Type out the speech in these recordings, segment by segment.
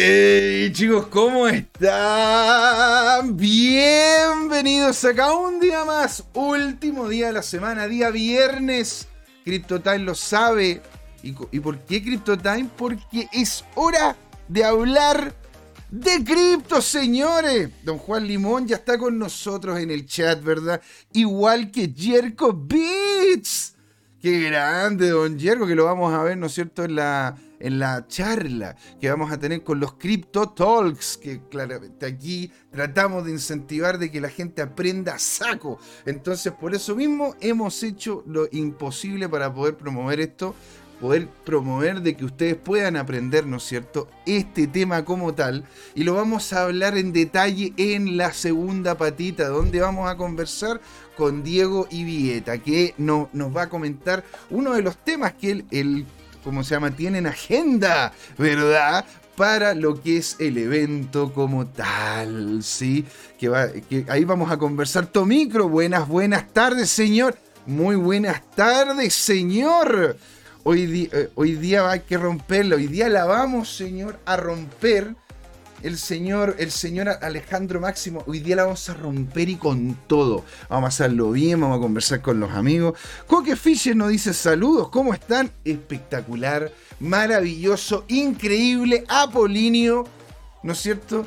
Hey chicos, ¿cómo están? Bienvenidos acá un día más, último día de la semana, día viernes. CryptoTime lo sabe. ¿Y, ¿Y por qué CryptoTime? Porque es hora de hablar de cripto, señores. Don Juan Limón ya está con nosotros en el chat, ¿verdad? Igual que Jerko Beats. Qué grande, don Jerko, que lo vamos a ver, ¿no es cierto?, en la, en la charla que vamos a tener con los Crypto Talks, que claramente aquí tratamos de incentivar de que la gente aprenda a saco. Entonces, por eso mismo hemos hecho lo imposible para poder promover esto poder promover de que ustedes puedan aprender, ¿no es cierto?, este tema como tal. Y lo vamos a hablar en detalle en la segunda patita, donde vamos a conversar con Diego Ibieta, que no, nos va a comentar uno de los temas que él, él ¿cómo se llama?, tiene en agenda, ¿verdad? para lo que es el evento como tal, ¿sí? Que, va, que ahí vamos a conversar. Tomicro, buenas, buenas tardes, señor. Muy buenas tardes, señor. Hoy, eh, hoy día hay que romperlo. Hoy día la vamos, Señor, a romper. El señor, el señor Alejandro Máximo, hoy día la vamos a romper y con todo. Vamos a hacerlo bien, vamos a conversar con los amigos. Coque Fischer nos dice saludos, ¿cómo están? Espectacular, maravilloso, increíble, apolinio, ¿no es cierto?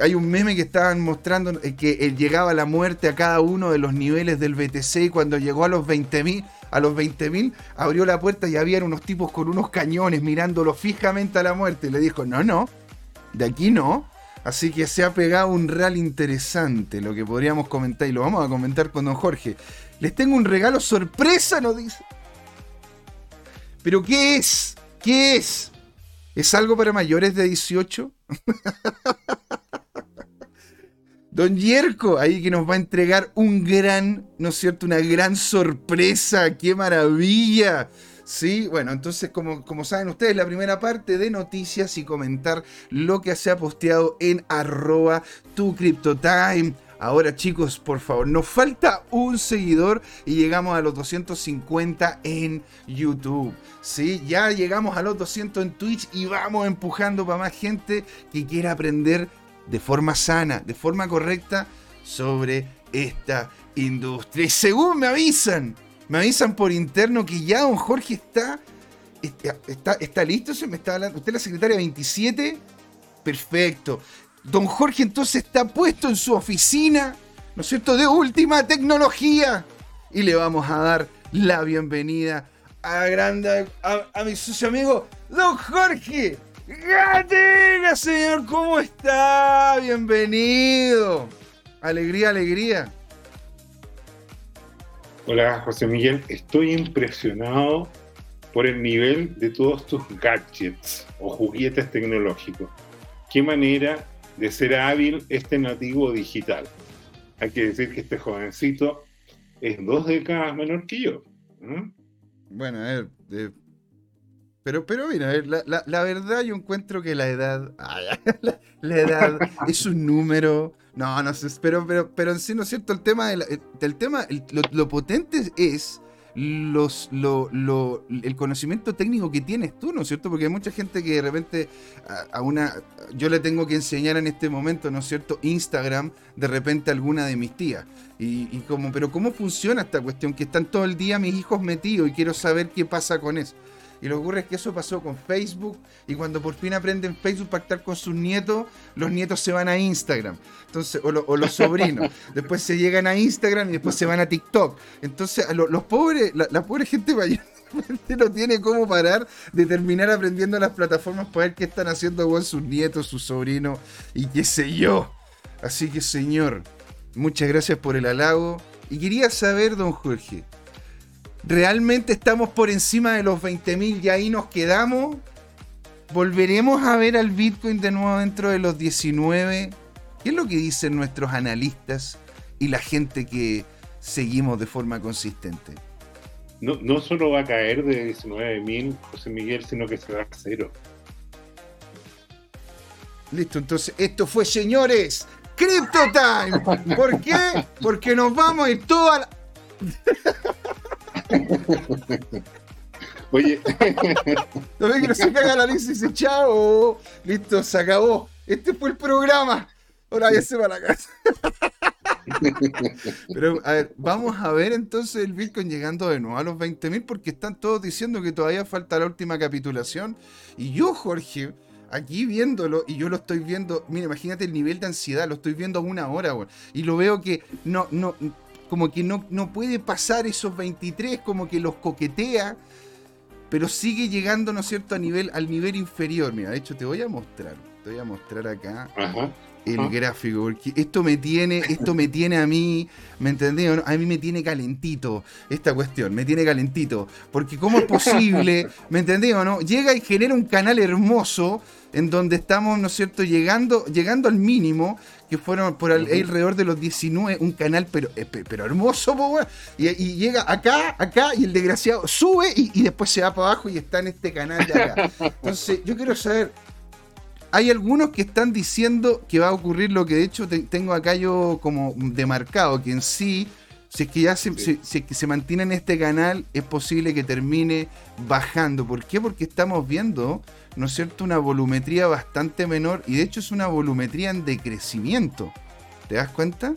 Hay un meme que estaban mostrando eh, que él llegaba la muerte a cada uno de los niveles del BTC y cuando llegó a los 20.000 a los 20.000, abrió la puerta y había unos tipos con unos cañones mirándolo fijamente a la muerte. Y le dijo, no, no, de aquí no. Así que se ha pegado un real interesante, lo que podríamos comentar, y lo vamos a comentar con don Jorge. Les tengo un regalo sorpresa, nos dice. ¿Pero qué es? ¿Qué es? ¿Es algo para mayores de 18? Don Yerko, ahí que nos va a entregar un gran, ¿no es cierto? Una gran sorpresa, qué maravilla. Sí, bueno, entonces como, como saben ustedes, la primera parte de noticias y comentar lo que se ha posteado en arroba tu. Ahora chicos, por favor, nos falta un seguidor y llegamos a los 250 en YouTube. Sí, ya llegamos a los 200 en Twitch y vamos empujando para más gente que quiera aprender de forma sana, de forma correcta sobre esta industria. Y según me avisan, me avisan por interno que ya don Jorge está, está, está, listo. ¿Se me está hablando? ¿Usted es la secretaria 27? Perfecto. Don Jorge entonces está puesto en su oficina, ¿no es cierto?, de última tecnología. Y le vamos a dar la bienvenida a, grande, a, mi socio amigo, don Jorge ¡Gatica, señor! ¿Cómo está? Bienvenido. Alegría, alegría. Hola, José Miguel. Estoy impresionado por el nivel de todos tus gadgets o juguetes tecnológicos. Qué manera de ser hábil este nativo digital. Hay que decir que este jovencito es dos décadas menor que yo. Bueno, a ver, pero, pero mira, la, la, verdad yo encuentro que la edad. la, edad es un número. No, no sé, pero, pero, pero en sí, ¿no es cierto? El tema, del el, tema lo, potente es los, lo, lo, el conocimiento técnico que tienes tú, ¿no es cierto? Porque hay mucha gente que de repente a, una. Yo le tengo que enseñar en este momento, ¿no es cierto? Instagram, de repente a alguna de mis tías. Y, y como, pero ¿cómo funciona esta cuestión? Que están todo el día mis hijos metidos y quiero saber qué pasa con eso. Y lo que ocurre es que eso pasó con Facebook y cuando por fin aprenden Facebook para estar con sus nietos, los nietos se van a Instagram. Entonces, o, los sobrinos. después se llegan a Instagram y después se van a TikTok. Entonces, los pobres, la, pobre gente mayor no tiene cómo parar de terminar aprendiendo las plataformas para ver qué están haciendo con sus nietos, sus sobrinos y qué sé yo. Así que, señor, muchas gracias por el halago. Y quería saber, don Jorge, ¿Realmente estamos por encima de los 20.000 y ahí nos quedamos? ¿Volveremos a ver al Bitcoin de nuevo dentro de los 19? ¿Qué es lo que dicen nuestros analistas y la gente que seguimos de forma consistente? No, no solo va a caer de 19.000, José Miguel, sino que se va a cero. Listo, entonces esto fue, señores, Crypto Time. ¿Por qué? Porque nos vamos a ir toda la... Oye. No ve que no se caga la lista y dice, chao. Listo, se acabó. Este fue el programa. Ahora ya se va a la casa. Pero, a ver, vamos a ver entonces el Bitcoin llegando de nuevo a los 20.000 porque están todos diciendo que todavía falta la última capitulación. Y yo, Jorge, aquí viéndolo, y yo lo estoy viendo, mira, imagínate el nivel de ansiedad, lo estoy viendo a una hora, güey. Y lo veo que no, no, como que no, no puede pasar esos 23, como que los coquetea, pero sigue llegando, ¿no es cierto?, a nivel, al nivel inferior. Mira, de hecho, te voy a mostrar, te voy a mostrar acá. el gráfico, porque esto me tiene, esto me tiene a mí, ¿me entendí? A mí me tiene calentito esta cuestión, me tiene calentito, porque ¿cómo es posible, ¿me entendí o no? Llega y genera un canal hermoso en donde estamos, ¿no es cierto?, llegando, llegando al mínimo, que fueron por alrededor de los 19, un canal pero, eh, pero hermoso, y, llega acá, acá, y el desgraciado sube y, después se va para abajo y está en este canal de acá. Entonces, yo quiero saber, hay algunos que están diciendo que va a ocurrir lo que de hecho tengo acá yo como demarcado, que en sí si es que ya se, que se mantiene en este canal, es posible que termine bajando. ¿Por qué? Porque estamos viendo, ¿no es cierto?, una volumetría bastante menor y de hecho es una volumetría en decrecimiento. ¿Te das cuenta?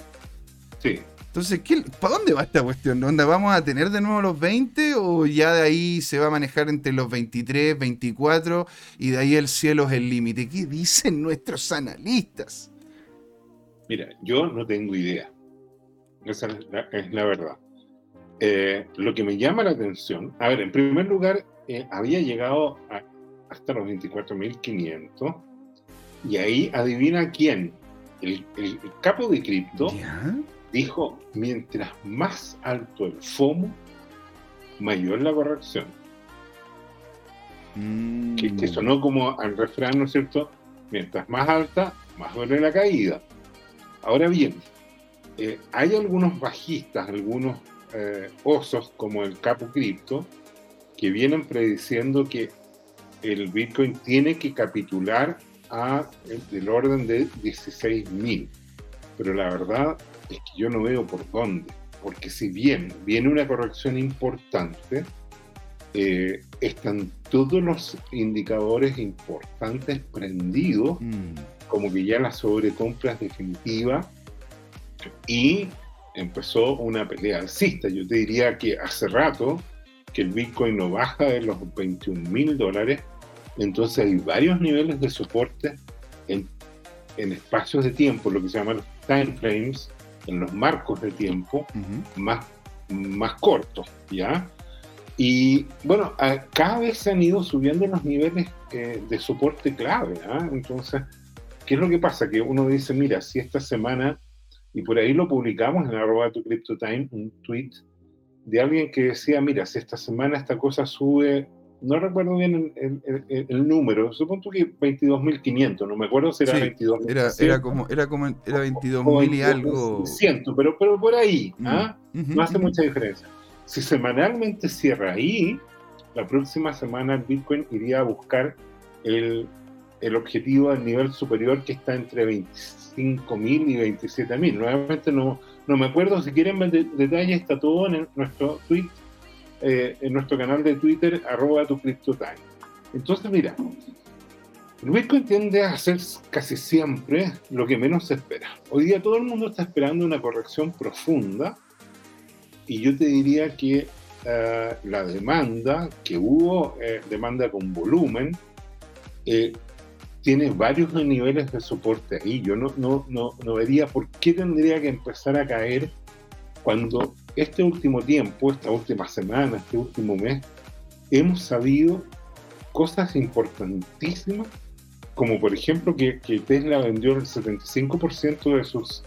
Sí. Entonces, ¿para dónde va esta cuestión? ¿Dónde vamos a tener de nuevo los 20 o ya de ahí se va a manejar entre los 23, 24 y de ahí el cielo es el límite? ¿Qué dicen nuestros analistas? Mira, yo no tengo idea. Esa es la, verdad. Eh, lo que me llama la atención, a ver, en primer lugar, eh, había llegado hasta los 24.500 y ahí adivina quién, el, capo de cripto dijo, mientras más alto el FOMO, mayor la corrección. Que, que, mm. sonó como al refrán, ¿no es cierto? Mientras más alta, más duele la caída. Ahora bien, eh, hay algunos bajistas, algunos eh, osos como el Capo Cripto, que vienen prediciendo que el Bitcoin tiene que capitular a del orden de 16.000. Pero la verdad es que yo no veo por dónde, porque si bien viene una corrección importante, eh, están todos los indicadores importantes prendidos, mm. como que ya la sobrecompra es definitiva y empezó una pelea alcista. Yo te diría que hace rato que el Bitcoin no baja de los 21 mil dólares, entonces hay varios niveles de soporte en, espacios de tiempo, lo que se llama los time frames, en los marcos de tiempo más, más cortos, ¿ya? Y bueno, cada vez se han ido subiendo los niveles eh, de soporte clave, ¿ah? Entonces, ¿qué es lo que pasa? Que uno dice, mira, si esta semana y por ahí lo publicamos en arroba tu time, un tweet de alguien que decía, mira, si esta semana esta cosa sube, no recuerdo bien el, número, supongo que 22.500, no me acuerdo si era 22.000. Era, era, como, era como, era 22.000 y algo. Siento, pero, pero por ahí, mm, ¿ah? no hace mucha diferencia. Si semanalmente cierra ahí, la próxima semana el Bitcoin iría a buscar el, el objetivo del nivel superior que está entre 25 5.000 y 27.000. Nuevamente no, no me acuerdo, si quieren ver detalles, está todo en nuestro tweet, eh, en nuestro canal de Twitter, arroba tu CryptoTime. Entonces, mira, el Bitcoin tiende a hacer casi siempre lo que menos se espera. Hoy día todo el mundo está esperando una corrección profunda y yo te diría que eh, la demanda que hubo, eh, demanda con volumen, tiene varios niveles de soporte ahí. Yo no, no, no, no vería por qué tendría que empezar a caer cuando este último tiempo, esta última semana, este último mes, hemos sabido cosas importantísimas, como por ejemplo que, que Tesla vendió el 75% de sus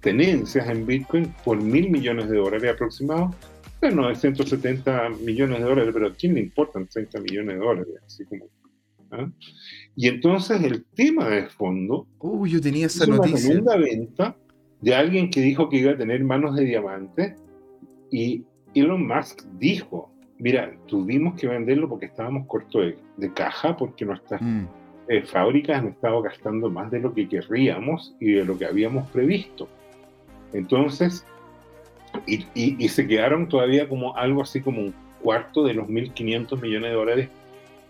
tenencias en Bitcoin por mil millones de dólares aproximados, bueno, 970 millones de dólares, pero ¿a quién le importan 30 millones de dólares? Así como ¿ah? Y entonces el tema de fondo. Uy, yo tenía esa noticia. Una venta de alguien que dijo que iba a tener manos de diamante. Y Elon Musk dijo: Mira, tuvimos que venderlo porque estábamos cortos de, caja, porque nuestras mm. eh, fábricas han estado gastando más de lo que querríamos y de lo que habíamos previsto. Entonces, y, y se quedaron todavía como algo así como un cuarto de los 1.500 millones de dólares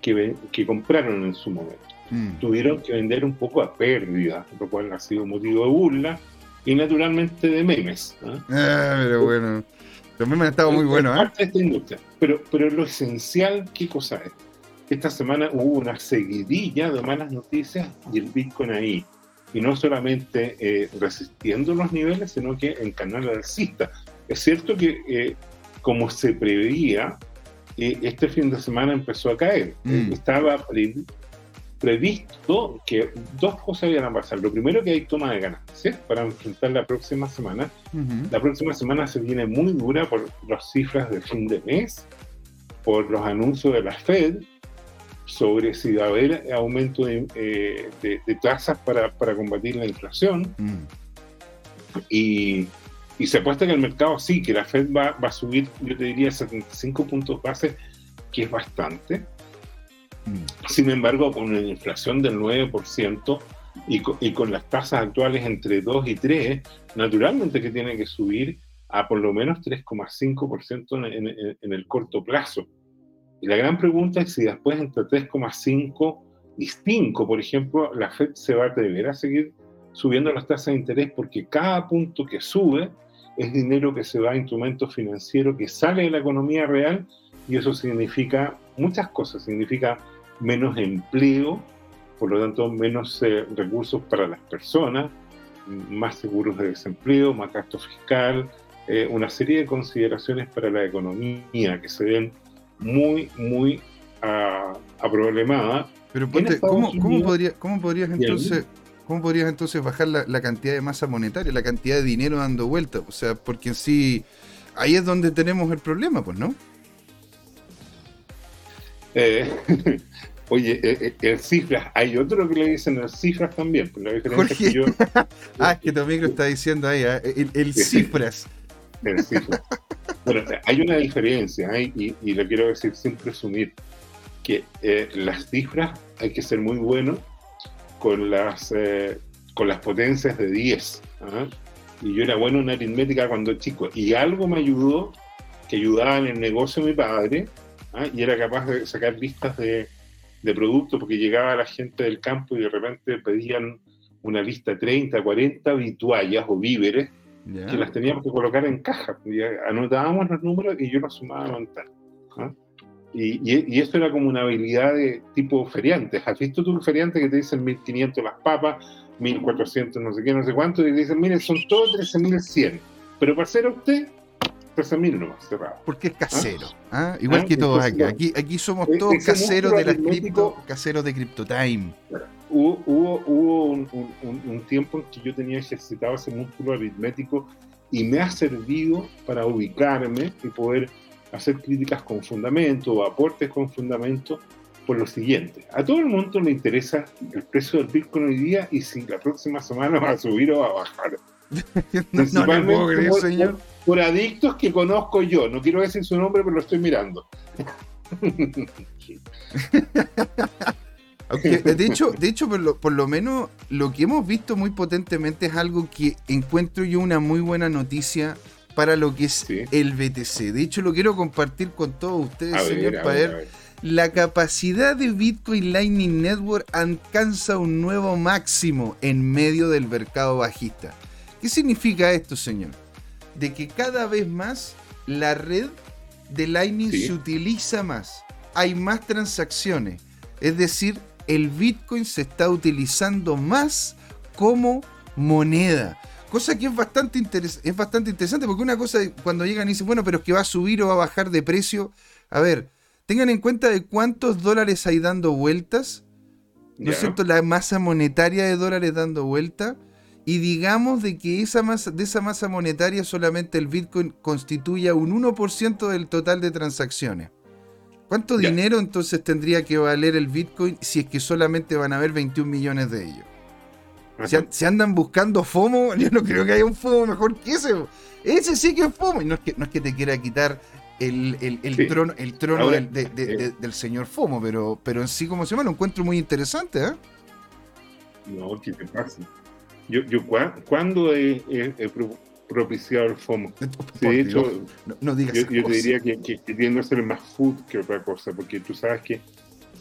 que, que compraron en su momento. Mm. Tuvieron que vender un poco a pérdida, lo cual ha sido motivo de burla y naturalmente de memes. ah pero bueno, los memes han estado muy buenos. ¿eh? Pero, pero lo esencial, ¿qué cosa es? Esta semana hubo una seguidilla de malas noticias y el Bitcoin ahí. Y no solamente eh, resistiendo los niveles, sino que en canal alcista. Es cierto que, eh, como se preveía, eh, este fin de semana empezó a caer. Mm. Estaba previsto que dos cosas iban a pasar. Lo primero que hay toma de ganancias para enfrentar la próxima semana. La próxima semana se viene muy dura por las cifras de fin de mes, por los anuncios de la Fed sobre si va a haber aumento de, eh, tasas para, combatir la inflación. Mm. Y, se apuesta que el mercado sí, que la Fed va, va a subir, yo te diría, 75 puntos base, que es bastante. Sin embargo, con una inflación del 9% y con, y con las tasas actuales entre 2 y 3, naturalmente que tiene que subir a por lo menos 3,5% en, en, en, el corto plazo. Y la gran pregunta es si después entre 3,5 y 5, por ejemplo, la Fed se va a atrever a seguir subiendo las tasas de interés porque cada punto que sube es dinero que se va a instrumentos financieros que sale de la economía real y eso significa muchas cosas. Significa menos empleo, por lo tanto menos eh, recursos para las personas, más seguros de desempleo, más gasto fiscal, eh, una serie de consideraciones para la economía que se ven muy, muy uh, Pero ¿cómo, ¿cómo, podría, ¿cómo, podrías entonces... ¿Cómo podrías entonces bajar la, la, cantidad de masa monetaria, la cantidad de dinero dando vuelta? O sea, porque en sí, ahí es donde tenemos el problema, pues, ¿no? Eh, Oye, el eh, eh, cifras, hay otro que le dicen el cifras también, la diferencia que yo. ah, es que tu amigo está diciendo ahí, ¿eh? el, cifras. El cifras. bueno, hay una diferencia, y, y, lo quiero decir sin presumir, que las cifras hay que ser muy bueno con las, con las potencias de 10. ¿ah? Y yo era bueno en aritmética cuando chico, y algo me ayudó, que ayudaba en el negocio de mi padre, ¿ah? y era capaz de sacar listas de de productos, porque llegaba la gente del campo y de repente pedían una lista de 30, 40 vituallas o víveres que las teníamos que colocar en caja. anotábamos los números y yo los sumaba a montar. Y, y, eso era como una habilidad de tipo feriante. ¿Has visto tú un feriante que te dicen 1500 las papas, 1400 no sé qué, no sé cuánto, y te dicen, mire, son todos 13100. Pero para ser usted, 13.000 nomás cerrado. Porque es casero. ¿ah? ¿Ah? Igual que todos acá. Aquí, aquí somos e-, todos caseros de las cripto, caseros de CryptoTime. Hubo, hubo, hubo un, un, un, tiempo en que yo tenía ejercitado ese músculo aritmético y me ha servido para ubicarme y poder hacer críticas con fundamento o aportes con fundamento por lo siguiente. A todo el mundo le interesa el precio del Bitcoin hoy día y si la próxima semana va a subir o va a bajar. no, no, no puedo creer, señor por adictos que conozco yo. No quiero decir su nombre, pero lo estoy mirando. de hecho, de hecho por, lo, menos lo que hemos visto muy potentemente es algo que encuentro yo una muy buena noticia para lo que es el BTC. De hecho, lo quiero compartir con todos ustedes, señor Paer. La capacidad de Bitcoin Lightning Network alcanza un nuevo máximo en medio del mercado bajista. ¿Qué significa esto, señor? De que cada vez más la red de Lightning se utiliza más. Hay más transacciones. Es decir, el Bitcoin se está utilizando más como moneda. Cosa que es bastante, es bastante interesante porque una cosa cuando llegan y dicen, bueno, pero es que va a subir o va a bajar de precio. A ver, tengan en cuenta de cuántos dólares hay dando vueltas. ¿No es cierto? La masa monetaria de dólares dando vueltas y digamos de que esa masa, de esa masa monetaria solamente el Bitcoin constituya un 1% del total de transacciones. ¿Cuánto dinero entonces tendría que valer el Bitcoin si es que solamente van a haber 21 millones de ellos? Si, andan buscando FOMO, yo no creo que haya un FOMO mejor que ese. Ese sí que es FOMO. Y no es que, no es que te quiera quitar el, trono, el trono del, eh, del, señor FOMO, pero, pero en sí, como se llama, lo encuentro muy interesante. ¿eh? No, ¿qué te pasa? Yo, yo cuando he, propiciado el FOMO. Por de hecho, no, no digas yo, yo te diría que, que, que tiende a ser más food que otra cosa, porque tú sabes que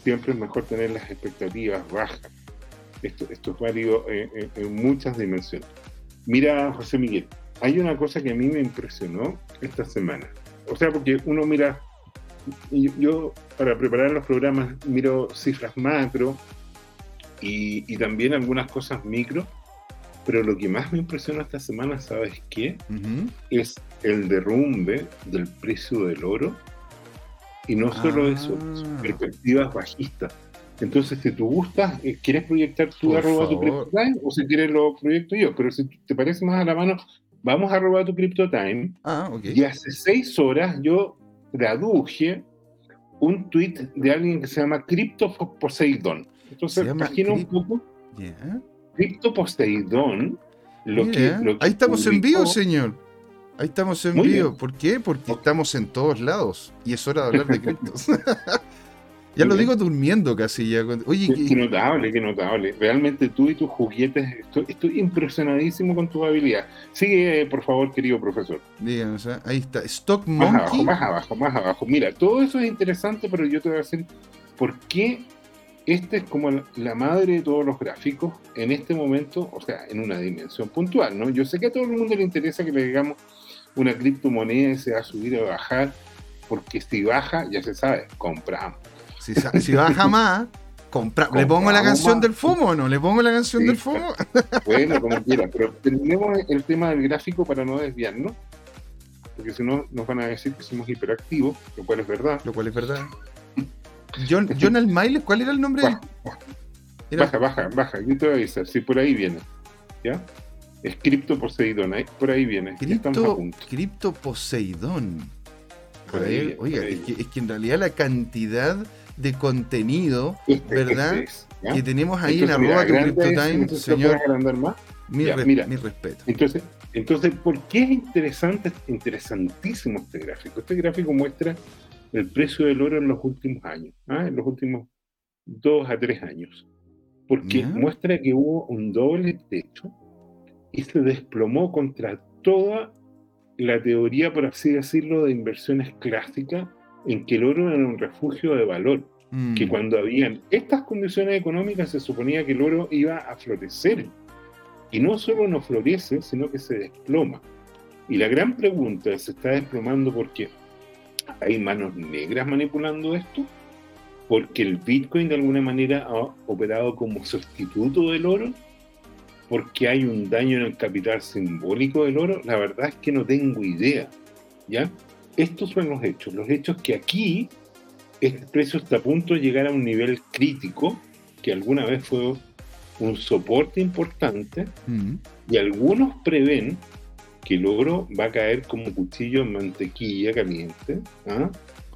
siempre es mejor tener las expectativas bajas. Esto, esto es válido en, en- en muchas dimensiones. Mira, José Miguel, hay una cosa que a mí me impresionó esta semana. O sea, porque uno mira, yo, yo para preparar los programas miro cifras macro y, y también algunas cosas micro, pero lo que más me impresionó esta semana, ¿sabes qué? Ujú. es el derrumbe del precio del oro y no solo Ah. eso, perspectivas bajistas. Entonces, si tú gustas, eh, ¿quieres proyectar tú Por arroba tu favor. CryptoTime o si quieres lo proyecto yo? Pero si te parece más a la mano, vamos a arroba tu CryptoTime Ah, ok. y hace seis horas yo un tweet de alguien que se llama Crypto Poseidon. Entonces, imagina un poco Ya. Crypto Poseidon. Lo Mira, que, lo que ahí estamos en vivo, señor. Ahí estamos en Muy vivo. bien. ¿Por qué? Porque estamos en todos lados. Y es hora de hablar de criptos. ya lo digo durmiendo casi ya. Oye, Qué, ¿qué- notable, qué notable. Realmente tú y tus juguetes, estoy, estoy impresionadísimo con tu habilidad. Sigue, por favor, querido profesor. díganos, ¿eh? ahí está. Stock Más abajo, Monkey. más abajo, más abajo. Mira, todo eso es interesante, pero yo te voy a decir por qué este es como la- madre de todos los gráficos en este momento, o sea, en una dimensión puntual, ¿no? Yo sé que a todo el mundo le interesa que le digamos una criptomoneda y se va a subir o a bajar, porque si baja, ya se sabe, compramos. Si, baja más, compra. ¿Le pongo la canción más. del FOMO o no? ¿Le pongo la canción Sí, del FOMO? Bueno, como quiera, pero terminemos el tema del gráfico para no desviarnos, porque si no nos van a decir que somos hiperactivos, lo cual es verdad. Lo cual es verdad. John, Almayle, ¿cuál era el nombre? Baja, baja, baja, baja, yo te voy a avisar, si por ahí viene, ¿ya? Es Cripto Poseidon, ahí- por ahí viene, Cripto. Cripto Poseidón. Por ahí ver, oiga, es que, es que en realidad la cantidad de contenido Este- ¿verdad? este es, ¿ya? que tenemos ahí en Entonces, mira, arroba agranda eso, CryptoTime, lo señor, más. mi, Ya, mira. mi respeto. Entonces, entonces, ¿por qué es interesante, interesantísimo este gráfico? Este gráfico muestra el precio del oro en los últimos años, ¿ah? en los últimos dos a tres años. Porque muestra que hubo un doble techo y se desplomó contra toda la teoría, por así decirlo, de inversiones clásicas en que el oro era un refugio de valor. Mm, Que cuando habían estas condiciones económicas se suponía que el oro iba a florecer. Y no solo no florece, sino que se desploma. Y la gran pregunta es, ¿se está desplomando porque hay manos negras manipulando esto? ¿Porque el Bitcoin de alguna manera ha operado como sustituto del oro? ¿Porque hay un daño en el capital simbólico del oro? La verdad es que no tengo idea. ¿Ya? Estos son los hechos. Los hechos que aquí este precio está a punto de llegar a un nivel crítico, que alguna vez fue un soporte importante, mm. y algunos prevén que el oro va a caer como cuchillo en mantequilla caliente ¿ah?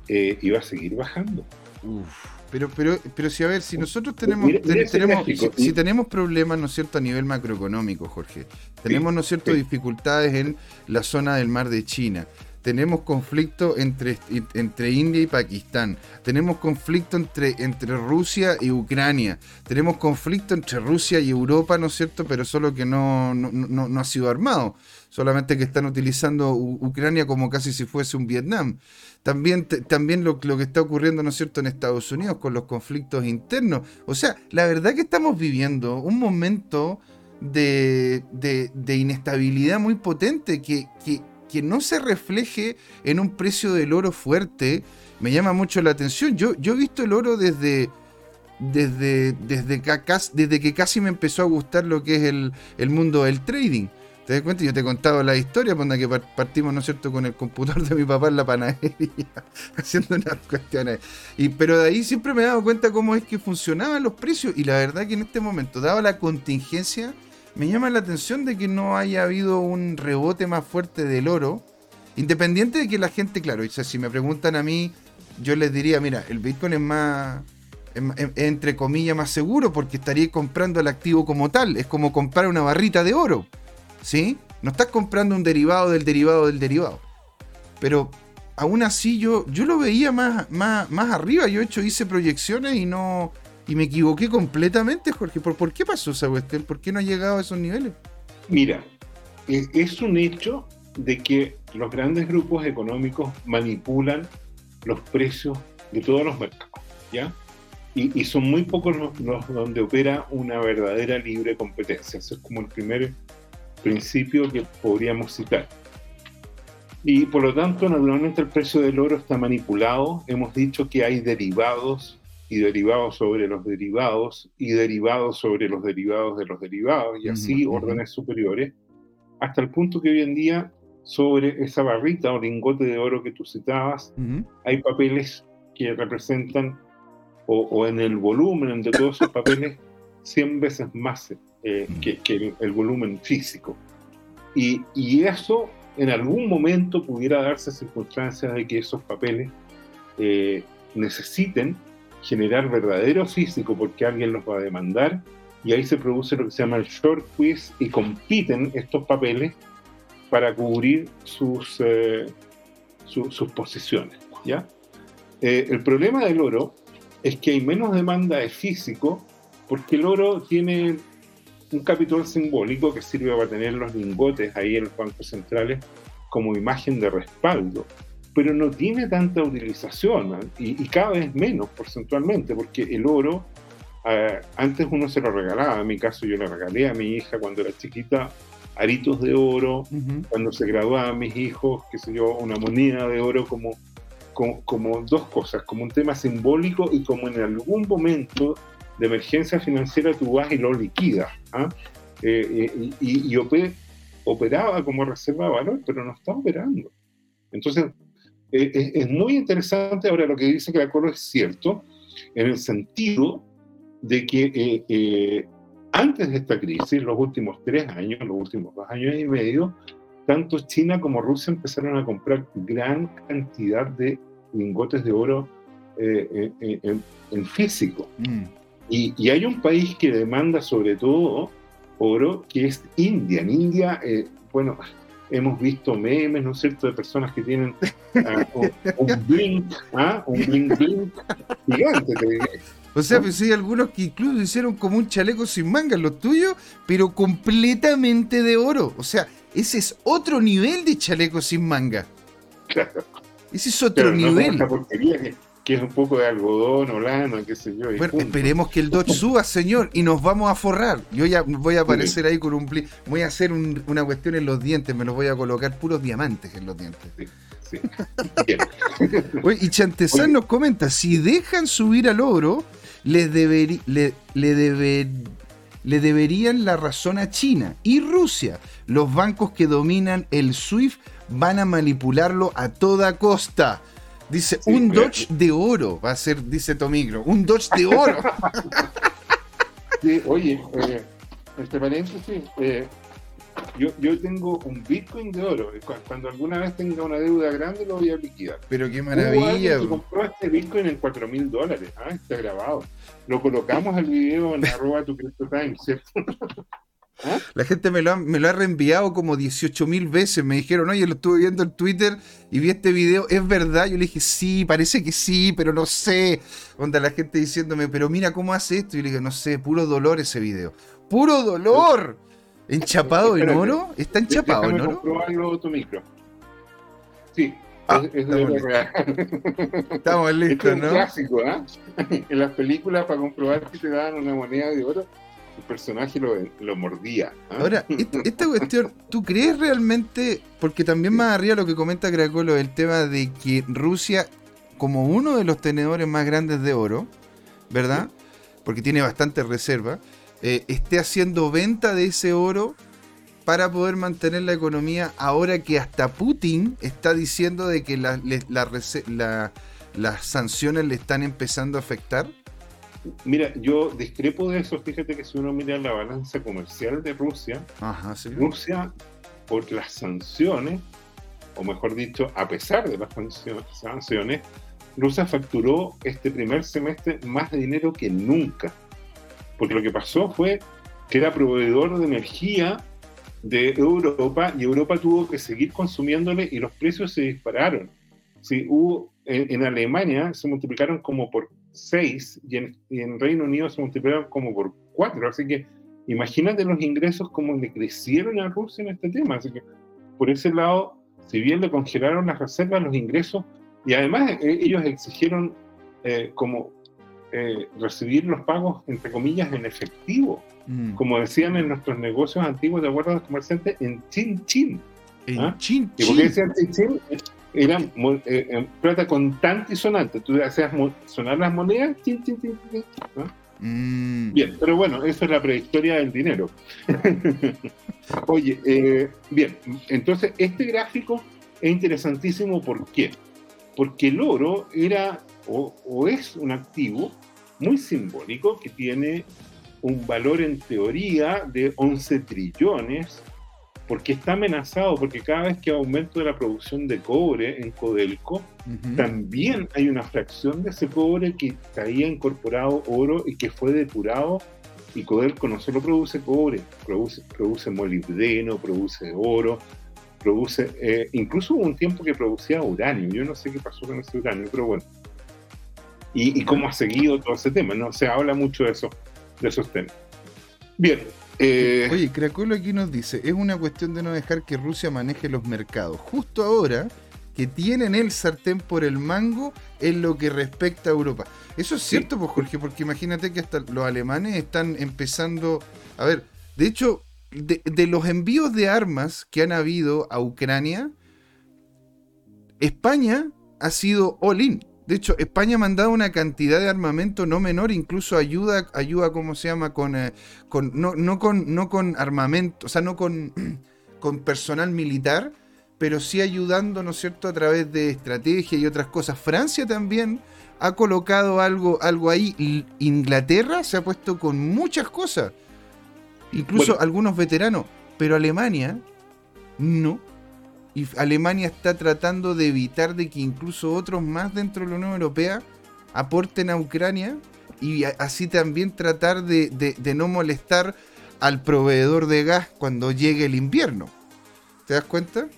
Eh, y va a seguir bajando. Uf, Pero, pero, pero si a ver, si nosotros tenemos, Mira- mira si, si tenemos problemas, ¿no es cierto?, a nivel macroeconómico, Jorge. Tenemos, ¿no es cierto?, sí. dificultades en la zona del mar de China. Tenemos conflicto entre, entre India y Pakistán. Tenemos conflicto entre, entre Rusia y Ucrania. Tenemos conflicto entre Rusia y Europa, ¿no es cierto? Pero solo que no, no, no- no ha sido armado. Solamente que están utilizando Ucrania como casi si fuese un Vietnam. También, también lo, que está ocurriendo, ¿no es cierto?, en Estados Unidos con los conflictos internos. O sea, la verdad que estamos viviendo un momento de, de- inestabilidad muy potente que, que- que no se refleje en un precio del oro fuerte. Me llama mucho la atención. Yo, yo he visto el oro desde, desde, desde, desde que casi me empezó a gustar lo que es el, el mundo del trading. ¿Te das cuenta? Yo te he contado la historia, cuando que par- partimos, ¿no es cierto?, con el computador de mi papá en la panadería, haciendo unas cuestiones. Y, pero de ahí siempre me he dado cuenta cómo es que funcionaban los precios. Y la verdad que en este momento, dada la contingencia, me llama la atención de que no haya habido un rebote más fuerte del oro. Independiente de que la gente, claro, si me preguntan a mí, yo les diría, mira, el Bitcoin es más, entre comillas, más seguro porque estaría comprando el activo como tal. Es como comprar una barrita de oro. ¿Sí? No estás comprando un derivado del derivado del derivado. Pero aún así yo, yo lo veía más, más, más arriba. Yo de hecho hice proyecciones y no. Y me equivoqué completamente, Jorge. ¿Por, por qué pasó esa cuestión? ¿Por qué no ha llegado a esos niveles? Mira, eh, es un hecho de que los grandes grupos económicos manipulan los precios de todos los mercados, ¿ya? Y, son muy pocos los, donde opera una verdadera libre competencia. Ese es como el primer principio que podríamos citar. Y por lo tanto, naturalmente el precio del oro está manipulado. Hemos dicho que hay derivados y derivados sobre los derivados y derivados sobre los derivados de los derivados y así órdenes superiores, hasta el punto que hoy en día sobre esa barrita o lingote de oro que tú citabas, hay papeles que representan, o, en el volumen de todos esos papeles, 100 veces más eh, que, el, volumen físico. Y, y, eso en algún momento pudiera darse circunstancias de que esos papeles eh, necesiten generar verdadero físico porque alguien los va a demandar y ahí se produce lo que se llama el short quiz y compiten estos papeles para cubrir sus, eh, sus posiciones. ¿ya? Eh, el problema del oro es que hay menos demanda de físico porque el oro tiene un capital simbólico que sirve para tener los lingotes ahí en los bancos centrales como imagen de respaldo, pero no tiene tanta utilización ¿eh? y, cada vez menos porcentualmente, porque el oro, antes uno se lo regalaba, en mi caso yo le regalé a mi hija cuando era chiquita aritos de oro, cuando se graduaban mis hijos, qué sé yo, una moneda de oro como, como, dos cosas, como un tema simbólico y como en algún momento de emergencia financiera tú vas y lo liquidas. ¿ah? Eh, eh, y, operaba como reserva de valor, pero no está operando. Entonces, eh, es muy interesante ahora lo que dice que la Coro es cierto, en el sentido de que antes de esta crisis, los últimos tres años, los últimos dos años y medio, tanto China como Rusia empezaron a comprar gran cantidad de lingotes de oro en, físico. Mm. Y, hay un país que demanda sobre todo oro, que es India. En India, bueno, hemos visto memes, ¿no es cierto?, de personas que tienen ah, un, blink, ¿ah? un blink blink gigante, o sea, pues hay algunos que incluso hicieron como un chaleco sin mangas, los tuyos, pero completamente de oro. O sea, ese es otro nivel de chaleco sin manga. Claro. Ese es otro nivel. Que, es un poco de algodón o lana, qué sé yo. Bueno, esperemos que el Dodge suba, señor, y nos vamos a forrar. Yo ya voy a aparecer ahí con un... Voy a hacer una cuestión en los dientes, me los voy a colocar puros diamantes en los dientes. Sí. Sí. y Chantezán nos comenta, si dejan subir al oro, le, le, le deberían la razón a China y Rusia. Los bancos que dominan el SWIFT van a manipularlo a toda costa. Dice, un Dodge de oro va a ser, dice Tomigro, un Dodge de oro. oye, eh, este paréntesis, eh, yo, yo tengo un Bitcoin de oro. Cuando alguna vez tenga una deuda grande lo voy a liquidar. Pero qué maravilla. Se compró este Bitcoin en 4 mil dólares. Ah, está grabado. Lo colocamos al video en arroba tu Time, ¿cierto? ¿Ah? La gente me lo, ha, me lo ha reenviado como 18 mil veces. Me dijeron, oye, lo estuve viendo en Twitter y vi este video. ¿Es verdad? Yo le dije, sí, parece que sí, pero no sé. Onda la gente diciéndome, pero mira cómo hace esto. Y yo le dije, no sé, puro dolor ese video. ¡Puro dolor! ¿Enchapado en oro? ¿Está enchapado en oro? comprobarlo tu micro. Sí, ah, es, de real. Estamos listos, es un clásico, ¿ah? En las películas, para comprobar si te dan una moneda de oro, el personaje lo, mordía. ¿ah? Ahora, esta, cuestión, ¿tú crees realmente? Porque también más arriba lo que comenta Cracolo, el tema de que Rusia, como uno de los tenedores más grandes de oro, ¿verdad? Porque tiene bastante reserva eh, esté haciendo venta de ese oro para poder mantener la economía ahora que hasta Putin está diciendo de que las sanciones le están empezando a afectar? Mira, yo discrepo de eso. Fíjate que si uno mira la balanza comercial de Rusia, Rusia, por las sanciones, o mejor dicho, a pesar de las sanciones, Rusia facturó este primer semestre más dinero que nunca porque lo que pasó fue que era proveedor de energía de Europa y Europa tuvo que seguir consumiéndole y los precios se dispararon. Sí, hubo, en, Alemania se multiplicaron como por 6 y en, Reino Unido se multiplicaron como por 4, así que imagínate los ingresos como le crecieron a Rusia en este tema. Así que por ese lado, si bien le congelaron las reservas, los ingresos, y además eh, ellos exigieron eh, como eh, recibir los pagos, entre comillas, en efectivo, mm. como decían en nuestros negocios antiguos de acuerdo a los comerciantes, en chin chin. En ¿ah? chin chin. ¿Y por qué decían chin chin? Eran plata contante y sonante. Tú hacías sonar las monedas, chin chin chin. chin Mm. Bien, pero bueno, eso es la prehistoria del dinero. Oye, eh, bien, entonces este gráfico es interesantísimo, ¿por qué? Porque el oro era o, o es un activo muy simbólico que tiene un valor en teoría de 11 trillones porque está amenazado, porque cada vez que aumento de la producción de cobre en Codelco, también hay una fracción de ese cobre que traía incorporado oro y que fue depurado. Y Codelco no solo produce cobre, produce, produce molibdeno, produce oro, produce, eh, incluso hubo un tiempo que producía uranio. Yo no sé qué pasó con ese uranio, pero bueno. Y, y cómo ha seguido todo ese tema, ¿no? Se habla mucho de, eso, de esos temas. Bien, eh, Oye, Craculo aquí nos dice, es una cuestión de no dejar que Rusia maneje los mercados. Justo ahora que tienen el sartén por el mango en lo que respecta a Europa. Eso es cierto, pues Jorge, porque imagínate que hasta los alemanes están empezando, a ver, de hecho, de, de los envíos de armas que han habido a Ucrania, España ha sido all-in. De hecho, España ha mandado una cantidad de armamento no menor, incluso ayuda, ayuda ¿cómo se llama? Con, eh, con no, no, con, no con armamento, o sea, no con, con personal militar, pero sí ayudando, ¿no es cierto?, a través de estrategia y otras cosas. Francia también ha colocado algo, algo ahí. Inglaterra se ha puesto con muchas cosas, incluso algunos veteranos, pero Alemania no y Alemania está tratando de evitar de que incluso otros más dentro de la Unión Europea aporten a Ucrania y así también tratar de, no molestar al proveedor de gas cuando llegue el invierno. ¿Te das cuenta?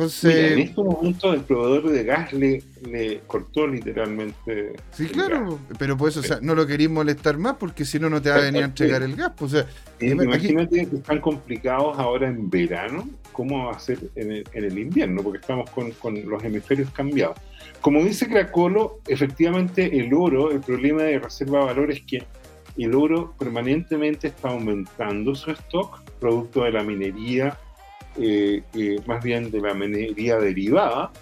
Entonces, en este momento el proveedor de gas le, le cortó literalmente. Sí, claro, pero pues o sea, no lo queréis molestar más porque si no, no te va a venir a entregar el gas. Pues, imagínate que están complicados ahora en verano cómo va a ser en el, invierno, porque estamos con, los hemisferios cambiados. Como dice Cracolo, efectivamente el oro, el problema de reserva de valor es que el oro permanentemente está aumentando su stock, producto de la minería, eh, eh, más bien de la minería derivada,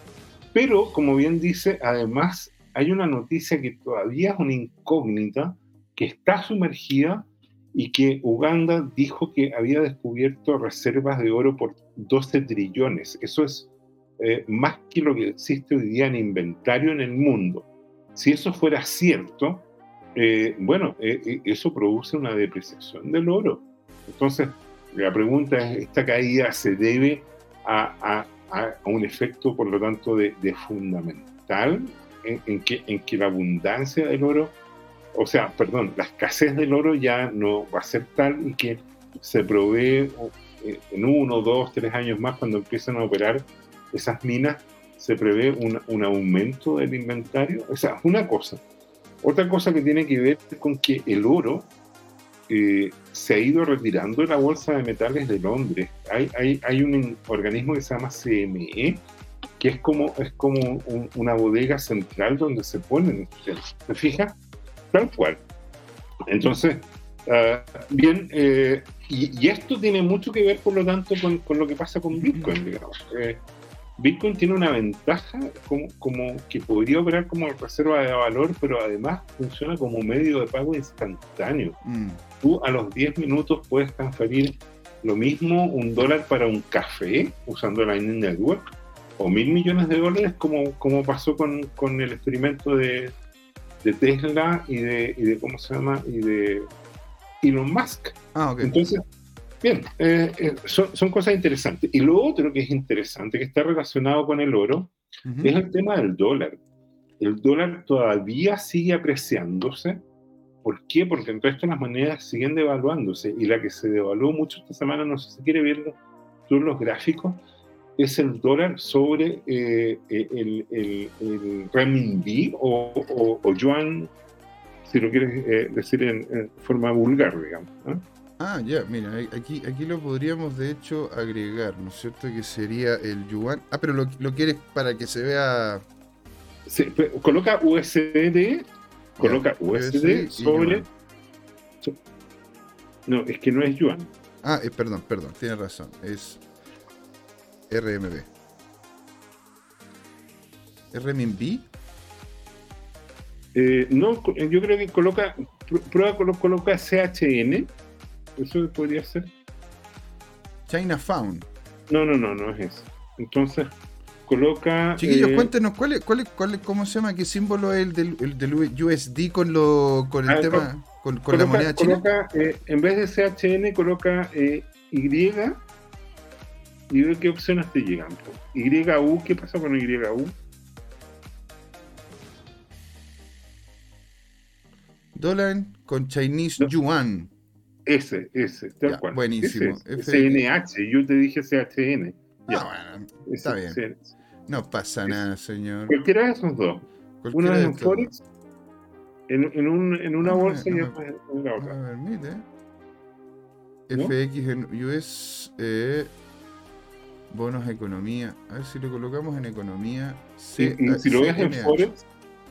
pero como bien dice, además hay una noticia que todavía es una incógnita, que está sumergida y que Uganda dijo que había descubierto reservas de oro por 12 trillones. Eso es eh, más que lo que existe hoy día en inventario en el mundo. Si eso fuera cierto, eh, bueno, eh, eso produce una depreciación del oro. Entonces, la pregunta es, ¿esta caída se debe a, un efecto, por lo tanto, de, fundamental en, que, en que la abundancia del oro, o sea, perdón, la escasez del oro ya no va a ser tal y que se provee eh, en uno, dos, tres años más, cuando empiezan a operar esas minas, se prevé un, aumento del inventario. O sea, una cosa. Otra cosa que tiene que ver con que el oro eh, se ha ido retirando la Bolsa de Metales de Londres. Hay, hay, hay un organismo que se llama CME, que es como, es como una bodega central donde se ponen. ¿Se fija? Tal cual. Entonces, ah, bien, eh, y, esto tiene mucho que ver, por lo tanto, con, lo que pasa con Bitcoin, digamos. Eh, Bitcoin tiene una ventaja como, como, que podría operar como reserva de valor, pero además funciona como medio de pago instantáneo. Mm. Tú a los 10 minutos puedes transferir lo mismo un dólar para un café usando Lightning Network o mil millones de dólares como, como pasó con, con el experimento de, de Tesla y de, y de, ¿cómo se llama? Y de Elon Musk. Ah, Entonces, bien, eh, eh, son, cosas interesantes. Y lo otro que es interesante, que está relacionado con el oro, es el tema del dólar. El dólar todavía sigue apreciándose. ¿Por qué? Porque el resto de las monedas siguen devaluándose. Y la que se devaluó mucho esta semana, no sé si quiere verlo tú los gráficos, es el dólar sobre eh, el, el, el, renminbi o, o yuan si lo quieres decir en, forma vulgar, digamos. Ah, ya, mira, aquí, aquí lo podríamos de hecho agregar, ¿no es cierto? Que sería el yuan. Ah, pero lo, lo quieres para que se vea. coloca USD, coloca USD, sobre. no, es que no es yuan. Ah, eh, perdón, perdón, tiene razón. Es RMB. ¿RMB? Eh, no, yo creo que coloca, prueba coloca CHN eso podría ser. China Found. No, no, no, no es eso. Entonces, coloca. Chiquillos, eh, cuéntenos ¿cuál es, cuál es, cuál es, cómo se llama, qué símbolo es el del, el del USD con lo con el ah, tema, con, con la moneda china. Coloca, eh, en vez de CHN, coloca eh, Y y ve qué opciones te llegan. YU, ¿qué pasa con YU? Dólar con Chinese Yuan. Ese, ese, tal cual. Buenísimo. CNH, yo te dije CHN. Ah, bueno, está bien. No pasa nada, señor. Cualquiera de esos dos. Uno es en Forex, en, en, un, en una bolsa y otro en la otra. A permite. FX en US, eh, bonos economía. A ver si lo colocamos en economía. C y, si lo ves en Forex,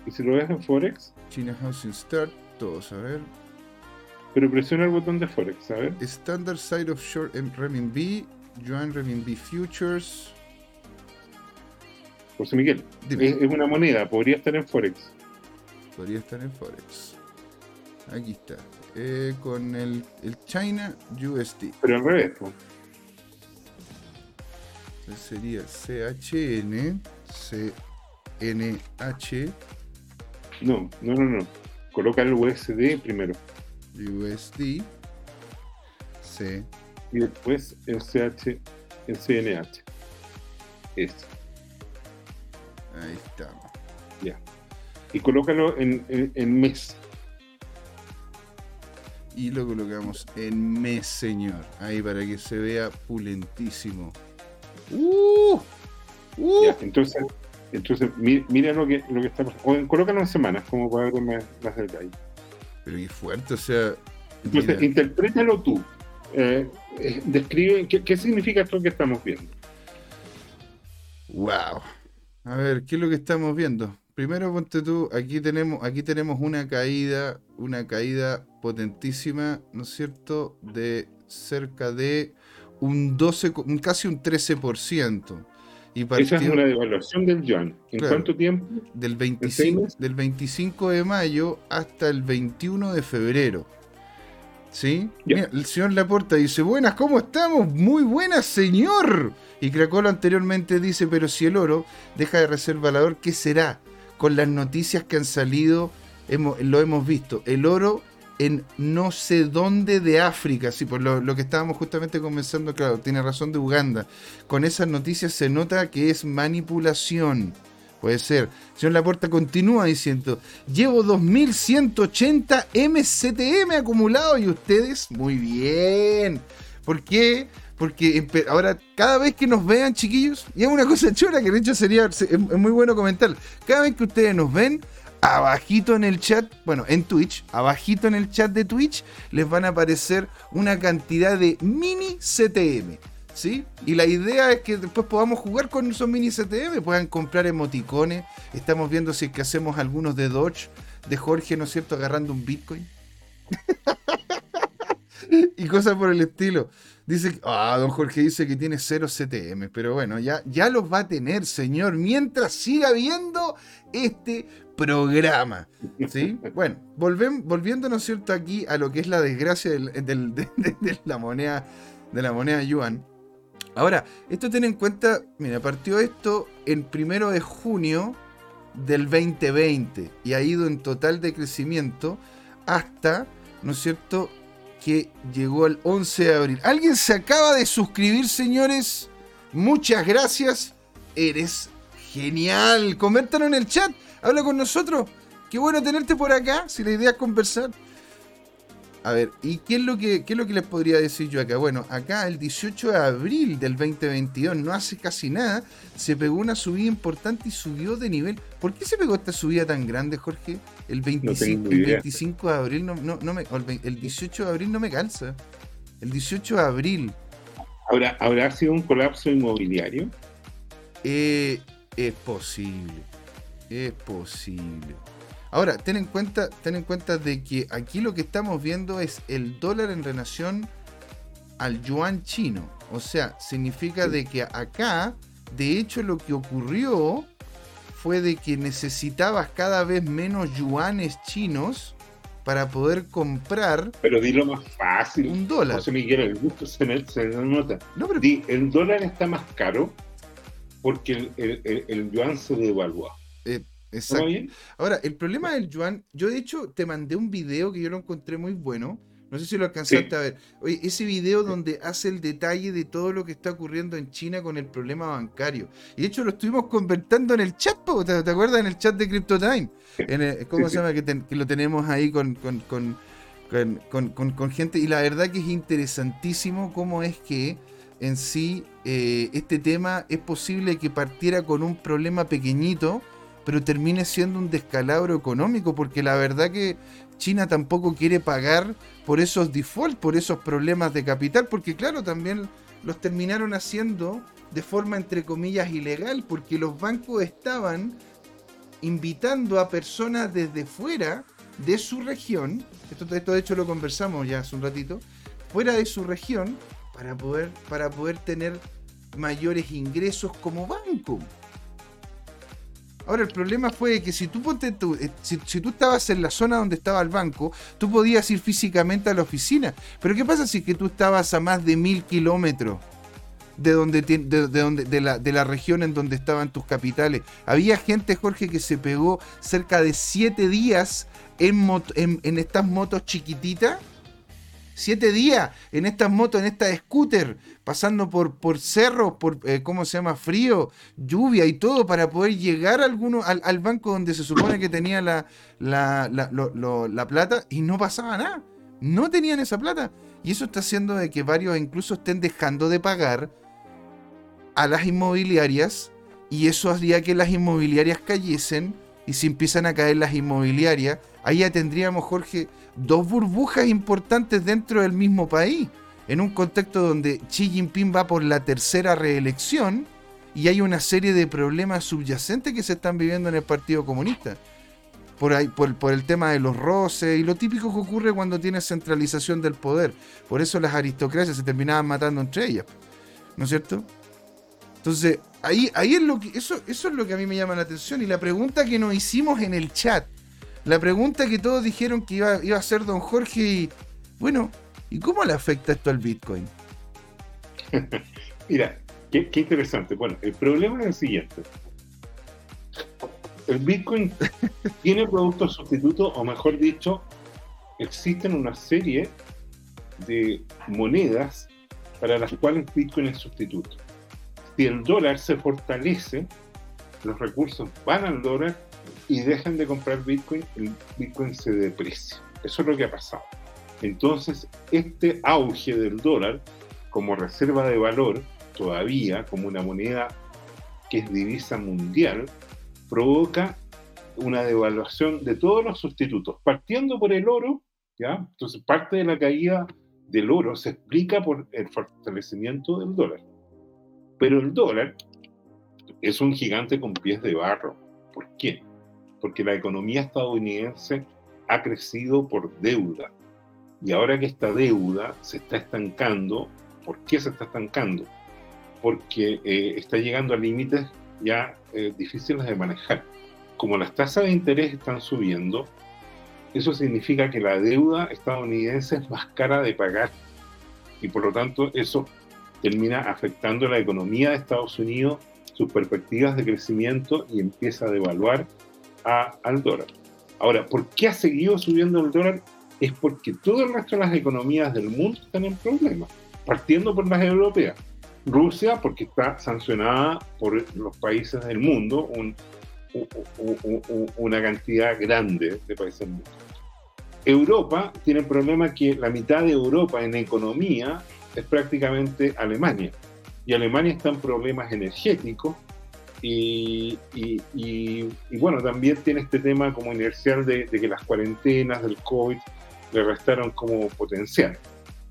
y si lo ves en Forex, China Housing Start, todos, a ver. Pero presiona el botón de Forex, a ver. Standard Side of Short Renminbi, Yuan Renminbi Futures. José Miguel, es, una moneda, podría estar en Forex. Podría estar en Forex. Aquí está. Eh, con el, el, China USD. Pero al revés, ¿no? sería CHN, CNH. No, no, no, no. Coloca el USD primero. USD, C. Y después el CNH. Este. Ahí estamos. Ya. Y colócalo en, en, mes. Y lo colocamos en mes, señor. Ahí para que se vea pulentísimo. ¡Uh! ¡Uh! Ya, entonces, entonces mira lo que, lo que está pasando. colócalo en semanas, como para ver más, más detalle. Pero qué fuerte, o sea. Entonces, interprétalo tú. Eh, eh, describe qué, significa esto que estamos viendo. Wow. A ver, ¿qué es lo que estamos viendo? Primero ponte tú, aquí tenemos, aquí tenemos una caída, una caída potentísima, ¿no es cierto? De cerca de un 12, casi un 13%. Esa es una devaluación del yuan. ¿En cuánto tiempo? Del 25, del 25 de mayo hasta el 21 de febrero. ¿Sí? el señor Laporta dice, buenas, ¿cómo estamos? Muy buenas, señor. Y Cracolo anteriormente dice, pero si el oro deja de ser valor, ¿qué será? Con las noticias que han salido, hemos, lo hemos visto. El oro en no sé dónde de África, sí, por lo, que estábamos justamente comenzando, claro, tiene razón de Uganda. Con esas noticias se nota que es manipulación. Puede ser. Señor Laporta continúa diciendo, llevo 2180 MCTM acumulado y ustedes, muy bien. ¿Por qué? Porque ahora cada vez que nos vean, chiquillos, y es una cosa chula que de hecho sería, es muy bueno comentar, cada vez que ustedes nos ven, abajito en el chat, bueno, en Twitch, abajito en el chat de Twitch, les van a aparecer una cantidad de mini CTM. ¿Sí? Y la idea es que después podamos jugar con esos mini CTM, puedan comprar emoticones. Estamos viendo si es que hacemos algunos de Dodge, de Jorge, ¿no es cierto?, agarrando un Bitcoin. y cosas por el estilo. Dice, ah, don Jorge dice que tiene cero CTM, pero bueno, ya, ya los va a tener, señor, mientras siga viendo este programa. ¿sí? Bueno, volviendo, ¿no es cierto?, aquí a lo que es la desgracia de, la moneda, de la moneda yuan. Ahora, esto ten en cuenta, mira, partió esto en primero de junio del 2020 y ha ido en total de crecimiento hasta, ¿no es cierto?, que llegó el 11 de abril. ¿Alguien se acaba de suscribir, señores? Muchas gracias. Eres genial. Coméntanos en el chat habla con nosotros. Qué bueno tenerte por acá, si la idea es conversar. A ver, ¿y qué es, lo que, qué es lo que les podría decir yo acá? Bueno, acá el 18 de abril del 2022, no hace casi nada, se pegó una subida importante y subió de nivel. ¿Por qué se pegó esta subida tan grande, Jorge? El 25, el 25 de abril no, no, me, el 18 de abril no me calza. El 18 de abril. ¿Habrá, ¿habrá sido un colapso inmobiliario? Eh, es posible. Es posible. Ahora, ten en cuenta, ten en cuenta de que aquí lo que estamos viendo es el dólar en relación al yuan chino. O sea, significa de que acá, de hecho, lo que ocurrió fue de que necesitabas cada vez menos yuanes chinos para poder comprar. Pero dilo más fácil. Un dólar. José Miguel, el gusto se, nota. No, pero... Di, el dólar está más caro porque el, yuan se devalúa. Eh, exacto. Ahora, el problema del yuan, yo de hecho te mandé un video que yo lo encontré muy bueno. No sé si lo alcanzaste a ver. Oye, ese video donde hace el detalle de todo lo que está ocurriendo en China con el problema bancario. Y de hecho lo estuvimos convertiendo en el chat, ¿te, acuerdas? En el chat de CryptoTime. En ¿Cómo se llama? Que, lo tenemos ahí con, con, con, gente. Y la verdad que es interesantísimo cómo es que en sí eh, este tema es posible que partiera con un problema pequeñito, pero termine siendo un descalabro económico, porque la verdad que China tampoco quiere pagar por esos default, por esos problemas de capital, porque claro, también los terminaron haciendo de forma entre comillas ilegal, porque los bancos estaban invitando a personas desde fuera de su región, esto, esto de hecho lo conversamos ya hace un ratito, fuera de su región, para poder, para poder tener mayores ingresos como banco. Ahora, el problema fue que si tú, ponte eh, si, tú estabas en la zona donde estaba el banco, tú podías ir físicamente a la oficina. Pero ¿qué pasa si que tú estabas a más de mil kilómetros de, donde, de, la, región en donde estaban tus capitales? Había gente, Jorge, que se pegó cerca de siete días en, en estas motos chiquititas siete días en estas motos, en esta scooter, pasando por, por cerros, por, eh, ¿cómo se llama? Frío, lluvia y todo, para poder llegar alguno, al, banco donde se supone que tenía la, la, la, plata y no pasaba nada. No tenían esa plata. Y eso está haciendo de que varios incluso estén dejando de pagar a las inmobiliarias y eso haría que las inmobiliarias cayesen y si empiezan a caer las inmobiliarias, ahí ya tendríamos, Jorge, dos burbujas importantes dentro del mismo país, en un contexto donde Xi Jinping va por la tercera reelección y hay una serie de problemas subyacentes que se están viviendo en el Partido Comunista. Por, ahí, por, el tema de los roces y lo típico que ocurre cuando tienes centralización del poder. Por eso las aristocracias se terminaban matando entre ellas. ¿No es cierto? Entonces, ahí, ahí es lo que. Eso, eso es lo que a mí me llama la atención. Y la pregunta que nos hicimos en el chat la pregunta que todos dijeron que iba, a ser don Jorge y, bueno, ¿y cómo le afecta esto al Bitcoin? Mira, qué, interesante. Bueno, el problema es el siguiente. El Bitcoin tiene productos sustitutos, o mejor dicho, existen una serie de monedas para las cuales Bitcoin es sustituto. Si el dólar se fortalece, los recursos van al dólar y dejan de comprar Bitcoin, el Bitcoin se deprecia. Eso es lo que ha pasado. Entonces, este auge del dólar como reserva de valor, todavía como una moneda que es divisa mundial, provoca una devaluación de todos los sustitutos, partiendo por el oro, ¿ya? Entonces, parte de la caída del oro se explica por el fortalecimiento del dólar. Pero el dólar es un gigante con pies de barro. ¿Por qué? porque la economía estadounidense ha crecido por deuda. Y ahora que esta deuda se está estancando, ¿por qué se está estancando? Porque eh, está llegando a límites ya eh, difíciles de manejar. Como las tasas de interés están subiendo, eso significa que la deuda estadounidense es más cara de pagar. Y por lo tanto eso termina afectando la economía de Estados Unidos, sus perspectivas de crecimiento y empieza a devaluar al dólar. Ahora, ¿por qué ha seguido subiendo el dólar? Es porque todo el resto de las economías del mundo están en problemas, partiendo por las europeas. Rusia, porque está sancionada por los países del mundo, una cantidad grande de países del mundo. Europa tiene el problema que la mitad de Europa en economía es prácticamente Alemania. Y Alemania está en problemas energéticos y, bueno, también tiene este tema como inercial de, que las cuarentenas del COVID le restaron como potencial.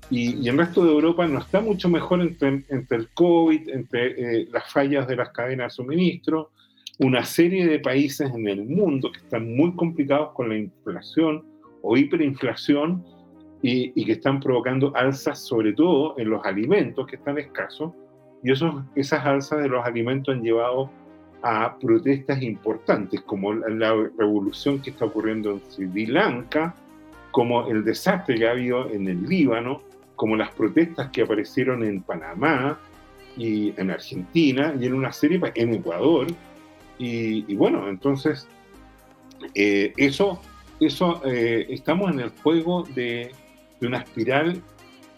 Y, el resto de Europa no está mucho mejor entre, el COVID, entre eh, las fallas de las cadenas de suministro, una serie de países en el mundo que están muy complicados con la inflación o hiperinflación y, que están provocando alzas sobre todo en los alimentos que están escasos y esos, esas alzas de los alimentos han llevado a protestas importantes como la, revolución que está ocurriendo en Sri Lanka, como el desastre que ha habido en el Líbano, como las protestas que aparecieron en Panamá y en Argentina y en una serie en Ecuador. Y, bueno, entonces eh, eso, eso eh, estamos en el juego de, de una espiral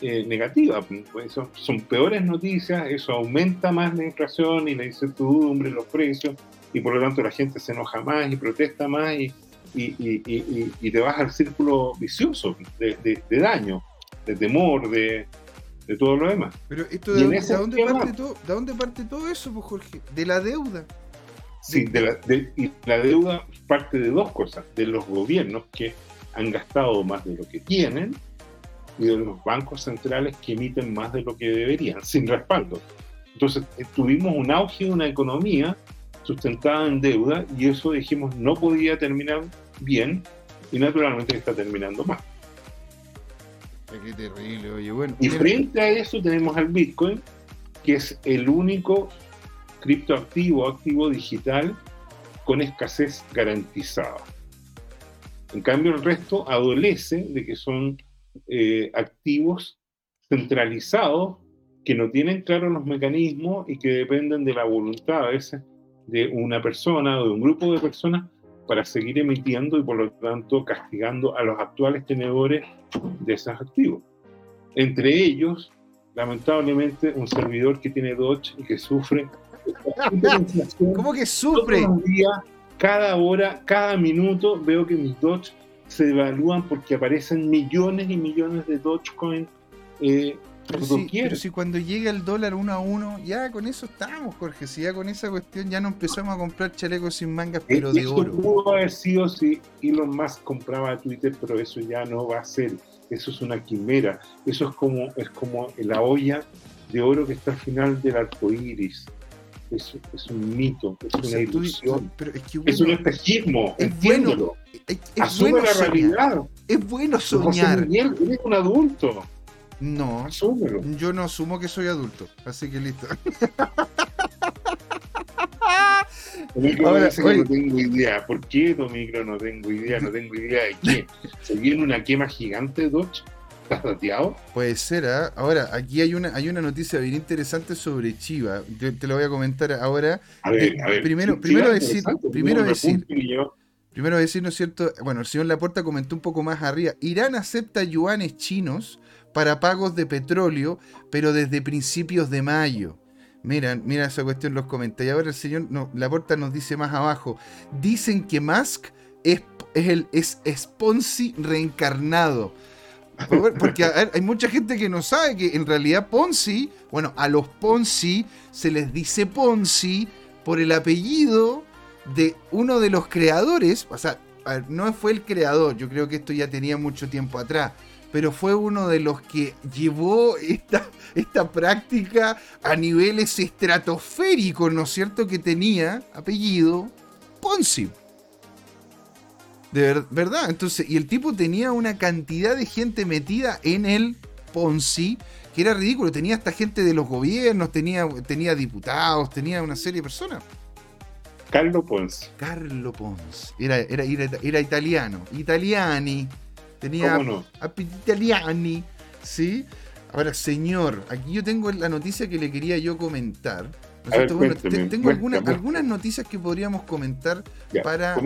eh, negativa. Pues eso son peores noticias, eso aumenta más la inflación y la incertidumbre, los precios, y por lo tanto la gente se enoja más y protesta más y, y, te vas al círculo vicioso de, daño, de temor, de, todo lo demás. Pero esto de, dónde, dónde parte todo, ¿de dónde parte todo eso, pues, Jorge? De la deuda. Sí, de la, y la deuda parte de dos cosas, de los gobiernos que han gastado más de lo que tienen y de los bancos centrales que emiten más de lo que deberían, sin respaldo. Entonces, eh, tuvimos un auge de una economía sustentada en deuda y eso dijimos no podía terminar bien y naturalmente está terminando mal. Qué terrible, oye, bueno. Y frente a eso tenemos al Bitcoin, que es el único criptoactivo, activo digital con escasez garantizada. En cambio, el resto adolece de que son eh, activos centralizados que no tienen claros los mecanismos y que dependen de la voluntad a veces de una persona o de un grupo de personas para seguir emitiendo y por lo tanto castigando a los actuales tenedores de esos activos. Entre ellos, lamentablemente, un servidor que tiene Dodge y que sufre. ¿Cómo que sufre? cada hora, cada minuto veo que mis Dodge se evalúan porque aparecen millones y millones de Dogecoin. Eh, pero, si, cuando llega el dólar uno a uno, ya con eso estamos, Jorge. Si ya con esa cuestión ya no empezamos a comprar chalecos sin mangas, pero de oro. Pudo haber sido si Elon Musk compraba Twitter, pero eso ya no va a ser. Eso es una quimera. Eso es como, es como la olla de oro que está al final del arco iris es, es un mito, es una ilusión, es, un espejismo, es. Bueno, Asume la realidad. Es bueno soñar. eres un adulto. No, Asúmelo. yo no asumo que soy adulto, así que listo. Ahora, dice que no tengo idea. ¿Por qué, Domicro? No tengo idea, no tengo idea de qué. ¿Se viene una quema gigante, Dodge? ¿Estás dateado? Puede ser, ¿ah? Ahora, aquí hay una, hay una noticia bien interesante sobre Chiva. te lo voy a comentar ahora. A ver, a ver. Primero, primero decir, primero decir, primero decir, ¿no es cierto? Bueno, el señor Laporta comentó un poco más arriba. Irán acepta yuanes chinos para pagos de petróleo, pero desde principios de mayo. Mira, mira esa cuestión los comenta. Y ahora el señor no, Laporta nos dice más abajo. Dicen que Musk es, es el es Ponzi reencarnado. Porque hay mucha gente que no sabe que en realidad Ponzi, bueno, a los Ponzi se les dice Ponzi por el apellido de uno de los creadores, o sea, no fue el creador, yo creo que esto ya tenía mucho tiempo atrás, pero fue uno de los que llevó esta, esta práctica a niveles estratosféricos, ¿no es cierto? Que tenía apellido Ponzi. De verdad. Entonces, y el tipo tenía una cantidad de gente metida en el Ponzi que era ridículo. Tenía hasta gente de los gobiernos, tenía, tenía diputados, tenía una serie de personas. Carlo Ponzi. Carlo Ponzi. Era, era, era, italiano. Italiani. Tenía ¿Cómo no? italiani. ¿Sí? Ahora, señor, aquí yo tengo la noticia que le quería yo comentar tengo algunas noticias que podríamos comentar para,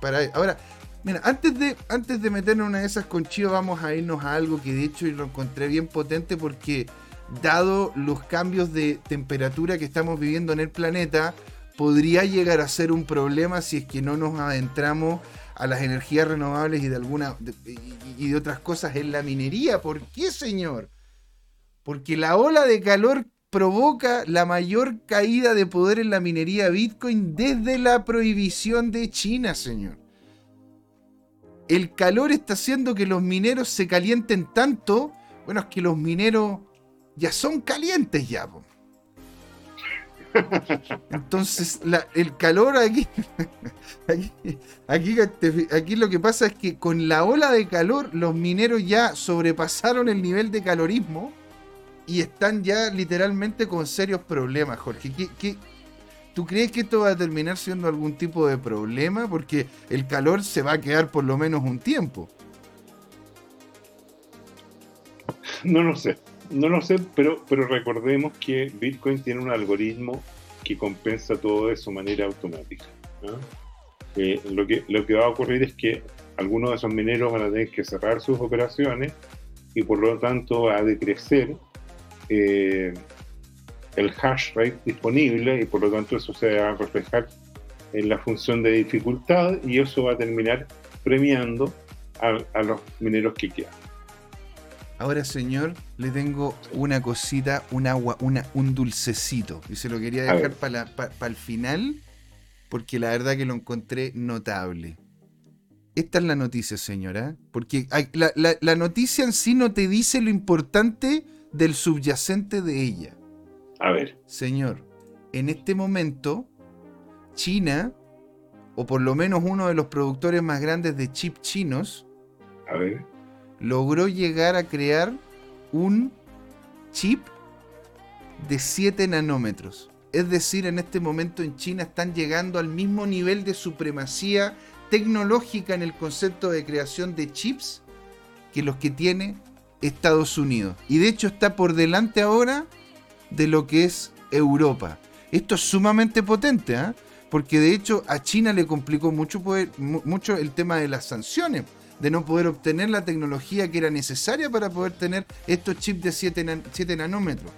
para, Ahora, mira, antes de, antes de meternos en una de esas con vamos a irnos a algo que de hecho lo encontré bien potente porque dado los cambios de temperatura que estamos viviendo en el planeta, podría llegar a ser un problema si es que no nos adentramos a las energías renovables y de alguna y de otras cosas en la minería. ¿Por qué, señor? Porque la ola de calor provoca la mayor caída de poder en la minería Bitcoin desde la prohibición de China, señor. El calor está haciendo que los mineros se calienten tanto Bueno, es que los mineros ya son calientes ya. Entonces, el calor aquí, aquí, aquí, lo que pasa es que con la ola de calor, los mineros ya sobrepasaron el nivel de calorismo y están ya literalmente con serios problemas, Jorge. ¿Qué, tú crees que esto va a terminar siendo algún tipo de problema? Porque el calor se va a quedar por lo menos un tiempo. No lo sé. No lo sé, pero, pero recordemos que Bitcoin tiene un algoritmo que compensa todo de su manera automática. Eh, lo, que, lo que va a ocurrir es que algunos de esos mineros van a tener que cerrar sus operaciones y por lo tanto va a decrecer eh, el hash rate disponible y por lo tanto eso se va a reflejar en la función de dificultad y eso va a terminar premiando a, a los mineros que quedan. Ahora, señor, le tengo una cosita, un agua, una, un dulcecito. Y se lo quería dejar para el final, porque la verdad que lo encontré notable. Esta es la noticia, señora. Porque la, la noticia en sí no te dice lo importante del subyacente de ella. A ver. Señor, en este momento, China, o por lo menos uno de los productores más grandes de chip chinos, a ver logró llegar a crear un chip de 7 nanómetros. Es decir, en este momento en China están llegando al mismo nivel de supremacía tecnológica en el concepto de creación de chips que los que tiene Estados Unidos. Y de hecho está por delante ahora de lo que es Europa. Esto es sumamente potente, ¿ah? porque de hecho a China le complicó mucho, mucho el tema de las sanciones de no poder obtener la tecnología que era necesaria para poder tener estos chips de 7, nanómetros.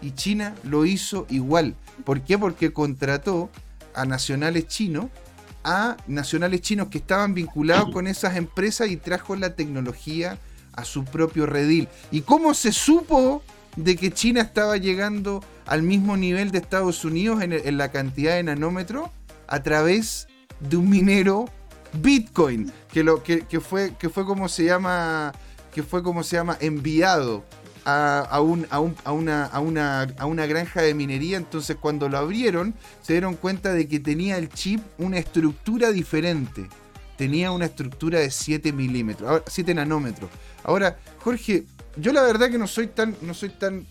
Y China lo hizo igual. ¿Por qué? Porque contrató a nacionales chinos, a nacionales chinos que estaban vinculados con esas empresas y trajo la tecnología a su propio redil. ¿Y cómo se supo de que China estaba llegando al mismo nivel de Estados Unidos en, la cantidad de nanómetros? A través de un minero Bitcoin, que, lo, que, fue, que fue como se llama, que fue como se llama, enviado a, un, a, una, a, una, a una granja de minería. Entonces cuando lo abrieron se dieron cuenta de que tenía el chip una estructura diferente. Tenía una estructura de 7 milímetros, 7 nanómetros. Ahora, Jorge, yo la verdad que no soy tan, no soy tan,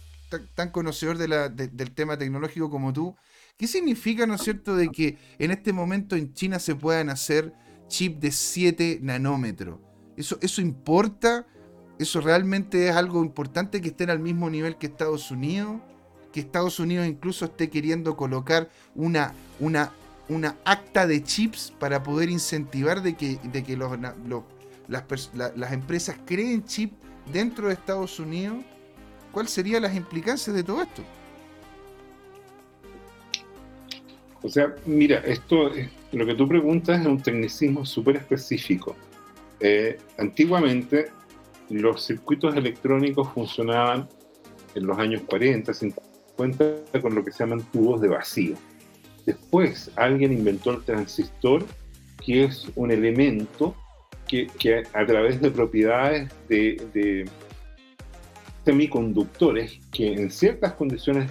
tan, conocedor del tema tecnológico como tú. ¿Qué significa, no es cierto, de que en este momento en China se puedan hacer chip de 7 nanómetros. ¿Eso, ¿Eso importa? ¿Eso realmente es algo importante que estén al mismo nivel que Estados Unidos? Que Estados Unidos incluso esté queriendo colocar una, una, una acta de chips para poder incentivar de que, de que los, las, las empresas creen chip dentro de Estados Unidos. ¿Cuáles serían las implicancias de todo esto? O sea, mira, esto, lo que tú preguntas es un tecnicismo súper específico. Eh, antiguamente, los circuitos electrónicos funcionaban en los años 40, 50 con lo que se llaman tubos de vacío. Después, alguien inventó el transistor, que es un elemento que, a través de propiedades de, semiconductores, que en ciertas condiciones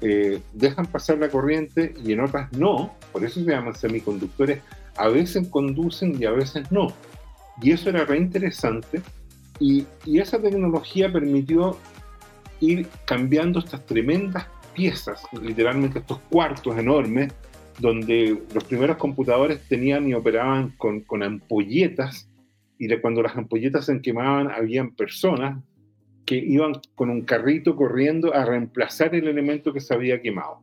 eh, dejan pasar la corriente y en otras no, por eso se llaman semiconductores, a veces conducen y a veces no. Y eso era re interesante y, y esa tecnología permitió ir cambiando estas tremendas piezas, literalmente estos cuartos enormes, donde los primeros computadores tenían y operaban con, con ampolletas, y de cuando las ampolletas se quemaban habían personas que iban con un carrito corriendo a reemplazar el elemento que se había quemado.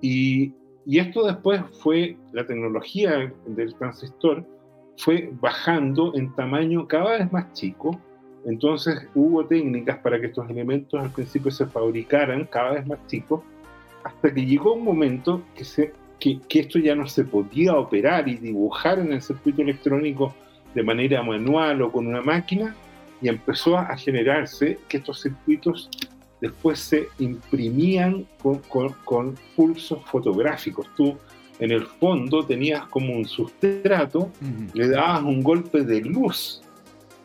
Y, y esto después fue, la tecnología del transistor fue bajando en tamaño cada vez más chico, entonces hubo técnicas para que estos elementos al principio se fabricaran cada vez más chicos, hasta que llegó un momento que, se, que, que esto ya no se podía operar y dibujar en el circuito electrónico de manera manual o con una máquina, y empezó a generarse que estos circuitos después se imprimían con, con, pulsos fotográficos. Tú en el fondo tenías como un sustrato, le dabas un golpe de luz,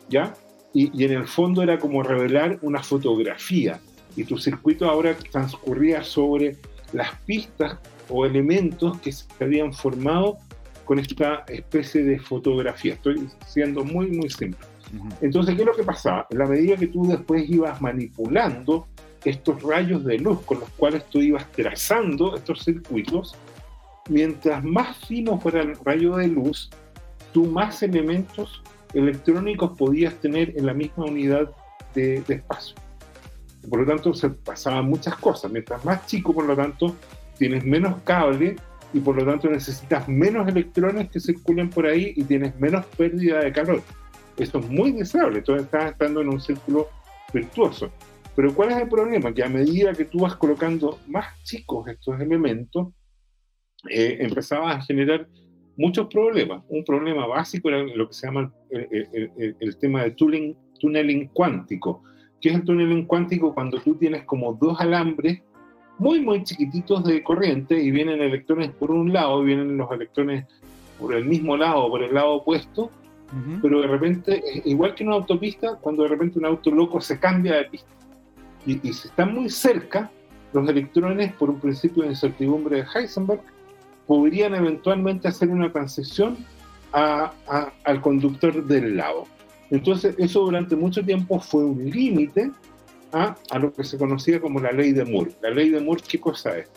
¿ya? Y, en el fondo era como revelar una fotografía. Y tu circuito ahora transcurría sobre las pistas o elementos que se habían formado con esta especie de fotografía. Estoy siendo muy, muy simple. Entonces, ¿qué es lo que pasaba? En la medida que tú después ibas manipulando estos rayos de luz con los cuales tú ibas trazando estos circuitos, mientras más fino fuera el rayo de luz, tú más elementos electrónicos podías tener en la misma unidad de, espacio. Por lo tanto, se pasaban muchas cosas. Mientras más chico, por lo tanto, tienes menos cable y por lo tanto necesitas menos electrones que circulen por ahí y tienes menos pérdida de calor. Esto es muy deseable, entonces estás estando en un círculo virtuoso. Pero ¿cuál es el problema? Que a medida que tú vas colocando más chicos estos elementos, eh, empezabas a generar muchos problemas. Un problema básico era lo que se llama el, tema de tunneling, tunneling cuántico. ¿Qué es el tunneling cuántico? Cuando tú tienes como dos alambres muy, muy chiquititos de corriente y vienen electrones por un lado y vienen los electrones por el mismo lado, por el lado opuesto, pero de repente, igual que una autopista, cuando de repente un auto loco se cambia de pista y, y si están muy cerca, los electrones, por un principio de incertidumbre de Heisenberg, podrían eventualmente hacer una transición al conductor del lado. Entonces, eso durante mucho tiempo fue un límite a, lo que se conocía como la ley de Moore. La ley de Moore, ¿qué cosa es?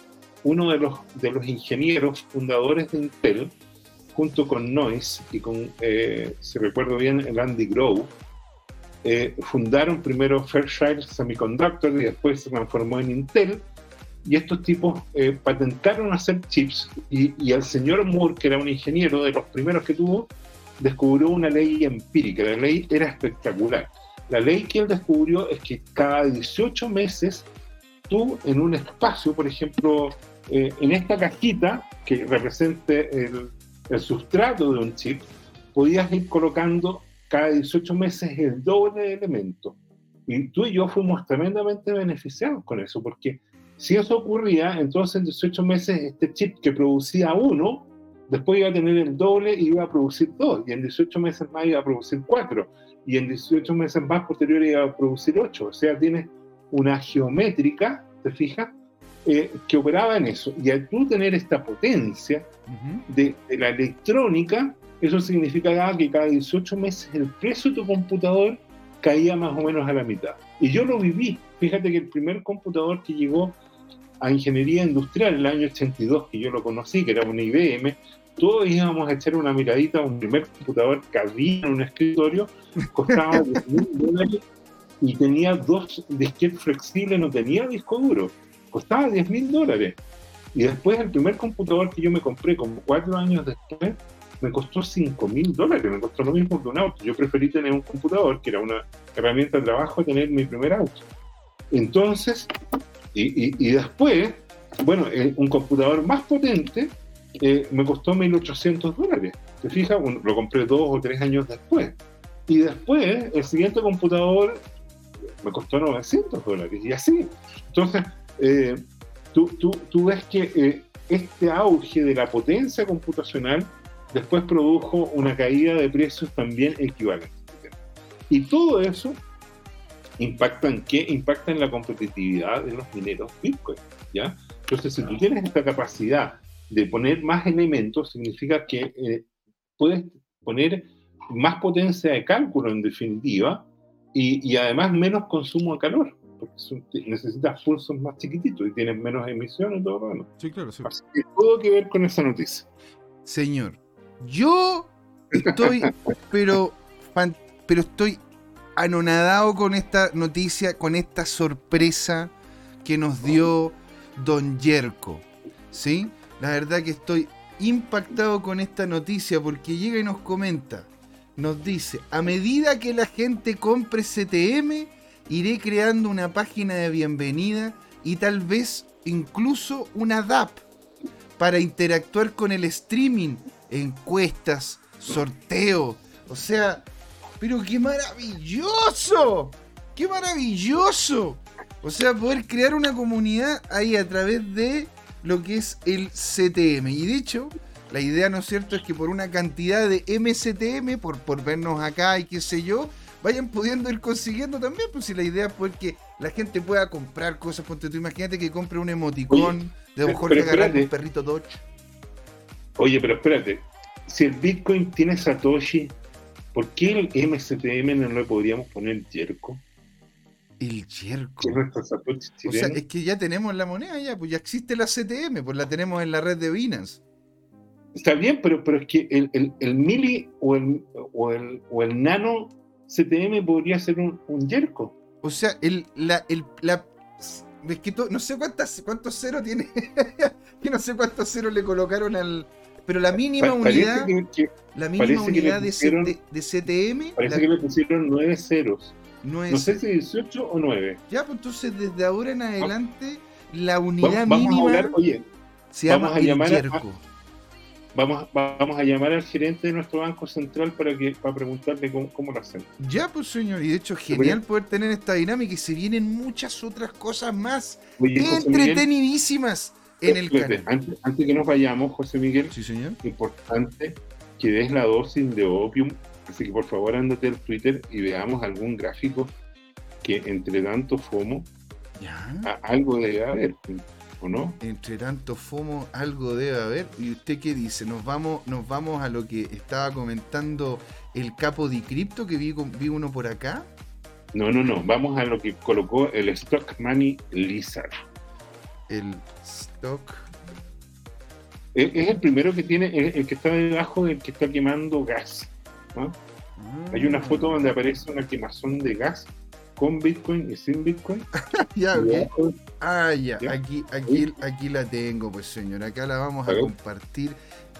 Uno de los, de los ingenieros fundadores de Intel, junto con Noyce y con, eh, si recuerdo bien, el Andy Grove, eh, fundaron primero Fairchild Semiconductor y después se transformó en Intel y estos tipos eh, patentaron hacer chips y, y, el señor Moore, que era un ingeniero de los primeros que tuvo, descubrió una ley empírica. La ley era espectacular. La ley que él descubrió es que cada 18 meses tú en un espacio, por ejemplo, eh, en esta cajita que represente el, el sustrato de un chip, podías ir colocando cada 18 meses el doble de elementos. Y tú y yo fuimos tremendamente beneficiados con eso, porque si eso ocurría, entonces en 18 meses este chip que producía uno, después iba a tener el doble y iba a producir dos, y en 18 meses más iba a producir cuatro, y en 18 meses más posteriores iba a producir ocho. O sea, tienes una geométrica, ¿te fijas? Eh, que operaba en eso. Y al tú tener esta potencia de, la electrónica, eso significaba que cada 18 meses el precio de tu computador caía más o menos a la mitad. Y yo lo viví. Fíjate que el primer computador que llegó a ingeniería industrial en el año 82, que yo lo conocí, que era una IBM, todos íbamos a echar una miradita a un primer computador que había en un escritorio, costaba 10 mil dólares y tenía dos disquetes flexibles, no tenía disco duro, costaba 10 mil dólares. Y después el primer computador que yo me compré, como cuatro años después, me costó 5 mil dólares, me costó lo mismo que un auto. Yo preferí tener un computador, que era una herramienta de trabajo, a tener mi primer auto. Entonces, y, después, bueno, eh, un computador más potente eh, me costó 1.800 dólares. ¿Te fijas? lo compré dos o tres años después. Y después, el siguiente computador me costó 900 dólares. Y así. Entonces, eh, tú, tú, tú, ves que este auge de la potencia computacional después produjo una caída de precios también equivalente. Y todo eso impacta en qué? Impacta en la competitividad de los mineros Bitcoin, ¿ya? Entonces, si tú tienes esta capacidad de poner más elementos, significa que eh, puedes poner más potencia de cálculo en definitiva y, además menos consumo de calor, porque necesitas pulsos más chiquititos y tienes menos emisiones y todo lo demás. Sí, claro, sí. Así que todo que ver con esa noticia. Señor, yo estoy, pero, pero estoy anonadado con esta noticia, con esta sorpresa que nos dio Don Yerko. ¿Sí? La verdad que estoy impactado con esta noticia porque llega y nos comenta, nos dice, a medida que la gente compre CTM, iré creando una página de bienvenida y tal vez incluso una DAP para interactuar con el streaming, encuestas, sorteo. O sea, pero qué maravilloso. Qué maravilloso. O sea, poder crear una comunidad ahí a través de lo que es el CTM. Y de hecho, la idea, ¿no es cierto?, es que por una cantidad de MCTM, por, por vernos acá y qué sé yo, vayan pudiendo ir consiguiendo también, pues si la idea es poder que la gente pueda comprar cosas, ponte tú, imagínate que compre un emoticón Oye, de pero- Jorge espérate. un perrito Dodge. Oye, pero espérate, si el Bitcoin tiene Satoshi, ¿por qué el MSTM no le podríamos poner Jerko? El yerco. O sea, es que ya tenemos la moneda ya, pues ya existe la CTM, pues la tenemos en la red de Binance. Está bien, pero, pero es que el, el, el mili o el, o, el, o el nano CTM podría ser un, un Jerko. O sea, el, la, el, la, es que to- no sé cuántas, cuántos ceros tiene, que no sé cuántos ceros le colocaron al, pero la mínima Pa- unidad, que- que, la mínima unidad pusieron- de, de CTM, parece la- que le pusieron nueve ceros. no sé si 18 o 9. ya, pues entonces desde ahora en adelante la unidad vamos mínima a hablar, oye, se vamos llama a el llamar a- yerco. vamos, a- vamos a llamar al gerente de nuestro banco central para que para preguntarle cómo, cómo lo hacen. Ya, pues señor, y de hecho genial poder tener esta dinámica y se vienen muchas otras cosas más Oye, entretenidísimas en el espérate, canal. antes, antes que nos vayamos, José Miguel, Sí, señor. importante que des la dosis de opium. Así que por favor ándate al Twitter y veamos algún gráfico que entre tanto FOMO Ya. a- algo debe haber, ¿o no? Entre tanto FOMO, algo debe haber. ¿Y usted qué dice? ¿Nos vamos, nos vamos a lo que estaba comentando el capo de cripto que vi, vi uno por acá? No, no, no. Vamos a lo que colocó el Stock Money Lizard. El stock. Es, es el primero que tiene, el, el que está debajo del que está quemando gas. ¿no? Hay una foto donde aparece una quemazón de gas con Bitcoin y sin Bitcoin. Ya, Y ok. debajo- Ah, ya. ¿Ya? Aquí, aquí, aquí la tengo, pues señor. Acá la vamos a A ver.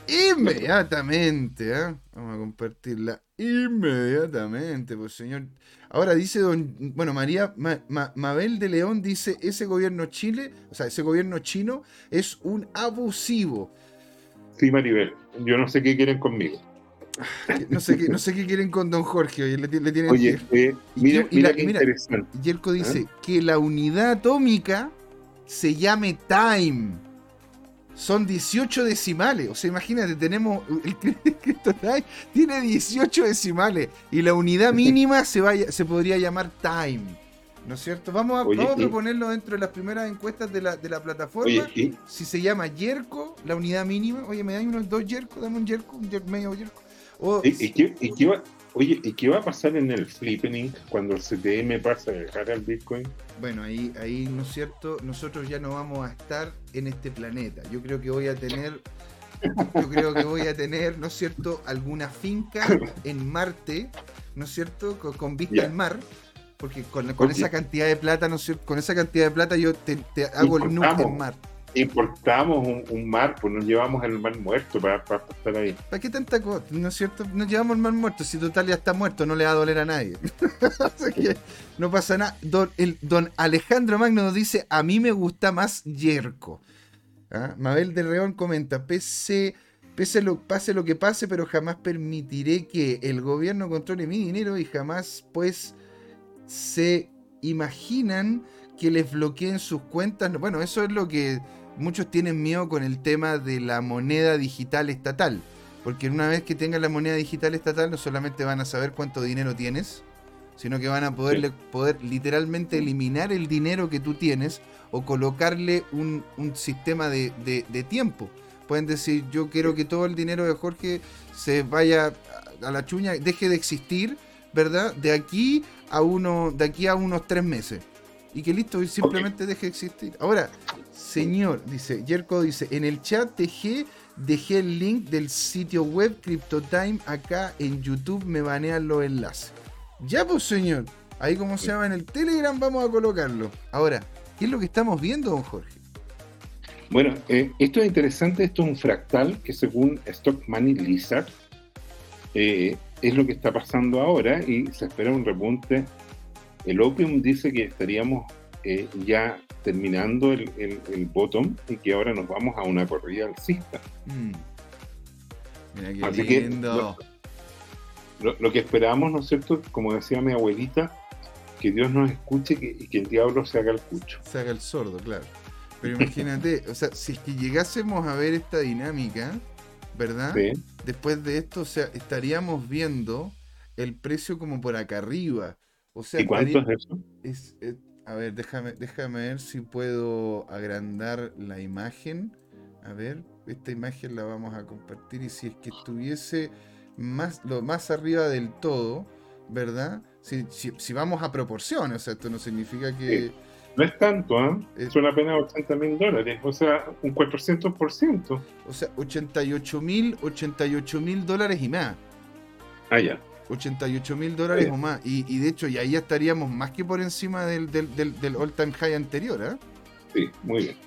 Inmediatamente. ¿eh? Vamos a compartirla inmediatamente, pues señor. Ahora dice don, bueno, María Ma- Ma- Mabel de León dice, ese gobierno Chile, o sea, ese gobierno chino es un abusivo. Sí, Maribel. Yo no sé qué quieren conmigo. No sé qué, no sé qué quieren con don Jorge, oye, le, le tienen Oye, que- eh, Y mira, y la- mira qué mira, interesante. Yerko dice que la unidad atómica se llame time. Son 18 decimales. O sea, imagínate, tenemos. El Cristo Time tiene 18 decimales. Y la unidad mínima se, vaya, se podría llamar time. ¿No es cierto? Vamos a, Oye, vamos a proponerlo dentro de las primeras encuestas de la, de la plataforma. Oye, si se llama Yerko, la unidad mínima. Oye, me dan unos dos Yerko, dame un Yerko, un Yerko, medio Yerko. O, y- y qué, y qué va, oye, ¿y qué va a pasar en el flipping cuando el CTM pasa a dejar al Bitcoin? Bueno, ahí, ahí, ¿no es cierto? Nosotros ya no vamos a estar en este planeta. Yo creo que voy a tener, yo creo que voy a tener, ¿no es cierto?, alguna finca en Marte, ¿no es cierto?, con, con vista Ya. al mar. Porque con, esa cantidad de plata, ¿no es cierto? Con esa cantidad de plata yo te, te hago el nuke en mar. Importamos un, un mar, pues nos llevamos el mar muerto para, para estar ahí. ¿Para qué tanta cosa? ¿No es cierto? Nos llevamos el mar muerto. Si total ya está muerto, no le va a doler a nadie. Así que no pasa nada. Don, el, don Alejandro Magno nos dice: A mí me gusta más Yerko. ¿Ah? Mabel de Reón comenta: pese, pese lo, pase lo que pase, pero jamás permitiré que el gobierno controle mi dinero y jamás, pues, se imaginan que les bloqueen sus cuentas. Bueno, eso es lo que muchos tienen miedo con el tema de la moneda digital estatal. Porque una vez que tengan la moneda digital estatal, no solamente van a saber cuánto dinero tienes, sino que van a poderle, poder literalmente eliminar el dinero que tú tienes o colocarle un, un sistema de, de- de tiempo. Pueden decir, yo quiero que todo el dinero de Jorge se vaya a la chuña, deje de existir, ¿verdad? De aquí a uno, de aquí a unos tres meses. Y que listo, y simplemente deje de existir. Ahora, señor, dice, Yerko dice, en el chat dejé, dejé el link del sitio web CryptoTime acá en YouTube, me banean los enlaces. Ya pues señor, ahí como se llama en el Telegram vamos a colocarlo. Ahora, ¿qué es lo que estamos viendo, don Jorge? Bueno, eh, esto es interesante, esto es un fractal que según Stock Money Lizard eh, es lo que está pasando ahora y se espera un repunte. El Opium dice que estaríamos eh, ya terminando el, el- el bottom y que ahora nos vamos a una corrida alcista. Mm. Mira qué Así que, lindo. Lo, lo que esperamos, ¿no es cierto? Como decía mi abuelita, que Dios nos escuche que- y que el diablo se haga el cucho. Se haga el sordo, claro. Pero imagínate, o sea, si es que llegásemos a ver esta dinámica, ¿verdad? ¿sí? Después de esto, o sea, estaríamos viendo el precio como por acá arriba. O sea, ¿Y cuánto es eso? es, eh, a ver, déjame, déjame ver si puedo agrandar la imagen. A ver, esta imagen la vamos a compartir y si es que estuviese más, lo más arriba del todo, ¿verdad? Si, si- si vamos a proporciones, o sea, esto no significa que... No es tanto, ¿ah? Eh. Son apenas 80 mil dólares, o sea, un 400%. O sea, 88 mil, 88 mil dólares y más. Ah, ya. 88 mil dólares Sí. o más. Y, y de hecho, y ahí ya estaríamos más que por encima del, del, del, del all time high anterior, ¿ah? Sí, muy bien.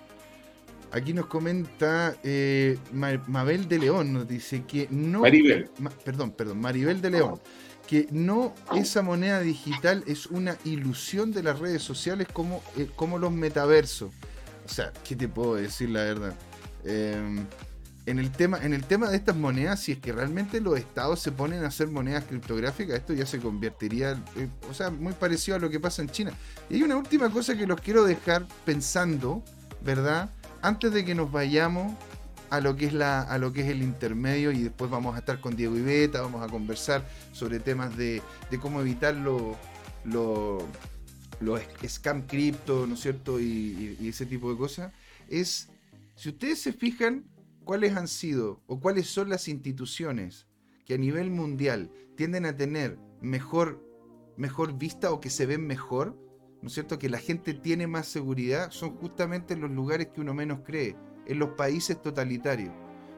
Aquí nos comenta eh, Ma- Mabel de León, nos dice que no... Maribel. Ma- perdón, perdón, Maribel de León. Que no esa moneda digital es una ilusión de las redes sociales como, eh, como los metaversos. O sea, ¿qué te puedo decir la verdad? Eh, en, el tema, en el tema de estas monedas, si es que realmente los estados se ponen a hacer monedas criptográficas, esto ya se convertiría, eh, o sea, muy parecido a lo que pasa en China. Y hay una última cosa que los quiero dejar pensando, ¿verdad? Antes de que nos vayamos a lo que es la a lo que es el intermedio y después vamos a estar con Diego y Beta, vamos a conversar sobre temas de, de cómo evitar lo- lo- los scam cripto, ¿no es cierto? Y- y ese tipo de cosas. Es, si ustedes se fijan, cuáles han sido o cuáles son las instituciones que a nivel mundial tienden a tener mejor, mejor vista o que se ven mejor, ¿no es cierto? Que la gente tiene más seguridad, son justamente en los lugares que uno menos cree, en los países totalitarios.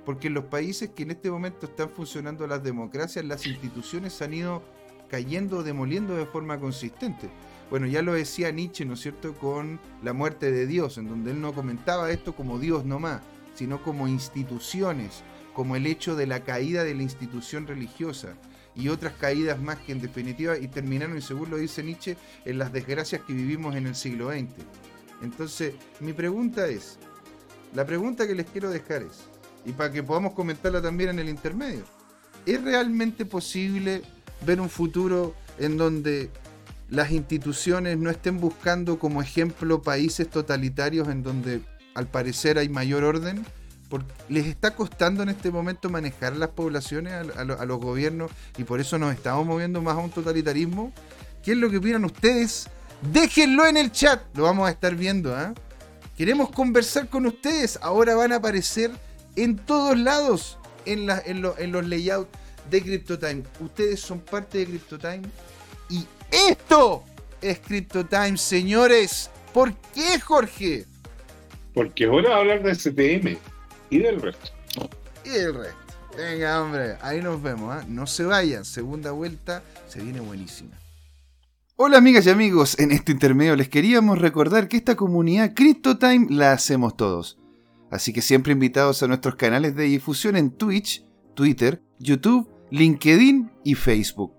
Porque en los países que en este momento están funcionando las democracias, las instituciones han ido cayendo o demoliendo de forma consistente. Bueno, ya lo decía Nietzsche, ¿no es cierto?, con la muerte de Dios, en donde él no comentaba esto como Dios nomás, sino como instituciones, como el hecho de la caída de la institución religiosa y otras caídas más que en definitiva y terminaron, y según lo dice Nietzsche, en las desgracias que vivimos en el siglo XX. Entonces, mi pregunta es, la pregunta que les quiero dejar es, y para que podamos comentarla también en el intermedio, ¿es realmente posible ver un futuro en donde las instituciones no estén buscando como ejemplo países totalitarios en donde al parecer hay mayor orden? Porque les está costando en este momento manejar las poblaciones a, a lo- a los gobiernos y por eso nos estamos moviendo más a un totalitarismo. ¿Qué es lo que opinan ustedes? Déjenlo en el chat, lo vamos a estar viendo. ¿ah? Queremos conversar con ustedes. Ahora van a aparecer en todos lados en, en los layouts de CryptoTime. Ustedes son parte de CryptoTime y esto es CryptoTime, señores. ¿Por qué, Jorge? Porque es hora de hablar de STM y del resto. Y el resto. Venga, hombre, ahí nos vemos. ¿ah? No se vayan, segunda vuelta se viene buenísima. Hola amigas y amigos, en este intermedio les queríamos recordar que esta comunidad CryptoTime la hacemos todos. Así que siempre invitados a nuestros canales de difusión en Twitch, Twitter, YouTube, LinkedIn y Facebook.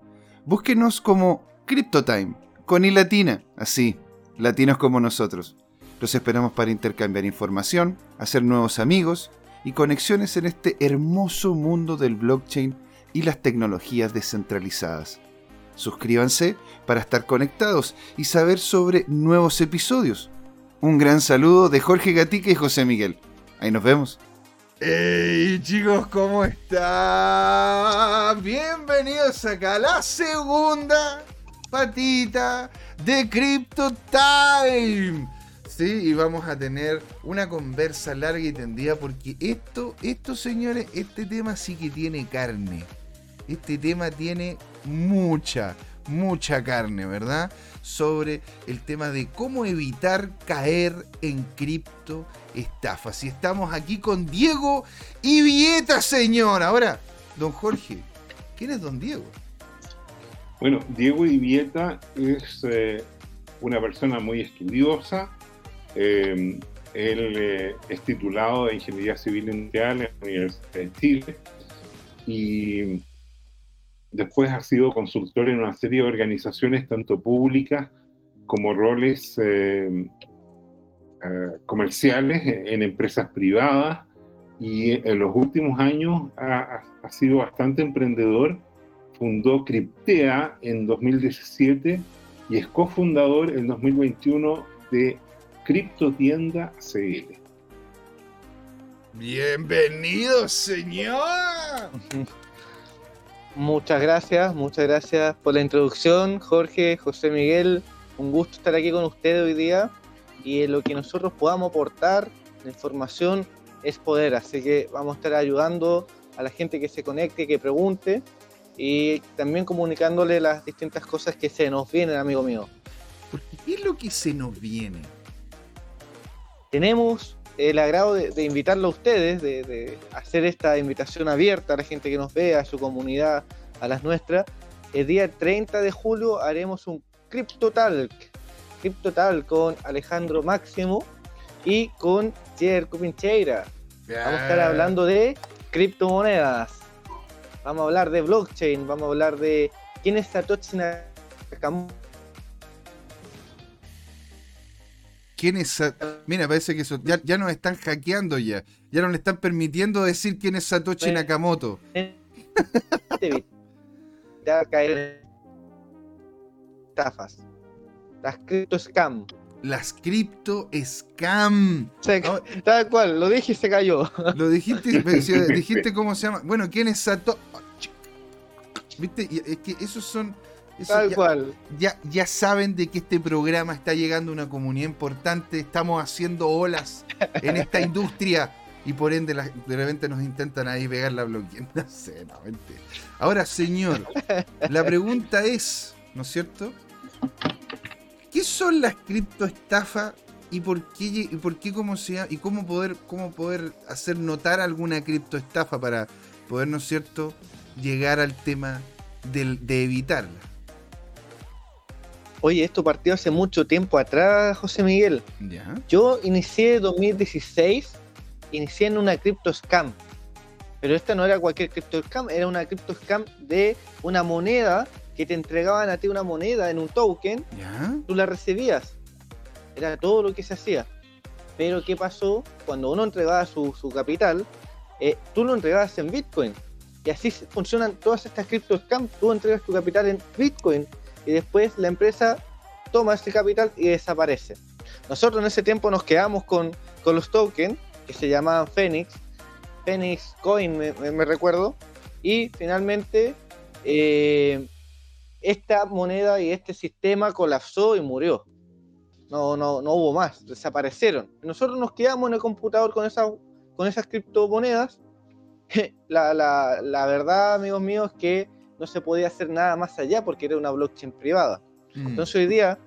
Búsquenos como CryptoTime, con i latina, así, latinos como nosotros. Los esperamos para intercambiar información, hacer nuevos amigos y conexiones en este hermoso mundo del blockchain y las tecnologías descentralizadas. Suscríbanse para estar conectados y saber sobre nuevos episodios. Un gran saludo de Jorge Gatica y José Miguel. Ahí nos vemos. ¡Hey chicos! ¿Cómo están? Bienvenidos acá a la segunda patita de Crypto Time. Sí, y vamos a tener una conversa larga y tendida porque esto, esto señores, este tema sí que tiene carne. Este tema tiene mucha, mucha carne, ¿verdad? Sobre el tema de cómo evitar caer en cripto estafas. Y estamos aquí con Diego y Vieta, señor. Ahora, don Jorge, ¿quién es don Diego? Bueno, Diego Ivieta es eh, una persona muy estudiosa. Eh, él eh, es titulado de Ingeniería Civil Industrial en la Universidad de Chile y después ha sido consultor en una serie de organizaciones, tanto públicas como roles eh, eh, comerciales en empresas privadas y en los últimos años ha, ha- sido bastante emprendedor. Fundó Cryptea en 2017 y es cofundador en 2021 de Criptotienda CL. Bienvenido, señor. Muchas gracias, muchas gracias por la introducción, Jorge, José Miguel. Un gusto estar aquí con ustedes hoy día y en lo que nosotros podamos aportar, la información es poder, así que vamos a estar ayudando a la gente que se conecte, que pregunte y también comunicándole las distintas cosas que se nos vienen, amigo mío. ¿Qué es lo que se nos viene? Tenemos el agrado de, invitarlo a ustedes, de, hacer esta invitación abierta a la gente que nos ve, a su comunidad, a las nuestras. El día 30 de julio haremos un Crypto Talk, Crypto Talk con Alejandro Máximo y con Jerko Pincheira. Vamos a estar hablando de criptomonedas. Vamos a hablar de blockchain, vamos a hablar de quién es Satoshi Nakamoto quién es. Mira, parece que eso, ya, nos están hackeando ya. Ya no le están permitiendo decir quién es Satoshi Nakamoto. ya caer estafas. Las cripto scam. Las cripto scam. tal cual, lo dije y se cayó. Lo dijiste, dijiste cómo se llama. Bueno, ¿quién es Satoshi? ¿Viste? Es que esos son Tal ya, cual. Ya, saben de que este programa está llegando a una comunidad importante. Estamos haciendo olas en esta industria. Y por ende, de repente nos intentan ahí pegar la bloquea. No sé, no, Ahora, señor, la pregunta es, ¿no es cierto? ¿Qué son las criptoestafas y por qué y por qué cómo se y cómo poder cómo poder hacer notar alguna criptoestafa para poder, ¿no es cierto?, llegar al tema de evitarla. Oye, esto partió hace mucho tiempo atrás, José Miguel. Yo inicié 2016, inicié en una crypto scam. Pero esta no era cualquier crypto scam, era una crypto scam de una moneda que te entregaban a ti una moneda en un token. Tú la recibías. Era todo lo que se hacía. Pero ¿qué pasó? Cuando uno entregaba su, capital, eh, tú lo entregabas en Bitcoin. Y así funcionan todas estas crypto scam. Tú entregas tu capital en Bitcoin y después la empresa toma ese capital y desaparece. Nosotros en ese tiempo nos quedamos con, los tokens que se llamaban Phoenix, Phoenix Coin me, recuerdo, y finalmente eh, esta moneda y este sistema colapsó y murió. No, no, no hubo más, desaparecieron. Nosotros nos quedamos en el computador con, esa, con esas criptomonedas. La, la, la verdad, amigos míos, que no se podía hacer nada más allá porque era una blockchain privada. Mm. Entonces hoy día,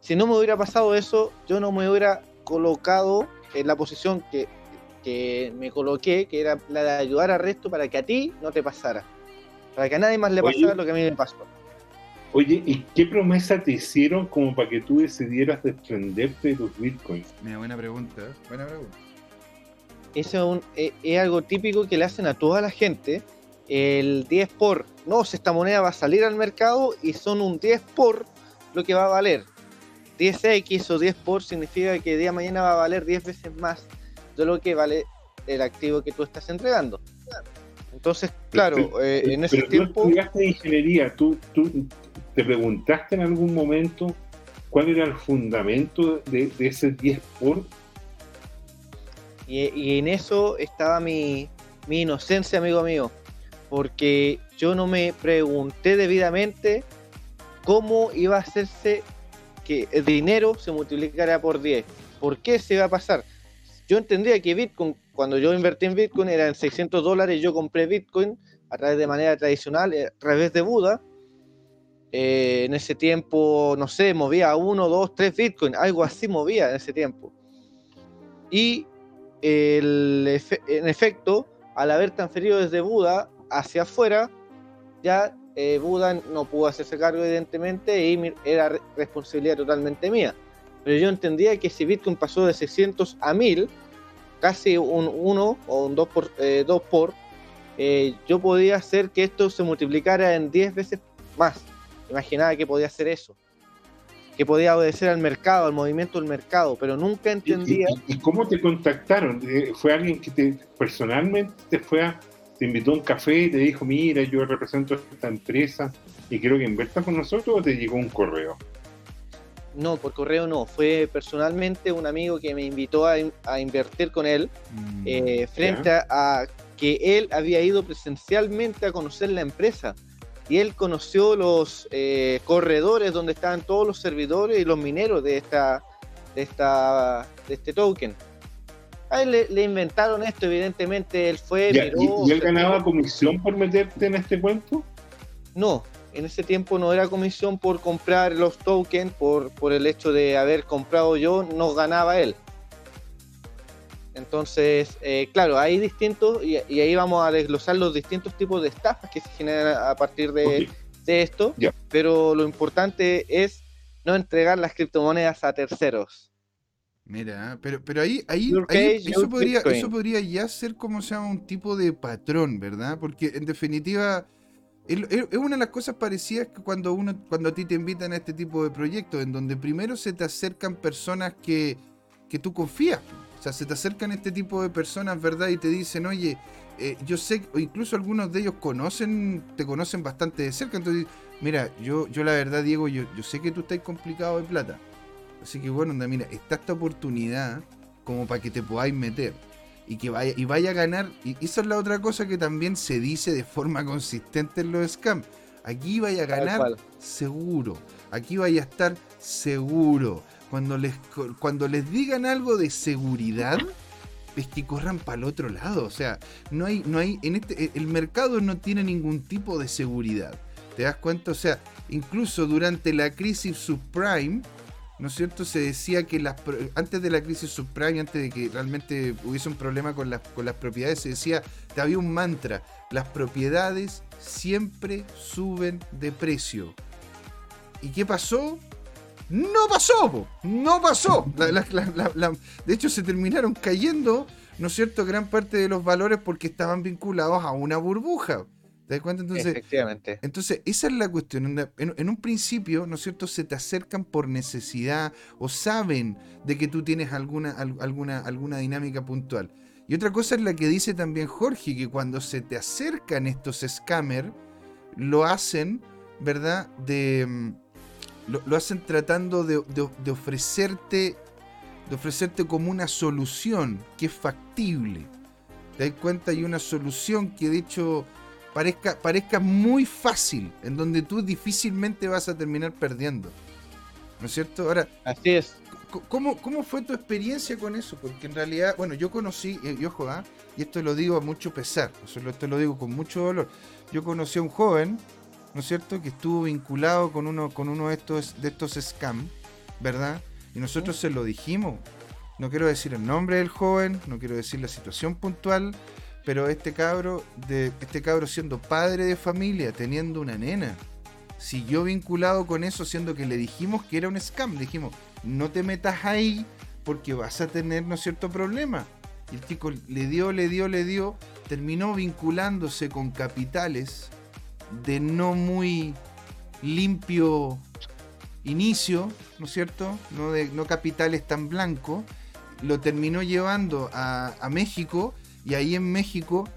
si no me hubiera pasado eso, yo no me hubiera colocado en la posición que, me coloqué, que era la de ayudar al resto para que a ti no te pasara. Para que a nadie más le pasara lo que a mí me pasó. Oye, ¿y qué promesa te hicieron como para que tú decidieras desprenderte de tus bitcoins? Mira, buena pregunta, ¿eh? buena pregunta. Eso es, eh, es, algo típico que le hacen a toda la gente el 10 por, no, esta moneda va a salir al mercado y son un 10 por lo que va a valer. 10x o 10 por significa que día mañana va a valer 10 veces más de lo que vale el activo que tú estás entregando. Entonces, claro, eh, en ese tiempo... Tú estudiaste ingeniería, ¿tú, ¿tú, te preguntaste en algún momento cuál era el fundamento de, ese 10 por. Y, y, en eso estaba mi, mi inocencia, amigo mío porque yo no me pregunté debidamente cómo iba a hacerse que el dinero se multiplicara por 10. ¿Por qué se iba a pasar? Yo entendía que Bitcoin, cuando yo invertí en Bitcoin, eran 600 dólares, yo compré Bitcoin a través de manera tradicional, eh, a través de Buda. Eh, en ese tiempo, no sé, movía uno, dos, tres Bitcoin, algo así movía en ese tiempo. Y en efecto, al haber transferido desde Buda hacia afuera, ya eh, Buda no pudo hacerse cargo evidentemente y era responsabilidad totalmente mía. Pero yo entendía que si Bitcoin pasó de 600 a 1000, casi un 1 o un 2 por, eh, por eh, yo podía hacer que esto se multiplicara en 10 veces más. Imaginaba que podía hacer eso. Que podía obedecer al mercado, al movimiento del mercado, pero nunca entendía. ¿Y, y cómo te contactaron? ¿Fue alguien que te personalmente te fue a, te invitó a un café y te dijo, mira, yo represento esta empresa y quiero que inviertas con nosotros o te llegó un correo? No, por correo no. Fue personalmente un amigo que me invitó a, invertir con él mm, eh, frente a, que él había ido presencialmente a conocer la empresa y él conoció los eh, corredores donde estaban todos los servidores y los mineros de esta de esta de este token. A él le, inventaron esto, evidentemente él fue. ¿Y, él ganaba comisión por meterte en este cuento? No, en ese tiempo no era comisión por comprar los tokens, por, por el hecho de haber comprado yo, no ganaba él. Entonces, eh, claro, hay distintos, y, ahí vamos a desglosar los distintos tipos de estafas que se generan a partir de, esto, pero lo importante es no entregar las criptomonedas a terceros. Mira, pero, pero ahí, ahí, eso, podría, eso podría ya ser como se llama un tipo de patrón, ¿verdad? Porque en definitiva es, una de las cosas parecidas que cuando uno, cuando a ti te invitan a este tipo de proyectos, en donde primero se te acercan personas que, que tú confías. O sea, se te acercan este tipo de personas, ¿verdad? Y te dicen, oye, eh, yo sé, o incluso algunos de ellos conocen, te conocen bastante de cerca. Entonces, mira, yo, yo la verdad, Diego, yo, yo sé que tú estás complicado de plata. Así que bueno, mira, está esta oportunidad como para que te podáis meter y que vaya, y vaya a ganar. Y esa es la otra cosa que también se dice de forma consistente en los scams. Aquí vaya a ganar seguro. Aquí vaya a estar seguro cuando les, cuando les digan algo de seguridad, es que corran para el otro lado. O sea, no hay, no hay, en este, el mercado no tiene ningún tipo de seguridad. ¿Te das cuenta? O sea, incluso durante la crisis subprime, ¿no es cierto? Se decía que las, antes de la crisis subprime, antes de que realmente hubiese un problema con las, con las propiedades, se decía, había un mantra, las propiedades siempre suben de precio. ¿Y qué pasó? No pasó, no pasó. de hecho, se terminaron cayendo, ¿no es cierto?, gran parte de los valores porque estaban vinculados a una burbuja. ¿Te das cuenta? Entonces, Efectivamente. Entonces, esa es la cuestión. En, un principio, ¿no es cierto?, se te acercan por necesidad o saben de que tú tienes alguna, alguna, alguna dinámica puntual. Y otra cosa es la que dice también Jorge, que cuando se te acercan estos scammers, lo hacen, ¿verdad?, de mm, lo, hacen tratando de, ofrecerte de ofrecerte como una solución que es factible. Te das cuenta, hay una solución que de hecho parezca, parezca muy fácil, en donde tú difícilmente vas a terminar perdiendo. ¿No es cierto? Ahora, así es. ¿Cómo, cómo fue tu experiencia con eso? Porque en realidad, bueno, yo conocí, eh, y ojo, ¿ah? y esto lo digo a mucho pesar, esto lo digo con mucho dolor. Yo conocí a un joven ¿no es cierto?, que estuvo vinculado con uno, con uno de estos, de estos scams, ¿verdad? Y nosotros se lo dijimos. No quiero decir el nombre del joven, no quiero decir la situación puntual, pero este cabro, de, este cabro siendo padre de familia, teniendo una nena, siguió vinculado con eso, siendo que le dijimos que era un scam. Dijimos, no te metas ahí porque vas a tener, ¿no cierto?, problema. Y el chico le dio, le dio, le dio, terminó vinculándose con capitales de no muy limpio inicio, ¿no es cierto? No, de, no capitales tan blanco, lo terminó llevando a, México y ahí en México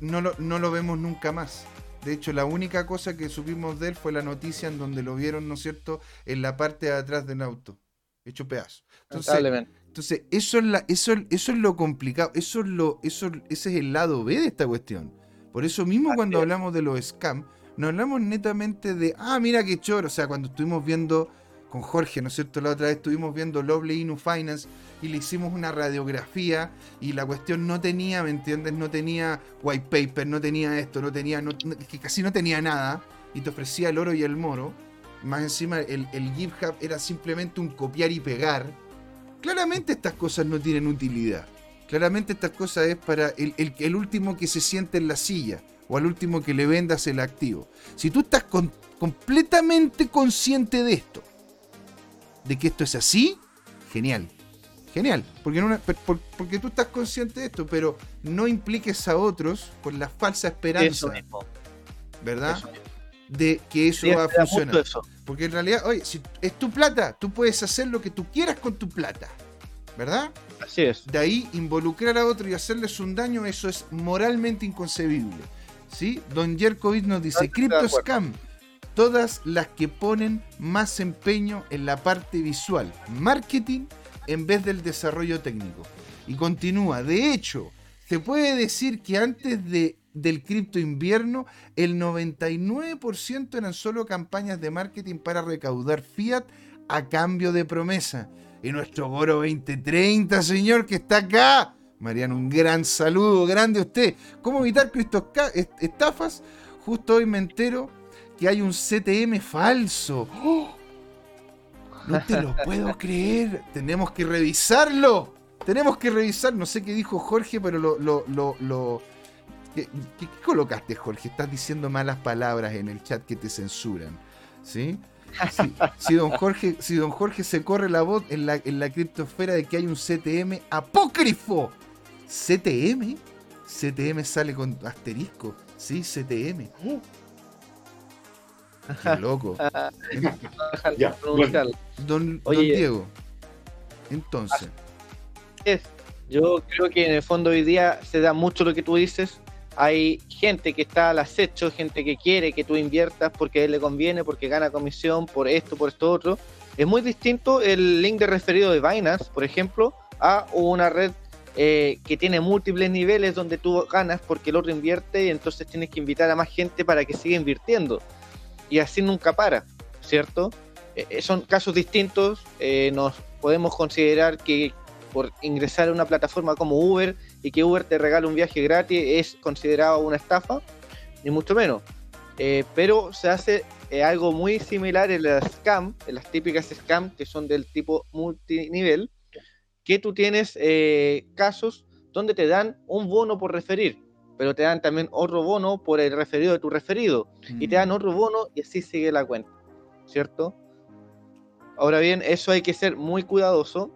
no lo, no lo vemos nunca más. De hecho, la única cosa que supimos de él fue la noticia en donde lo vieron, ¿no es cierto?, en la parte de atrás del auto, hecho pedazo. Entonces, entonces, eso es, la, eso, eso es lo complicado, eso es lo, eso, ese es el lado B de esta cuestión. Por eso mismo cuando hablamos de los scams, no hablamos netamente de, ah, mira qué choro, o sea, cuando estuvimos viendo con Jorge, ¿no es cierto? La otra vez estuvimos viendo Lovely Inu Finance y le hicimos una radiografía y la cuestión no tenía, ¿me entiendes? No tenía white paper, no tenía esto, no tenía, que casi no tenía nada y te ofrecía el oro y el moro. Más encima el, el GitHub era simplemente un copiar y pegar Claramente estas cosas no tienen utilidad. Claramente estas cosas es para el, el, último que se siente en la silla o al último que le vendas el activo. Si tú estás completamente consciente de esto, de que esto es así, genial. Genial, porque, porque tú estás consciente de esto, pero no impliques a otros con la falsa esperanza. ¿Verdad? De que eso va a funcionar. Porque en realidad, oye, si es tu plata, tú puedes hacer lo que tú quieras con tu plata. ¿Verdad? Así es. De ahí involucrar a otro y hacerles un daño, eso es moralmente inconcebible. ¿Sí? Don Jerkovic nos dice, Crypto Scam, todas las que ponen más empeño en la parte visual, marketing, en vez del desarrollo técnico. Y continúa, de hecho, se puede decir que antes de, del cripto invierno, el 99% eran solo campañas de marketing para recaudar fiat a cambio de promesa. Y nuestro Goro 2030, señor, que está acá. Mariano, un gran saludo, grande usted. ¿Cómo evitar estafas? Justo hoy me entero que hay un CTM falso. ¡Oh! No te lo puedo creer. Tenemos que revisarlo. Tenemos que revisar. No sé qué dijo Jorge, pero lo. lo, lo, ¿Qué, colocaste, Jorge? Estás diciendo malas palabras en el chat que te censuran. ¿Sí? Si, don Jorge, si don Jorge se corre la voz en la, en la criptosfera de que hay un CTM apócrifo. ¿CTM? CTM sale con asterisco. Sí, CTM. Qué loco. don, Diego. Entonces. Yo creo que en el fondo hoy día se da mucho lo que tú dices. Hay gente que está al acecho, gente que quiere que tú inviertas porque a él le conviene, porque gana comisión, por esto, por esto otro. Es muy distinto el link de referido de Binance, por ejemplo, a una red eh, que tiene múltiples niveles donde tú ganas porque el otro invierte y entonces tienes que invitar a más gente para que siga invirtiendo y así nunca para, ¿cierto? Eh, eh, son casos distintos, eh, nos podemos considerar que por ingresar a una plataforma como Uber y que Uber te regale un viaje gratis es considerado una estafa, ni mucho menos. pero se hace algo muy similar en las scam, en las típicas scam que son del tipo multinivel, que tú tienes casos donde te dan un bono por referir pero te dan también otro bono por el referido de tu referido, y te dan mm. otro bono y así sigue la cuenta, ¿cierto? Ahora bien, eso hay que ser muy cuidadoso,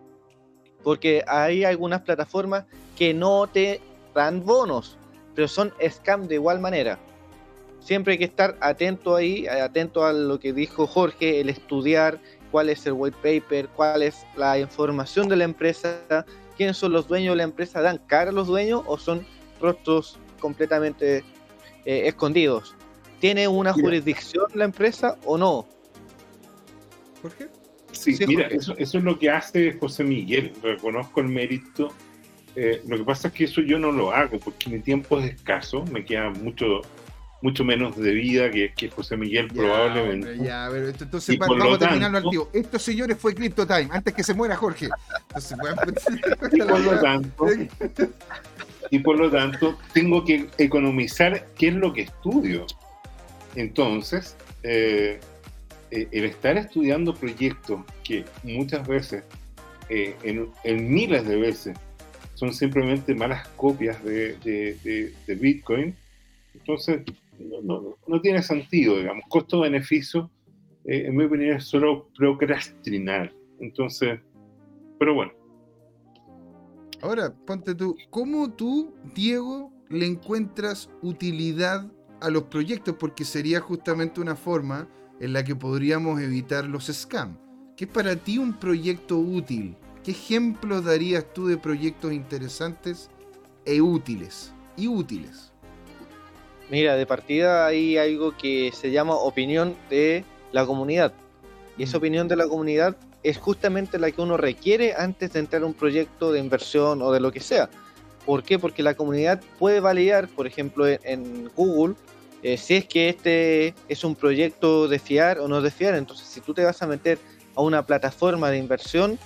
porque hay algunas plataformas que no te dan bonos, pero son scam de igual manera. Siempre hay que estar atento ahí, atento a lo que dijo Jorge, el estudiar cuál es el white paper, cuál es la información de la empresa, quiénes son los dueños de la empresa, dan cara a los dueños o son rostros completamente eh, escondidos. ¿Tiene una jurisdicción la empresa o no? Jorge. Sí, mira, Eso, eso, es lo que hace José Miguel, reconozco el mérito. Eh, lo que pasa es que eso yo no lo hago porque mi tiempo es escaso, me queda mucho mucho menos de vida que, que José Miguel probablemente. ya, pero entonces vamos a terminarlo al tío. Estos señores fue Crypto Time, antes que se muera Jorge. Entonces, y por lo tanto, y por lo tanto tengo que economizar qué es lo que estudio. Entonces, eh, eh, el estar estudiando proyectos que muchas veces, eh, en, miles de veces, son simplemente malas copias de, Bitcoin, entonces no, no, tiene sentido, digamos. Costo-beneficio, en mi opinión, es solo procrastinar. Entonces, pero bueno, Ahora, ponte tú, ¿cómo tú, Diego, le encuentras utilidad a los proyectos? Porque sería justamente una forma en la que podríamos evitar los scams. ¿Qué es para ti un proyecto útil? ¿Qué ejemplo darías tú de proyectos interesantes e útiles? Y útiles. Mira, de partida hay algo que se llama opinión de la comunidad. Y esa mm. opinión de la comunidad es justamente la que uno requiere antes de entrar a un proyecto de inversión o de lo que sea. ¿Por qué? Porque la comunidad puede validar, por ejemplo, en, Google, eh, si es que este es un proyecto de fiar o no de fiar. Entonces, si tú te vas a meter a una plataforma de inversión,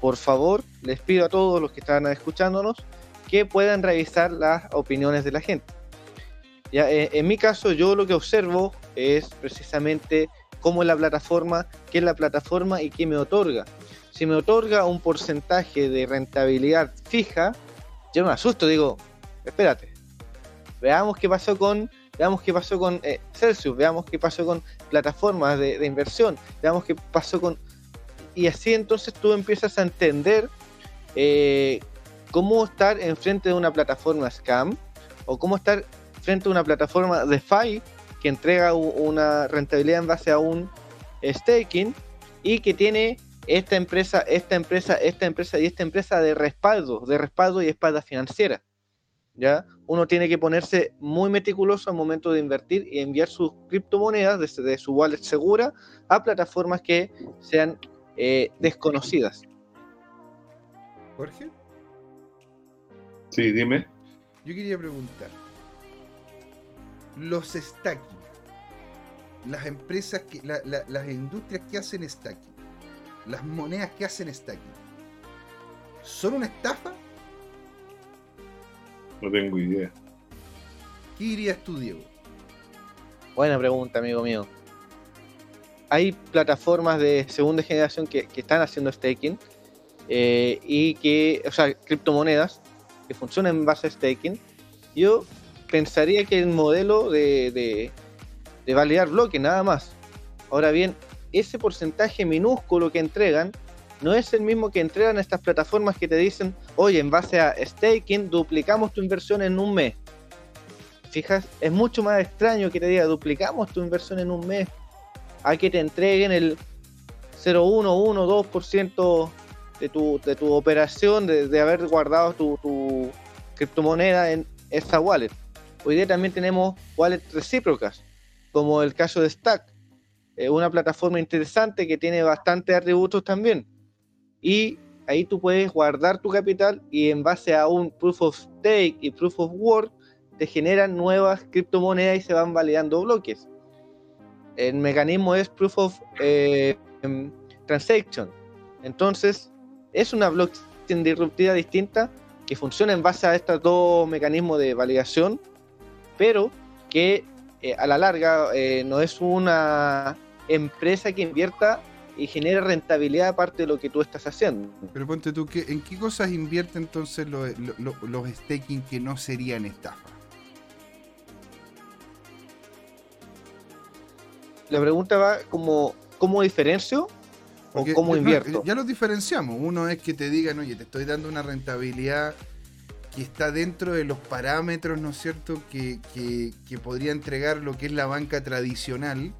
por favor, les pido a todos los que están escuchándonos que puedan revisar las opiniones de la gente. Eh, en mi caso, yo lo que observo es precisamente cómo es la plataforma, qué es la plataforma y qué me otorga. Si me otorga un porcentaje de rentabilidad fija, yo me asusto, digo, espérate, veamos qué pasó con, veamos qué pasó con eh, Celsius, veamos qué pasó con plataformas de, inversión, veamos qué pasó con... Y así entonces tú empiezas a entender eh, cómo estar enfrente de una plataforma scam o cómo estar frente a una plataforma DeFi que entrega una rentabilidad en base a un staking y que tiene esta empresa, esta empresa, esta empresa y esta empresa de respaldo, de respaldo y espalda financiera. ¿ya? Uno tiene que ponerse muy meticuloso al momento de invertir y enviar sus criptomonedas desde su wallet segura a plataformas que sean eh, desconocidas. Jorge. Sí, dime. Yo quería preguntar, los stacking, las empresas, que, las industrias que hacen stacking, las monedas que hacen stacking, ¿son una estafa? No tengo idea. ¿Qué dirías tú, Diego? Buena pregunta, amigo mío. Hay plataformas de segunda generación que, están haciendo staking eh, y que, o sea, criptomonedas que funcionan en base a staking. Yo pensaría que el modelo de, de, validar bloques, nada más. Ahora bien, ese porcentaje minúsculo que entregan no es el mismo que entregan estas plataformas que te dicen, oye, en base a staking duplicamos tu inversión en un mes. Fijas, es mucho más extraño que te diga, duplicamos tu inversión en un mes, a que te entreguen el 0,112% de tu, de tu operación, de, haber guardado tu criptomoneda en esa wallet. Hoy día también tenemos wallets recíprocas, como el caso de Stack, eh, una plataforma interesante que tiene bastantes atributos también. Y ahí tú puedes guardar tu capital y en base a un proof of stake y proof of work te generan nuevas criptomonedas y se van validando bloques. El mecanismo es proof of eh, em, transaction. Entonces, es una blockchain disruptiva distinta que funciona en base a estos dos mecanismos de validación pero que eh, a la larga eh, no es una empresa que invierta y genere rentabilidad aparte de lo que tú estás haciendo. Pero ponte tú, ¿en qué cosas invierte entonces los, staking que no serían estafa? La pregunta va como, ¿cómo diferencio o cómo invierto? Ya los diferenciamos. Uno es que te digan, oye, te estoy dando una rentabilidad que está dentro de los parámetros, ¿no es cierto?, que, podría entregar lo que es la banca tradicional.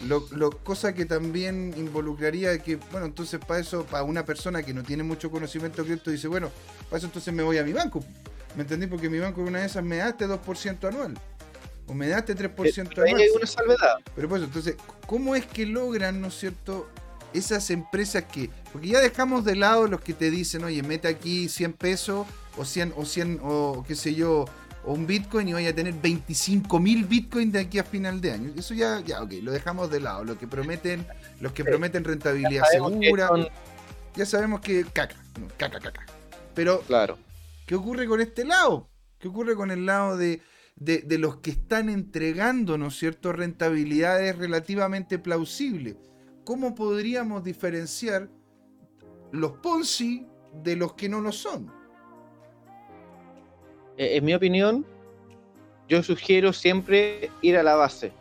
Lo, cosa que también involucraría que, bueno, entonces para eso, para una persona que no tiene mucho conocimiento cripto, dice, bueno, para eso entonces me voy a mi banco. ¿Me entendí? Porque mi banco una de esas me da este 2% anual. O me da este 3% anual. Hay una salvedad. Pero pues entonces, ¿cómo es que logran, ¿no es cierto?, esas empresas que, porque ya dejamos de lado los que te dicen, oye, mete aquí 100 pesos o 100 o 100 o qué sé yo, o un Bitcoin y vaya a tener 25 mil Bitcoin de aquí a final de año. Eso ya, ya, ok, lo dejamos de lado. Lo que prometen, los que prometen rentabilidad segura, ya sabemos que caca, caca, caca. Pero, claro. ¿qué ocurre con este lado? ¿Qué ocurre con el lado de, de, de los que están entregando, ¿no es cierto?, rentabilidades relativamente plausibles. ¿cómo podríamos diferenciar los Ponzi de los que no lo son? Eh, en mi opinión, yo sugiero siempre ir a la base.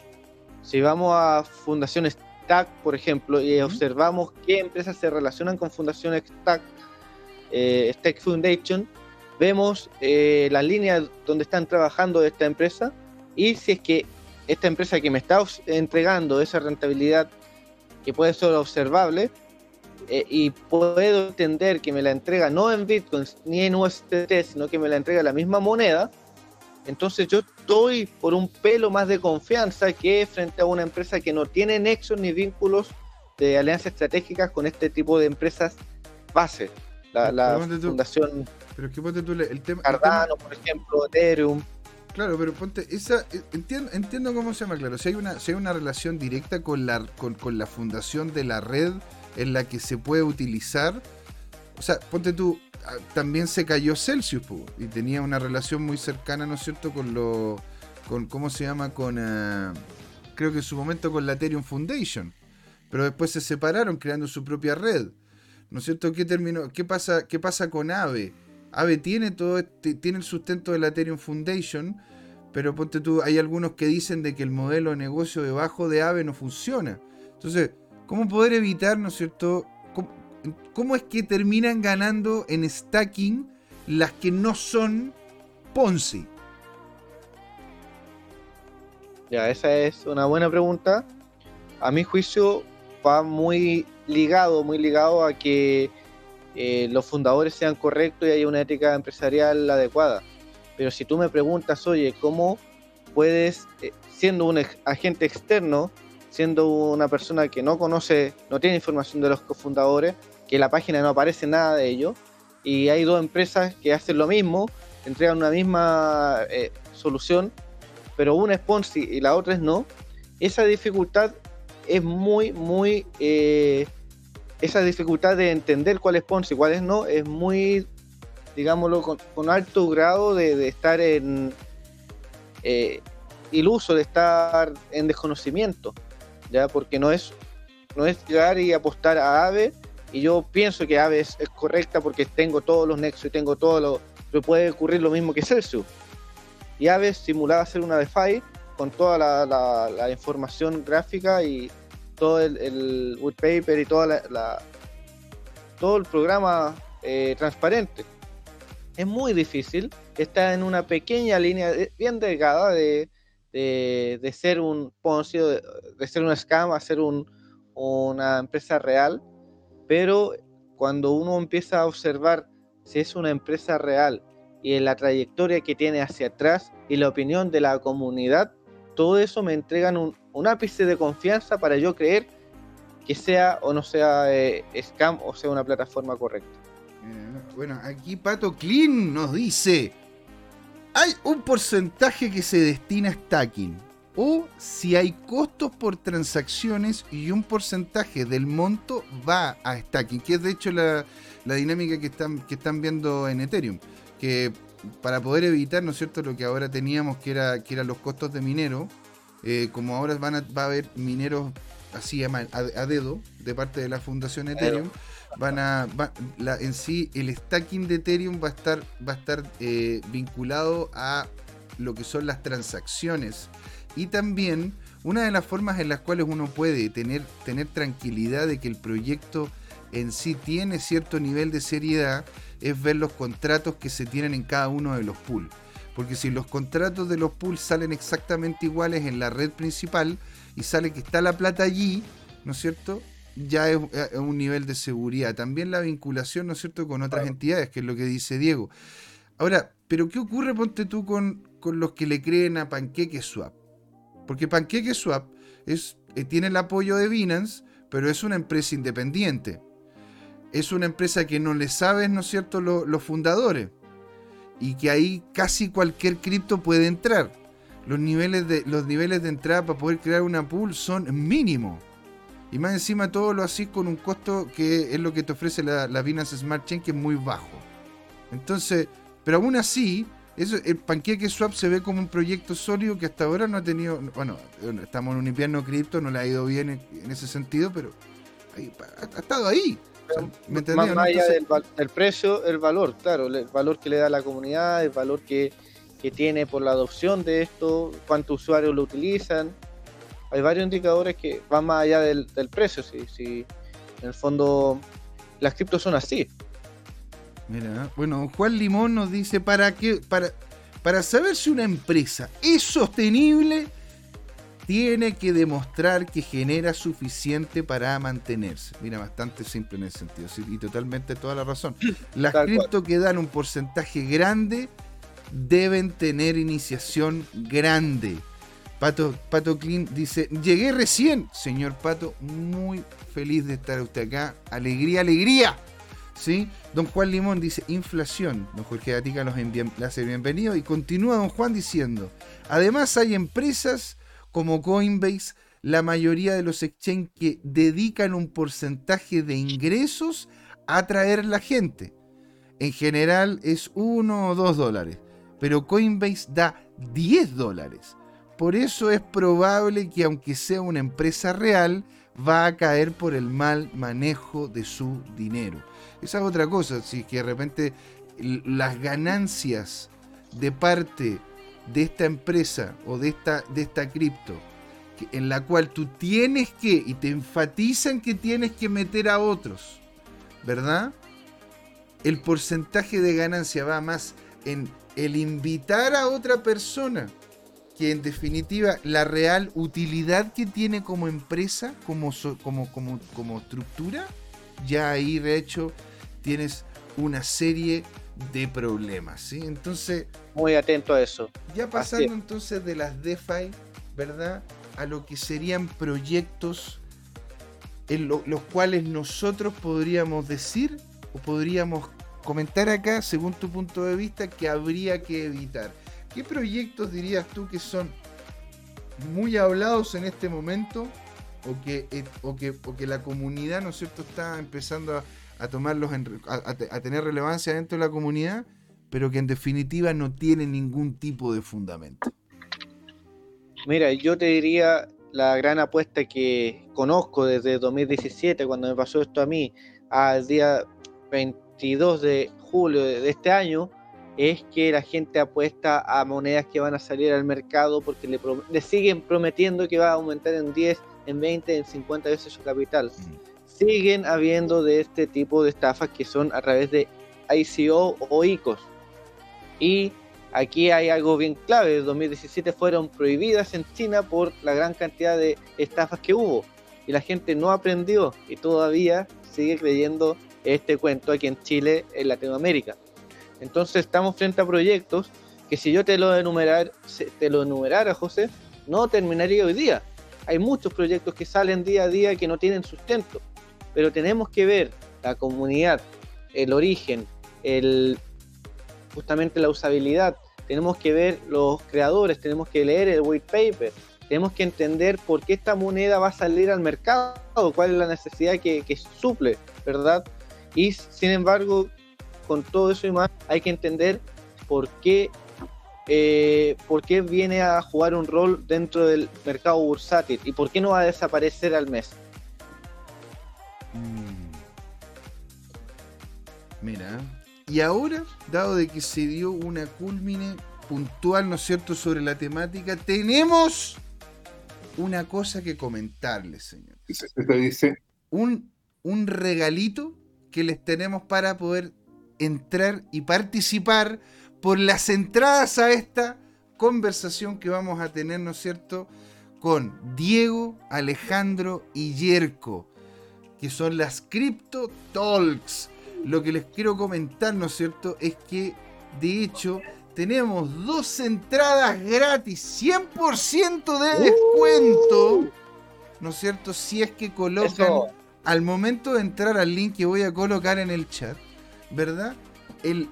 Si vamos a Fundación Stack, por ejemplo, y observamos qué empresas se relacionan con Fundación Stack, eh, Stack Foundation, vemos eh, las líneas donde están trabajando esta empresa y si es que esta empresa que me está entregando esa rentabilidad que puede ser observable eh, y puedo entender que me la entrega no en bitcoins ni en USDT, sino que me la entrega la misma moneda, entonces yo estoy por un pelo más de confianza que frente a una empresa que no tiene nexos ni vínculos de alianzas estratégicas con este tipo de empresas base. La, fundación pero que ponte tú el tema, Cardano, por ejemplo, Ethereum. Claro, pero ponte, esa, eh, entiendo, entiendo cómo se llama, claro. Si hay una, si hay una relación directa con la, con, la fundación de la red en la que se puede utilizar. O sea, ponte tú, ah, también se cayó Celsius, y tenía una relación muy cercana, ¿no es cierto?, con lo. con ¿Cómo se llama? Con. Ah, creo que en su momento con la Ethereum Foundation. Pero después se separaron creando su propia red. ¿No es cierto? ¿Qué terminó? ¿Qué pasa, qué pasa con Ave? Ave tiene todo este, tiene el sustento de la Ethereum Foundation, pero ponte tú, hay algunos que dicen de que el modelo de negocio debajo de Ave no funciona. Entonces, ¿cómo poder evitar, no es cierto? ¿Cómo, es que terminan ganando en stacking las que no son Ponzi? Ya, esa es una buena pregunta. A mi juicio va muy ligado, muy ligado a que eh, los fundadores sean correctos y haya una ética empresarial adecuada. Pero si tú me preguntas, oye, ¿cómo puedes, eh, siendo un agente externo, siendo una persona que no conoce, no tiene información de los cofundadores, que en la página no aparece nada de ello, y hay dos empresas que hacen lo mismo, entregan una misma eh, solución, pero una es Ponzi y la otra es no, esa dificultad es muy, muy... Eh, esa dificultad de entender cuál es Ponzi y cuál es no es muy, digámoslo, con, alto grado de, estar en eh, iluso, de estar en desconocimiento, ya porque no es, no es llegar y apostar a AVE y yo pienso que AVE es, correcta porque tengo todos los nexos y tengo todo lo, pero puede ocurrir lo mismo que Celsius. Y AVE simulaba hacer una DeFi con toda la, información gráfica y todo el, el paper y toda la, todo el programa eh, transparente. Es muy difícil, está en una pequeña línea bien delgada de, de, ser un Ponzi, de, ser un scam a ser un, una empresa real, pero cuando uno empieza a observar si es una empresa real y la trayectoria que tiene hacia atrás y la opinión de la comunidad, todo eso me entregan un, ápice de confianza para yo creer que sea o no sea eh, scam o sea una plataforma correcta. Eh, bueno, aquí Pato Clean nos dice, hay un porcentaje que se destina a stacking o si hay costos por transacciones y un porcentaje del monto va a stacking, que es de hecho la, dinámica que están, que están viendo en Ethereum, que para poder evitar, ¿no es cierto?, lo que ahora teníamos que era que eran los costos de minero, eh, como ahora van a, va a haber mineros así a, a, dedo de parte de la fundación Ethereum, van a la, en sí el stacking de Ethereum va a estar va a estar eh, vinculado a lo que son las transacciones y también una de las formas en las cuales uno puede tener, tener tranquilidad de que el proyecto en sí tiene cierto nivel de seriedad es ver los contratos que se tienen en cada uno de los pools. Porque si los contratos de los pools salen exactamente iguales en la red principal y sale que está la plata allí, ¿no es cierto? Ya es, un nivel de seguridad. También la vinculación, ¿no es cierto?, con otras entidades, que es lo que dice Diego. Ahora, ¿pero qué ocurre, ponte tú, con, con los que le creen a Panqueque Swap? Porque PancakeSwap es, eh, tiene el apoyo de Binance, pero es una empresa independiente. Es una empresa que no le saben, ¿no es cierto?, los fundadores. Y que ahí casi cualquier cripto puede entrar. Los niveles, de, los niveles de entrada para poder crear una pool son mínimos. Y más encima todo lo así con un costo que es lo que te ofrece la, la Binance Smart Chain, que es muy bajo. Entonces, pero aún así, eso, el Pancake Swap se ve como un proyecto sólido que hasta ahora no ha tenido. Bueno, estamos en un invierno cripto, no le ha ido bien en, ese sentido, pero ha, estado ahí. más, allá del, precio, el valor, claro, el valor que le da la comunidad, el valor que, tiene por la adopción de esto, cuántos usuarios lo utilizan. Hay varios indicadores que van más allá del, precio. Si, si en el fondo las criptos son así. Mira, bueno, Juan Limón nos dice, ¿para qué? Para, para saber si una empresa es sostenible, tiene que demostrar que genera suficiente para mantenerse. Mira, bastante simple en ese sentido, y totalmente toda la razón. Las cripto que dan un porcentaje grande deben tener iniciación grande. Pato, Pato Clean dice, llegué recién, señor Pato, muy feliz de estar usted acá. Alegría, alegría. ¿sí? Don Juan Limón dice inflación. Don Jorge Gatica los le hace bienvenido y continúa don Juan diciendo, además hay empresas como Coinbase, la mayoría de los exchanges que dedican un porcentaje de ingresos a atraer la gente. En general es 1 o 2 dólares, pero Coinbase da 10 dólares. Por eso es probable que aunque sea una empresa real, va a caer por el mal manejo de su dinero. Esa es otra cosa, si que de repente las ganancias de parte de esta empresa o de esta, de esta cripto, en la cual tú tienes que, y te enfatizan que tienes que meter a otros, ¿verdad? El porcentaje de ganancia va más en el invitar a otra persona, que en definitiva la real utilidad que tiene como empresa, como, como, como, como estructura, ya ahí de hecho tienes una serie de problemas, ¿sí? Entonces... Muy atento a eso. Ya pasando entonces de las DeFi, ¿verdad? A lo que serían proyectos en los cuales nosotros podríamos decir o podríamos comentar acá, según tu punto de vista, que habría que evitar. ¿Qué proyectos dirías tú que son muy hablados en este momento o que, eh, o que, que la comunidad, ¿no es cierto?, está empezando a, tomarlos, a, tener relevancia dentro de la comunidad, pero que en definitiva no tienen ningún tipo de fundamento. Mira, yo te diría la gran apuesta que conozco desde 2017, cuando me pasó esto a mí, al día 22 de julio de este año, es que la gente apuesta a monedas que van a salir al mercado porque le, le siguen prometiendo que va a aumentar en 10, en 20, en 50 veces su capital. Siguen habiendo de este tipo de estafas que son a través de ICO o ICOs. Y aquí hay algo bien clave. En 2017 fueron prohibidas en China por la gran cantidad de estafas que hubo. Y la gente no aprendió y todavía sigue creyendo este cuento aquí en Chile, en Latinoamérica. Entonces estamos frente a proyectos que si yo te lo, enumerar, te lo enumerara, José, no terminaría hoy día hay muchos proyectos que salen día a día que no tienen sustento, pero tenemos que ver la comunidad, el origen, el, justamente la usabilidad, tenemos que ver los creadores, tenemos que leer el white paper, tenemos que entender por qué esta moneda va a salir al mercado, cuál es la necesidad que, que suple, ¿verdad? Y sin embargo, con todo eso y más, hay que entender por qué eh, por qué viene a jugar un rol dentro del mercado bursátil y por qué no va a desaparecer al mes. Mm. Mira, y ahora, dado de que se dio una culmine puntual, ¿no es cierto?, sobre la temática, tenemos una cosa que comentarles, señor. dice? Un, un regalito que les tenemos para poder entrar y participar por las entradas a esta conversación que vamos a tener, ¿no es cierto?, con Diego, Alejandro y Yerko, que son las Crypto Talks. Lo que les quiero comentar, ¿no es cierto?, es que de hecho tenemos dos entradas gratis, 100% de descuento, ¿no es cierto? Si es que colocan al momento de entrar al link que voy a colocar en el chat, ¿verdad? el,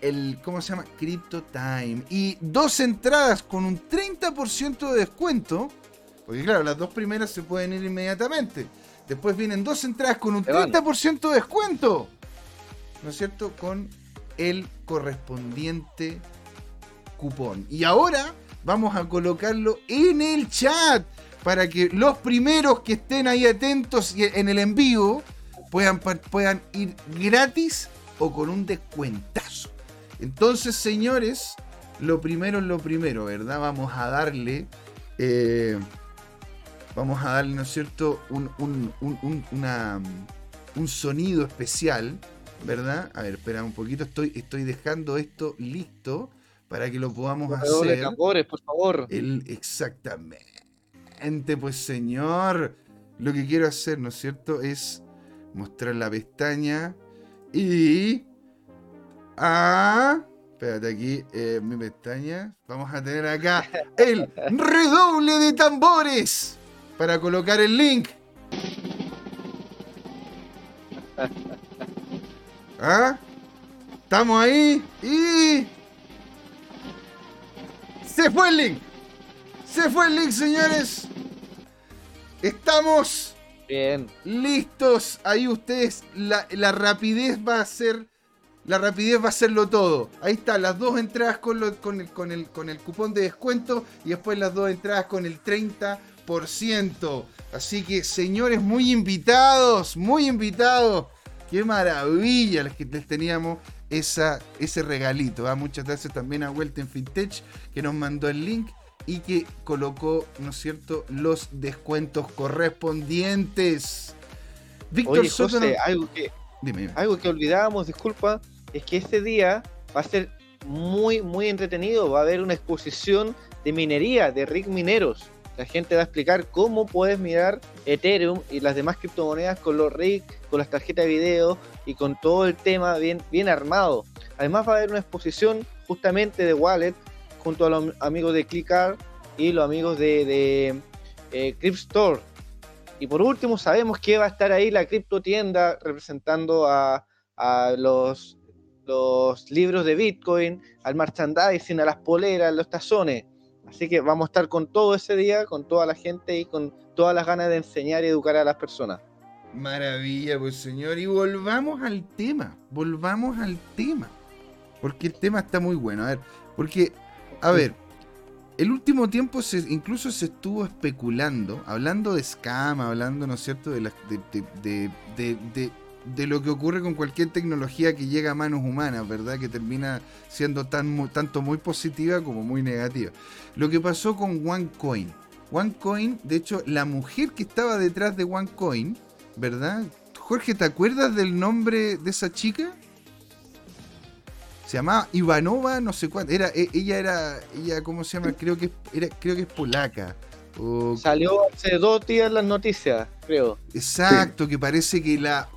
el, ¿cómo se llama? Crypto Time. Y dos entradas con un 30% de descuento. Porque claro, las dos primeras se pueden ir inmediatamente. Después vienen dos entradas con un 30% de descuento. ¿No es cierto? Con el correspondiente cupón. Y ahora vamos a colocarlo en el chat para que los primeros que estén ahí atentos en el envío puedan, puedan ir gratis o con un descuentazo. Entonces, señores, lo primero es lo primero, ¿verdad? Vamos a darle. Eh, vamos a darle, ¿no es cierto? Un, un, sonido especial, ¿verdad? A ver, espera un poquito, estoy, estoy dejando esto listo para que lo podamos hacer. Tambores, por favor. El, exactamente, pues señor. Lo que quiero hacer, ¿no es cierto? Es mostrar la pestaña y. Ah. Espérate aquí, eh, mi pestaña. Vamos a tener acá el redoble de tambores para colocar el link. ¿Ah? Estamos ahí y. Se fue el link. Se fue el link, señores. Estamos Bien. Listos. Ahí ustedes. La, rapidez va a ser. La rapidez va a hacerlo todo. Ahí está, las dos entradas con, con, el, con, el, con el cupón de descuento y después las dos entradas con el 30%. Así que, señores, muy invitados, muy invitados. Qué maravilla que les teníamos ese regalito. ¿ah? Muchas gracias también a Welten Fintech que nos mandó el link y que colocó, ¿no es cierto?, los descuentos correspondientes. Víctor José, algo que, algo que olvidábamos, disculpa, es que este día va a ser muy, muy entretenido. Va a haber una exposición de minería, de rig mineros. La gente va a explicar cómo puedes mirar Ethereum y las demás criptomonedas con los rigs, con las tarjetas de video y con todo el tema bien, bien armado. Además va a haber una exposición justamente de Wallet junto a los amigos de ClickArt y los amigos de, de eh, Store. Y por último, sabemos que va a estar ahí la cripto tienda representando a, los los libros de Bitcoin, al merchandising, a las poleras, a los tazones. Así que vamos a estar con todo ese día, con toda la gente y con todas las ganas de enseñar y educar a las personas. Maravilla, pues señor. Y volvamos al tema, volvamos al tema. Porque el tema está muy bueno. A ver, porque, a ver, el último tiempo se, incluso se estuvo especulando, hablando de scam, hablando, ¿no es cierto?, de, de, de, de, lo que ocurre con cualquier tecnología que llega a manos humanas, ¿verdad? Que termina siendo tan, tanto muy positiva como muy negativa. Lo que pasó con OneCoin. OneCoin, de hecho, la mujer que estaba detrás de OneCoin, ¿verdad? Jorge, ¿te acuerdas del nombre de esa chica? Se llamaba Ivanova, no sé cuánto. Era, e, ella era, ella, ¿cómo se llama? Creo que era, creo que es polaca. Salió hace dos días las noticias, creo. Exacto, que parece que la.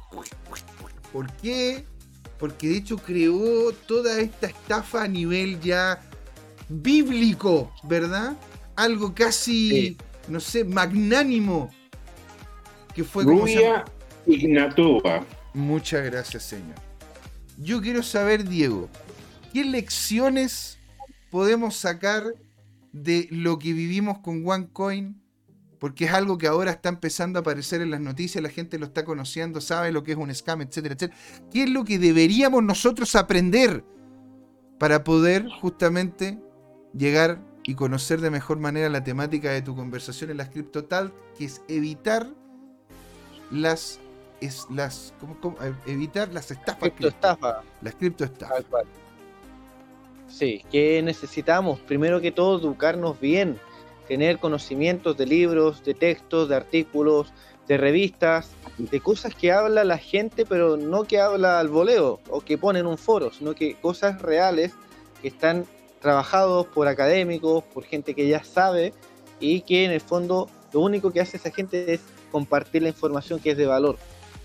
¿Por qué? Porque de hecho creó toda esta estafa a nivel ya bíblico, ¿verdad? Algo casi, no sé, magnánimo. Que fue Rubia Ignatova. Muchas gracias, señor. Yo quiero saber, Diego, ¿qué lecciones podemos sacar de lo que vivimos con OneCoin? Porque es algo que ahora está empezando a aparecer en las noticias, la gente lo está conociendo, sabe lo que es un scam, etcétera, etcétera. ¿Qué es lo que deberíamos nosotros aprender para poder justamente llegar y conocer de mejor manera la temática de tu conversación en las CryptoTalk, que es evitar las es las evitar las estafas. Las criptoestafas. Sí, que necesitamos primero que todo educarnos bien, tener conocimientos de libros, de textos, de artículos, de revistas, de cosas que habla la gente, pero no que habla al voleo o que pone en un foro, sino que cosas reales que están trabajados por académicos, por gente que ya sabe y que en el fondo lo único que hace esa gente es compartir la información que es de valor.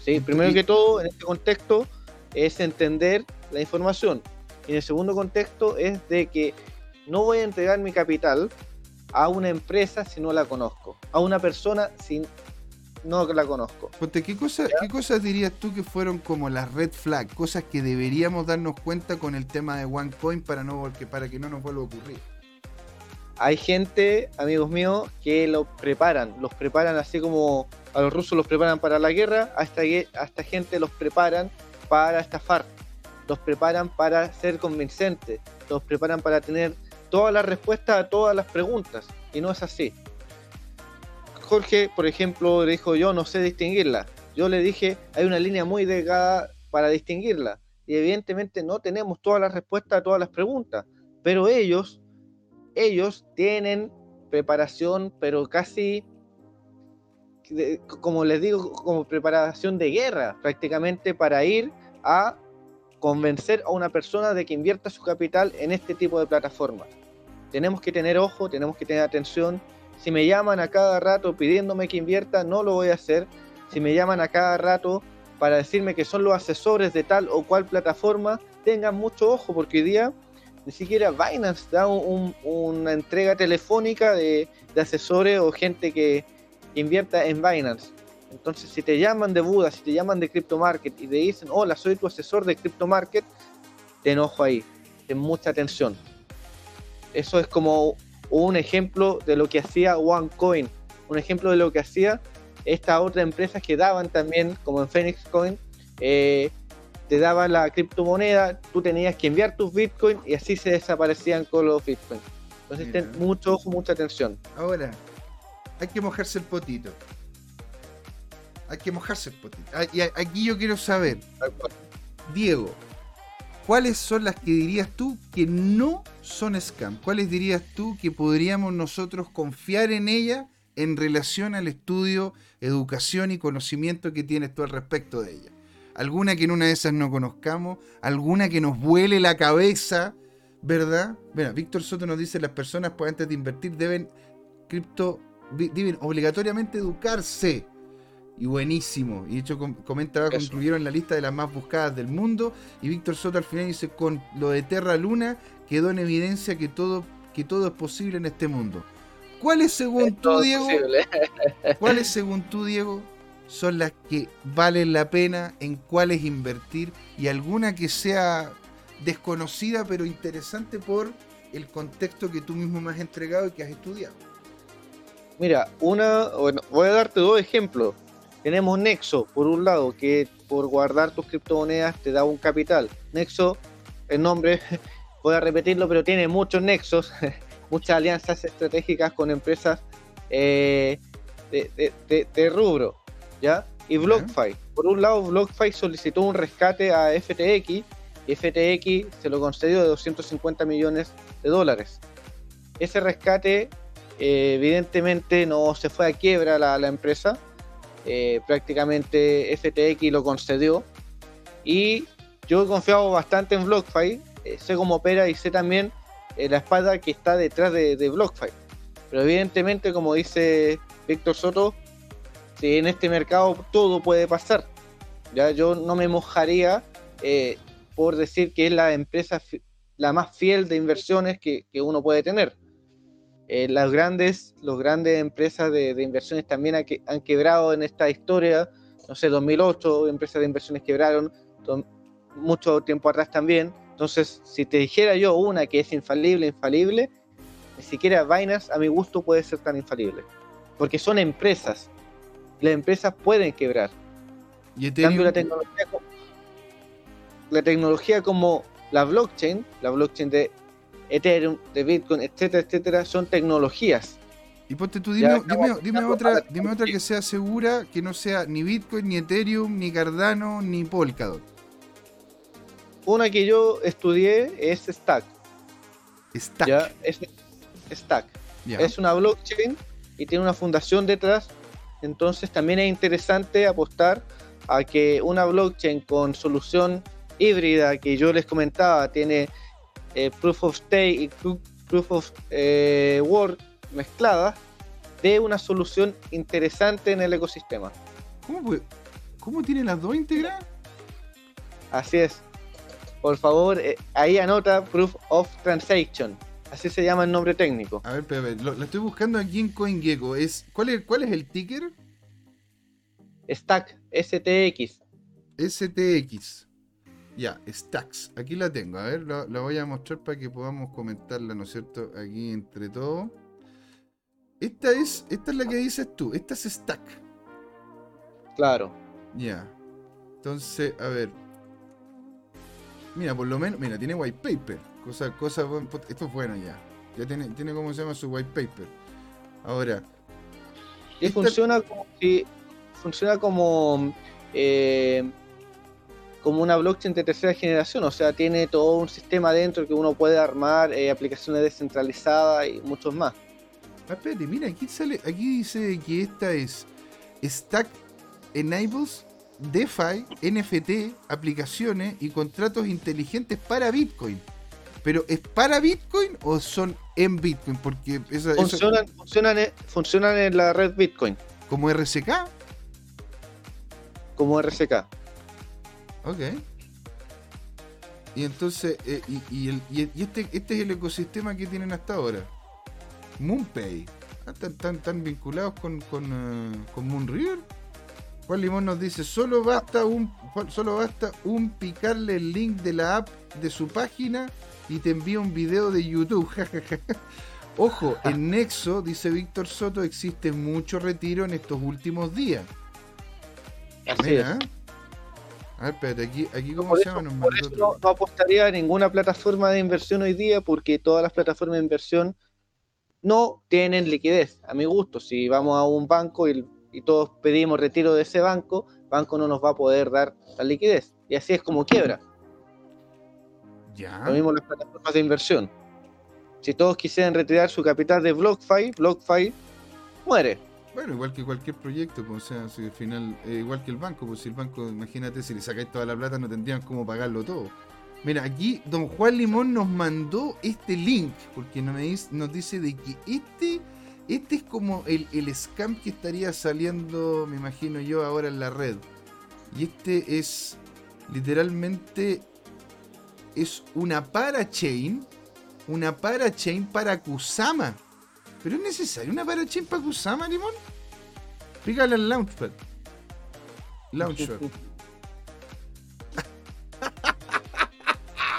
¿Sí? Primero que todo, en este contexto, es entender la información. Y en el segundo contexto es de que no voy a entregar mi capital a una empresa si no la conozco, a una persona si no la conozco. ¿qué, cosa, ¿qué cosas dirías tú que fueron como las red flag, cosas que deberíamos darnos cuenta con el tema de OneCoin para, no, para que no nos vuelva a ocurrir? Hay gente, amigos míos, que lo preparan, los preparan así como a los rusos los preparan para la guerra, a esta, gente los preparan para estafar, los preparan para ser convincentes, los preparan para tener todas las respuestas a todas las preguntas, y no es así. Jorge, por ejemplo, le dijo, yo no sé distinguirla. Yo le dije, hay una línea muy delgada para distinguirla. Y evidentemente no tenemos todas las respuestas a todas las preguntas. Pero ellos, ellos tienen preparación, pero casi como les digo, como preparación de guerra, prácticamente para ir a convencer a una persona de que invierta su capital en este tipo de plataformas. Tenemos que tener ojo, tenemos que tener atención. Si me llaman a cada rato pidiéndome que invierta, no lo voy a hacer. Si me llaman a cada rato para decirme que son los asesores de tal o cual plataforma, tengan mucho ojo porque hoy día ni siquiera Binance da una entrega telefónica de asesores o gente que, invierta en Binance. Entonces, si te llaman de Buda, si te llaman de Crypto Market y te dicen, hola, soy tu asesor de Crypto Market, te enojo ahí, ten mucha atención. Eso es como un ejemplo de lo que hacía OneCoin, un ejemplo de lo que hacía esta otra empresa que daban también, como en Phoenix Coin, eh, te daban la criptomoneda, tú tenías que enviar tus Bitcoin y así se desaparecían con los Bitcoin. Entonces, ten mucho ojo, mucha atención. Ahora, hay que mojarse el potito. Hay que mojarse el potito. Ah, y aquí yo quiero saber, Diego, ¿cuáles son las que dirías tú que no son scam? ¿Cuáles dirías tú que podríamos nosotros confiar en ellas en relación al estudio, educación y conocimiento que tienes tú al respecto de ellas? Alguna que en una de esas no conozcamos, alguna que nos vuele la cabeza, ¿verdad? Bueno, Víctor Soto nos dice las personas pues antes de invertir deben cripto deben obligatoriamente educarse. Y buenísimo. Y de hecho comenta abajo, incluyeron la lista de las más buscadas del mundo. Y Víctor Soto al final dice, con lo de Terra Luna quedó en evidencia que todo, que todo es posible en este mundo. ¿Cuáles según tú, Diego? ¿Cuáles según tú, Diego? Son las que valen la pena, en cuáles invertir y alguna que sea desconocida pero interesante por el contexto que tú mismo me has entregado y que has estudiado. Mira, una, bueno, voy a darte dos ejemplos. Tenemos Nexo, por un lado, que por guardar tus criptomonedas te da un capital. Nexo, el nombre, voy a repetirlo, pero tiene muchos nexos, muchas alianzas estratégicas con empresas eh, de, rubro, ¿ya? Y BlockFi. Por un lado, BlockFi solicitó un rescate a FTX y FTX se lo concedió de 250 millones de dólares. Ese rescate, eh, evidentemente, no se fue a quiebra la, empresa. Eh, prácticamente FTX lo concedió. Y yo he confiado bastante en BlockFi. Eh, sé cómo opera y sé también la espada que está detrás de, de BlockFi. Pero evidentemente, como dice Víctor Soto, en este mercado todo puede pasar. Ya yo no me mojaría por decir que es la empresa la más fiel de inversiones que, uno puede tener. Eh, las grandes, los grandes empresas de, inversiones también han, quebrado en esta historia. No sé, 2008 empresas de inversiones quebraron, mucho tiempo atrás también. Entonces, si te dijera yo una que es infalible, infalible, ni siquiera Binance a mi gusto puede ser tan infalible. Porque son empresas. Las empresas pueden quebrar. ¿Y cambio, la tecnología, la tecnología como la blockchain, la blockchain de Ethereum, de Bitcoin, etcétera, etcétera, son tecnologías. Y ponte tú, dime, otra, dime otra que sea segura, que no sea ni Bitcoin, ni Ethereum, ni Cardano, ni Polkadot. Una que yo estudié es Stack. Stack. ¿Ya? Es, Stack. Es una blockchain y tiene una fundación detrás. Entonces también es interesante apostar a que una blockchain con solución híbrida que yo les comentaba, tiene eh, Proof of Stake y Proof of eh, Work mezcladas, de una solución interesante en el ecosistema. ¿Cómo, ¿Cómo tiene las dos integradas? Así es. Por favor, eh, ahí anota Proof of Transaction. Así se llama el nombre técnico. A ver, Pepe, lo, estoy buscando aquí en CoinGecko. Es, ¿cuál, es, ¿Cuál es el ticker? Stack, STX. STX. Ya, Stacks. Aquí la tengo. A ver, la, voy a mostrar para que podamos comentarla, ¿no es cierto? Aquí entre todos. Esta es, esta es la que dices tú. Esta es Stack. Claro. Ya. Entonces, a ver. Mira, por lo menos, mira, tiene white paper. Cosa, cosa, esto es bueno ya. Ya tiene, tiene cómo se llama su white paper. Ahora. Y funciona como si, funciona como eh, como una blockchain de tercera generación, o sea, tiene todo un sistema dentro que uno puede armar, eh, aplicaciones descentralizadas y muchos más. Ah, espérate, mira, aquí sale, aquí dice que esta es Stack Enables DeFi, NFT, aplicaciones y contratos inteligentes para Bitcoin. Pero ¿es para Bitcoin o son en Bitcoin? Porque funcionan, Funcionan, funcionan en la red Bitcoin. ¿Como RSK? Como RSK. Ok. Y entonces, eh, y, este, este es el ecosistema que tienen hasta ahora. MoonPay. Ah, ¿Están tan, vinculados con, con, uh, con Moonriver. Juan Limón nos dice, solo basta un solo basta un picarle el link de la app de su página y te envía un video de YouTube. Ojo, en Nexo, dice Víctor Soto, existe mucho retiro en estos últimos días. Así es. A ver, espérate, aquí, aquí ¿cómo se llama? por eso no, apostaría a ninguna plataforma de inversión hoy día porque todas las plataformas de inversión no tienen liquidez, a mi gusto. Si vamos a un banco y, todos pedimos retiro de ese banco, el banco no nos va a poder dar la liquidez. Y así es como quiebra. Ya. Lo mismo las plataformas de inversión. Si todos quisieran retirar su capital de BlockFi, BlockFi muere. Bueno, igual que cualquier proyecto, pues, o sea, si al final, eh, igual que el banco, pues si el banco, imagínate, si le sacáis toda la plata, no tendrían cómo pagarlo todo. Mira, aquí don Juan Limón nos mandó este link, porque nos, dice, de que este, este es como el, el scam que estaría saliendo, me imagino yo, ahora en la red. Y este es literalmente es una parachain, una parachain para Kusama. ¿Pero es necesario una parachain para Kusama, Limón? Pícale al Launchpad. Launchpad.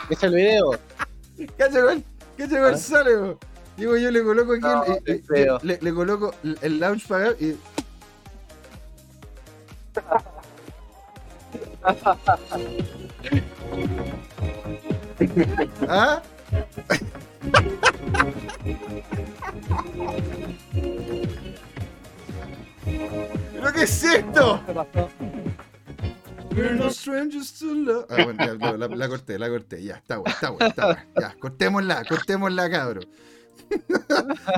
es el video. ¿Qué igual, ¿Qué igual sale, Digo, yo le coloco aquí, el, le, le, coloco el launchpad y. ¿Ah? ¿Pero qué es esto? We're no strangers to love. Ah, bueno, ya, la, la, corté, la corté. Ya, está bueno, está bueno, está bueno. Ya, cortémosla, cortémosla, cabrón.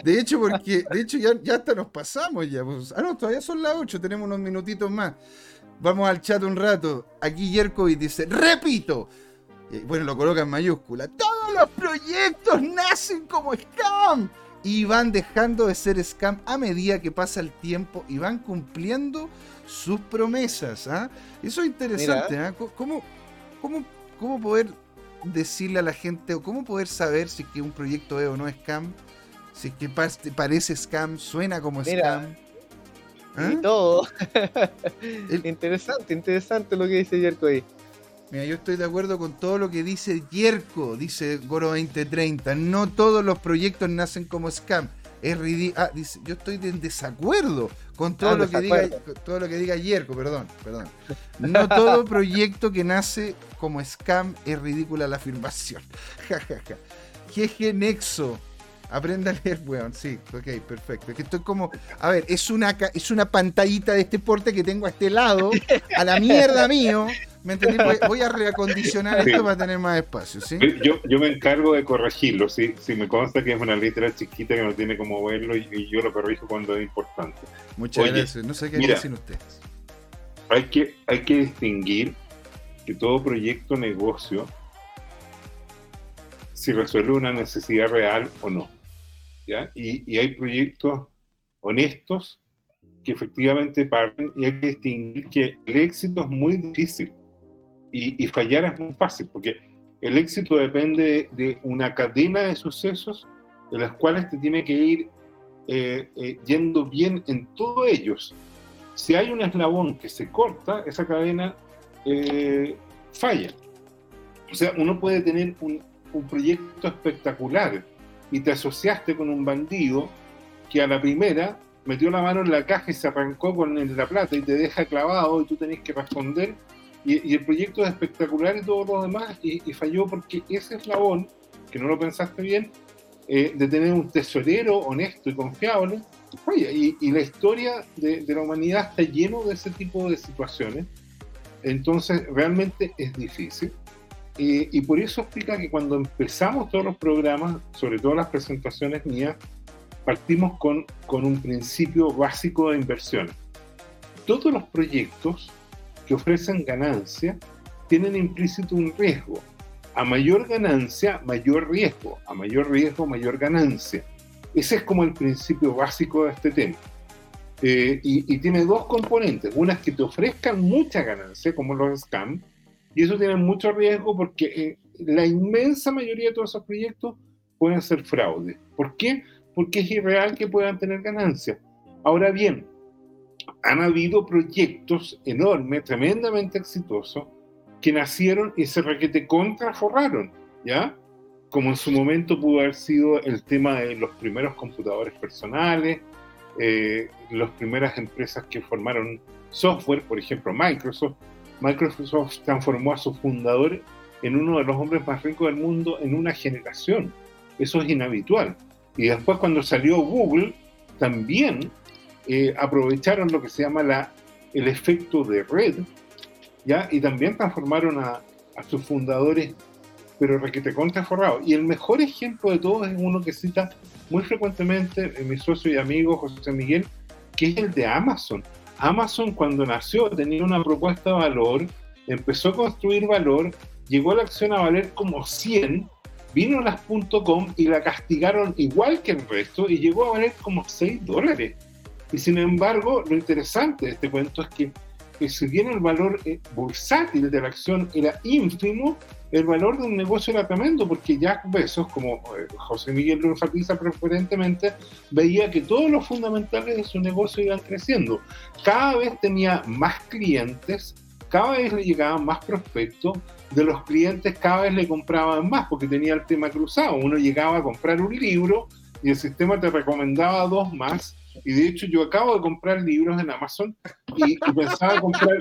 De hecho, porque, de hecho, ya, ya hasta nos pasamos ya. Pues. Ah, no, todavía son las 8, tenemos unos minutitos más. Vamos al chat un rato. Aquí Yerkovic dice, repito. Bueno, lo coloca en mayúscula. Todos los proyectos nacen como scam. Y van dejando de ser scam a medida que pasa el tiempo y van cumpliendo sus promesas. ¿ah? Eso es interesante. ¿ah? ¿Cómo, cómo, cómo poder decirle a la gente o cómo poder saber si que un proyecto es o no es scam? Si es que parece scam, suena como scam. ¿Ah? Y todo. interesante, interesante lo que dice Yerko ahí. Mira, yo estoy de acuerdo con todo lo que dice Yerko, dice Goro 2030. No todos los proyectos nacen como scam. Es ridículo. Ah, dice, yo estoy en desacuerdo con todo, ah, lo que diga, todo lo que diga Yerko, perdón, perdón. No todo proyecto que nace como scam es ridícula la afirmación. Jeje Nexo. Aprenda a leer, weón. Sí, ok, perfecto. Es que estoy como. A ver, es una, es una pantallita de este porte que tengo a este lado, a la mierda mío. ¿Me entendí? Voy, a reacondicionar esto para tener más espacio, ¿sí? Yo, yo me encargo de corregirlo, ¿sí? Si me consta que es una letra chiquita que no tiene como verlo y, yo lo corrijo cuando es importante. Muchas gracias. No sé qué dicen ustedes. Hay que, hay que distinguir que todo proyecto negocio si resuelve una necesidad real o no. ¿ya? Y, hay proyectos honestos que efectivamente parten y hay que distinguir que el éxito es muy difícil y, fallar es muy fácil, porque el éxito depende de, una cadena de sucesos de las cuales te tiene que ir eh, eh, yendo bien en todos ellos. Si hay un eslabón que se corta, esa cadena eh, falla. O sea, uno puede tener un, un proyecto espectacular y te asociaste con un bandido que a la primera metió la mano en la caja y se arrancó con la plata y te deja clavado y tú tenés que responder. Y, el proyecto es espectacular y todo lo demás y, falló porque ese eslabón, que no lo pensaste bien, eh, de tener un tesorero honesto y confiable, falla. Y, la historia de, de la humanidad está lleno de ese tipo de situaciones. Entonces, realmente es difícil. Eh, y por eso explica que cuando empezamos todos los programas, sobre todo las presentaciones mías, partimos con, con un principio básico de inversión. Todos los proyectos que ofrecen ganancia tienen implícito un riesgo. A mayor ganancia, mayor riesgo. A mayor riesgo, mayor ganancia. Ese es como el principio básico de este tema. Eh, y, y, tiene dos componentes. Una es que te ofrezcan mucha ganancia, como los scams, y eso tiene mucho riesgo porque eh, la inmensa mayoría de todos esos proyectos pueden ser fraude. ¿Por qué? Porque es irreal que puedan tener ganancias. Ahora bien, han habido proyectos enormes, tremendamente exitosos, que nacieron y se requete contraforraron, ¿ya? Como en su momento pudo haber sido el tema de los primeros computadores personales, eh, las primeras empresas que formaron software, por ejemplo Microsoft, Microsoft transformó a su fundador en uno de los hombres más ricos del mundo en una generación. Eso es inhabitual. Y después cuando salió Google, también eh, aprovecharon lo que se llama la, el efecto de red, ¿ya? y también transformaron a, sus fundadores, pero requete contraforrado. Y el mejor ejemplo de todos es uno que cita muy frecuentemente mi socio y amigo José Miguel, que es el de Amazon. Amazon cuando nació tenía una propuesta de valor, empezó a construir valor, llegó la acción a valer como 100, vino las .com y la castigaron igual que el resto y llegó a valer como 6 dólares. Y sin embargo, lo interesante de este cuento es que, si bien el valor eh, bursátil de la acción era ínfimo, el valor de un negocio era tremendo porque Jack Bezos, como eh, José Miguel lo enfatiza preferentemente, veía que todos los fundamentales de su negocio iban creciendo. Cada vez tenía más clientes, cada vez le llegaban más prospectos, de los clientes cada vez le compraban más porque tenía el tema cruzado. Uno llegaba a comprar un libro y el sistema te recomendaba dos más. Y de hecho yo acabo de comprar libros en Amazon y, pensaba comprar...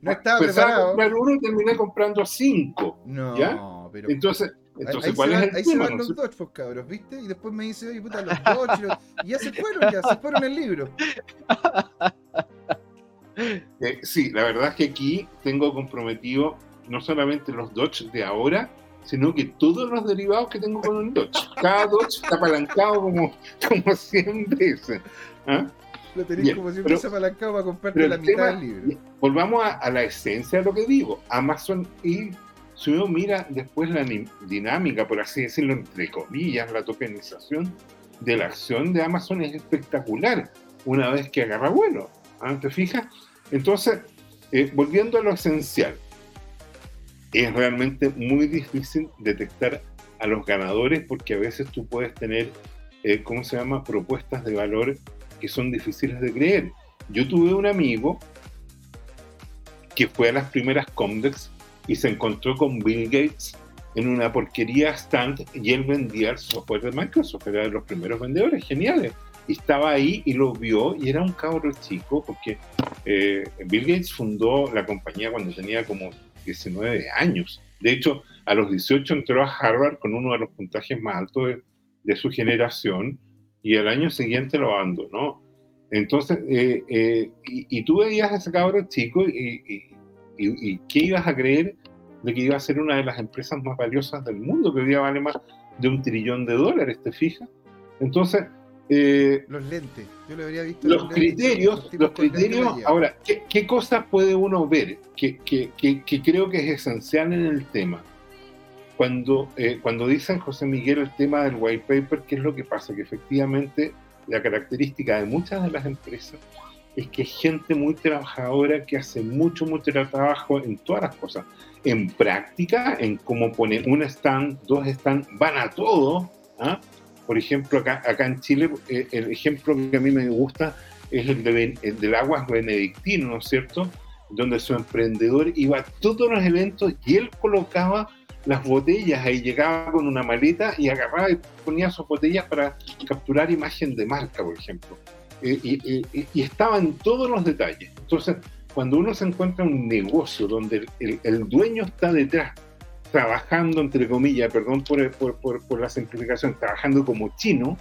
No estaba pensaba comprar uno y terminé comprando cinco. No, ¿ya? pero... Entonces, entonces, ¿cuál es el ahí se van los Dodge, pues, cabros, ¿viste? Y después me dice, oye, puta, los Dodge. y ya se fueron, ya se fueron el libro. Eh, sí, la verdad es que aquí tengo comprometido no solamente los Dodge de ahora, sino que todos los derivados que tengo con un Dodge. Cada Dodge está apalancado como, como 100 veces. ¿ah? Lo tenéis como si fuese apalancado para comprarte la mitad del libro. Volvamos a, a, la esencia de lo que digo. Amazon y si uno mira después la dinámica, por así decirlo, entre comillas, la tokenización de la acción de Amazon es espectacular una vez que agarra vuelo. ¿ah? ¿Te fijas? Entonces, eh, volviendo a lo esencial, es realmente muy difícil detectar a los ganadores porque a veces tú puedes tener, eh, ¿cómo se llama?, propuestas de valor que son difíciles de creer. Yo tuve un amigo que fue a las primeras Comdex y se encontró con Bill Gates en una porquería stand y él vendía el software de Microsoft, era de los primeros vendedores, geniales. Y estaba ahí y lo vio y era un cabro chico porque eh, Bill Gates fundó la compañía cuando tenía como 19 años. De hecho, a los 18 entró a Harvard con uno de los puntajes más altos de, su generación y el año siguiente lo abandonó. Entonces, eh, eh, y, tú veías a ese cabro chico y, y, qué ibas a creer de que iba a ser una de las empresas más valiosas del mundo, que hoy día vale más de un trillón de dólares, ¿te fijas? Entonces... Eh, los lentes, yo lo habría visto. Los, criterios, los criterios, ahora, ¿qué, ¿qué, cosas puede uno ver que, que, que, creo que es esencial en el tema? Cuando, eh, cuando dicen José Miguel el tema del white paper, ¿qué es lo que pasa? Que efectivamente la característica de muchas de las empresas es que es gente muy trabajadora que hace mucho, mucho trabajo en todas las cosas. En práctica, en cómo poner un stand, dos stands, van a todo. ¿ah? Por ejemplo, acá, acá en Chile, eh, el ejemplo que a mí me gusta es el, de, el del Aguas Benedictino, ¿no es cierto? Donde su emprendedor iba a todos los eventos y él colocaba las botellas, ahí llegaba con una maleta y agarraba y ponía sus botellas para capturar imagen de marca, por ejemplo. Eh, y, estaba en todos los detalles. Entonces, cuando uno se encuentra en un negocio donde el, dueño está detrás, trabajando, entre comillas, perdón por, por, por, la simplificación, trabajando como chino,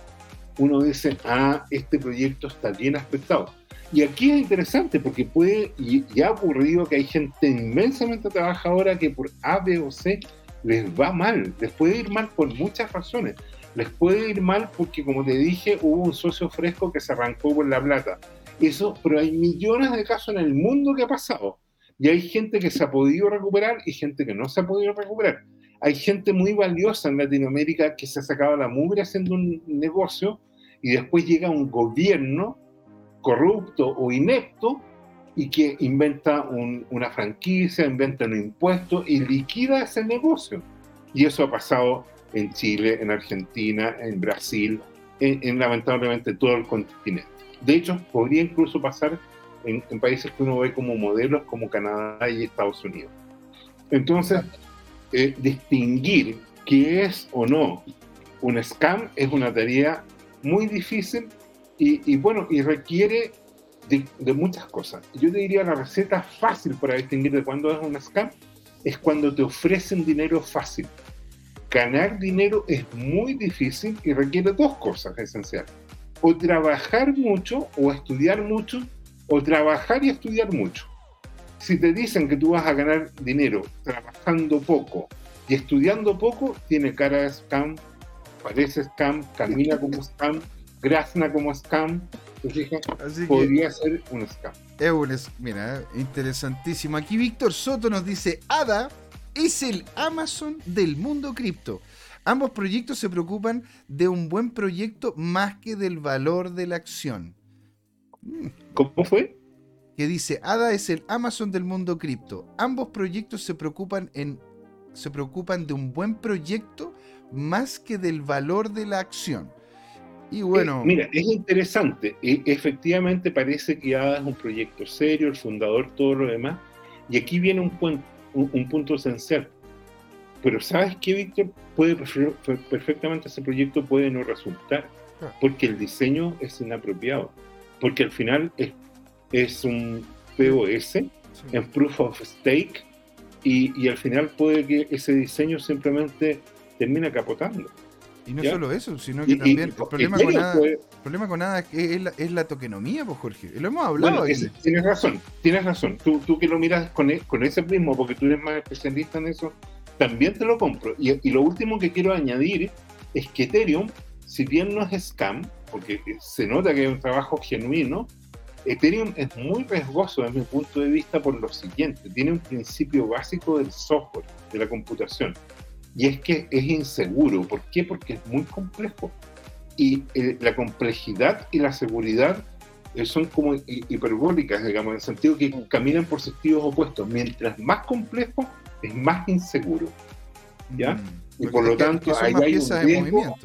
uno dice, ah, este proyecto está bien aspectado. Y aquí es interesante porque puede, y, ya ha ocurrido que hay gente inmensamente trabajadora que por A, B o C les va mal, les puede ir mal por muchas razones les puede ir mal porque, como te dije, hubo un socio fresco que se arrancó por la plata. Eso, pero hay millones de casos en el mundo que ha pasado. Y hay gente que se ha podido recuperar y gente que no se ha podido recuperar. Hay gente muy valiosa en Latinoamérica que se ha sacado la mugre haciendo un negocio y después llega un gobierno corrupto o inepto y que inventa una franquicia, inventa un impuesto y liquida ese negocio. Y eso ha pasado en Chile, en Argentina, en Brasil, en, lamentablemente todo el continente. De hecho, podría incluso pasar en, países que uno ve como modelos como Canadá y Estados Unidos. Entonces, eh, distinguir qué es o no un scam es una tarea muy difícil y, bueno, y requiere de, de, muchas cosas. Yo te diría la receta fácil para distinguir de cuándo es un scam es cuando te ofrecen dinero fácil ganar dinero es muy difícil y requiere dos cosas esenciales. O trabajar mucho o estudiar mucho, o trabajar y estudiar mucho. Si te dicen que tú vas a ganar dinero trabajando poco y estudiando poco, tiene cara de scam, parece scam, camina como scam, grazna como scam. Podría ser un scam. Es un, mira, interesantísimo. Aquí Víctor Soto nos dice, Ada es el Amazon del mundo cripto. Ambos proyectos se preocupan de un buen proyecto más que del valor de la acción. ¿Cómo fue? Que dice, ADA es el Amazon del mundo cripto. Ambos proyectos se preocupan, en, se preocupan de un buen proyecto más que del valor de la acción. Y bueno. Eh, mira, es interesante. E, efectivamente parece que ADA es un proyecto serio, el fundador, todo lo demás. Y aquí viene un, punto un, punto esencial. pero ¿sabes qué, Víctor? Puede perfectamente ese proyecto puede no resultar, ah. porque el diseño es inapropiado, porque al final es, es un POS en Proof of Stake y, y, al final puede que ese diseño simplemente termine capotando. Y no solo eso, sino que también el, problema con nada, problema con nada es la, es la tokenomía, pues Jorge. Lo hemos hablado. tienes razón, tienes razón. Tú, tú que lo miras con, e, con ese mismo, porque tú eres más especialista en eso, también te lo compro. Y, lo último que quiero añadir es que Ethereum, si bien no es scam, porque se nota que hay un trabajo genuino, Ethereum es muy riesgoso desde mi punto de vista por lo siguiente, tiene un principio básico del software, de la computación, y es que es inseguro. ¿Por qué? Porque es muy complejo. Y eh, la complejidad y la seguridad eh, son como hiperbólicas, digamos, en el sentido que caminan por sentidos opuestos. Mientras más complejo, es más inseguro. ¿Ya? Mm, y por lo tanto, ahí hay un riesgo.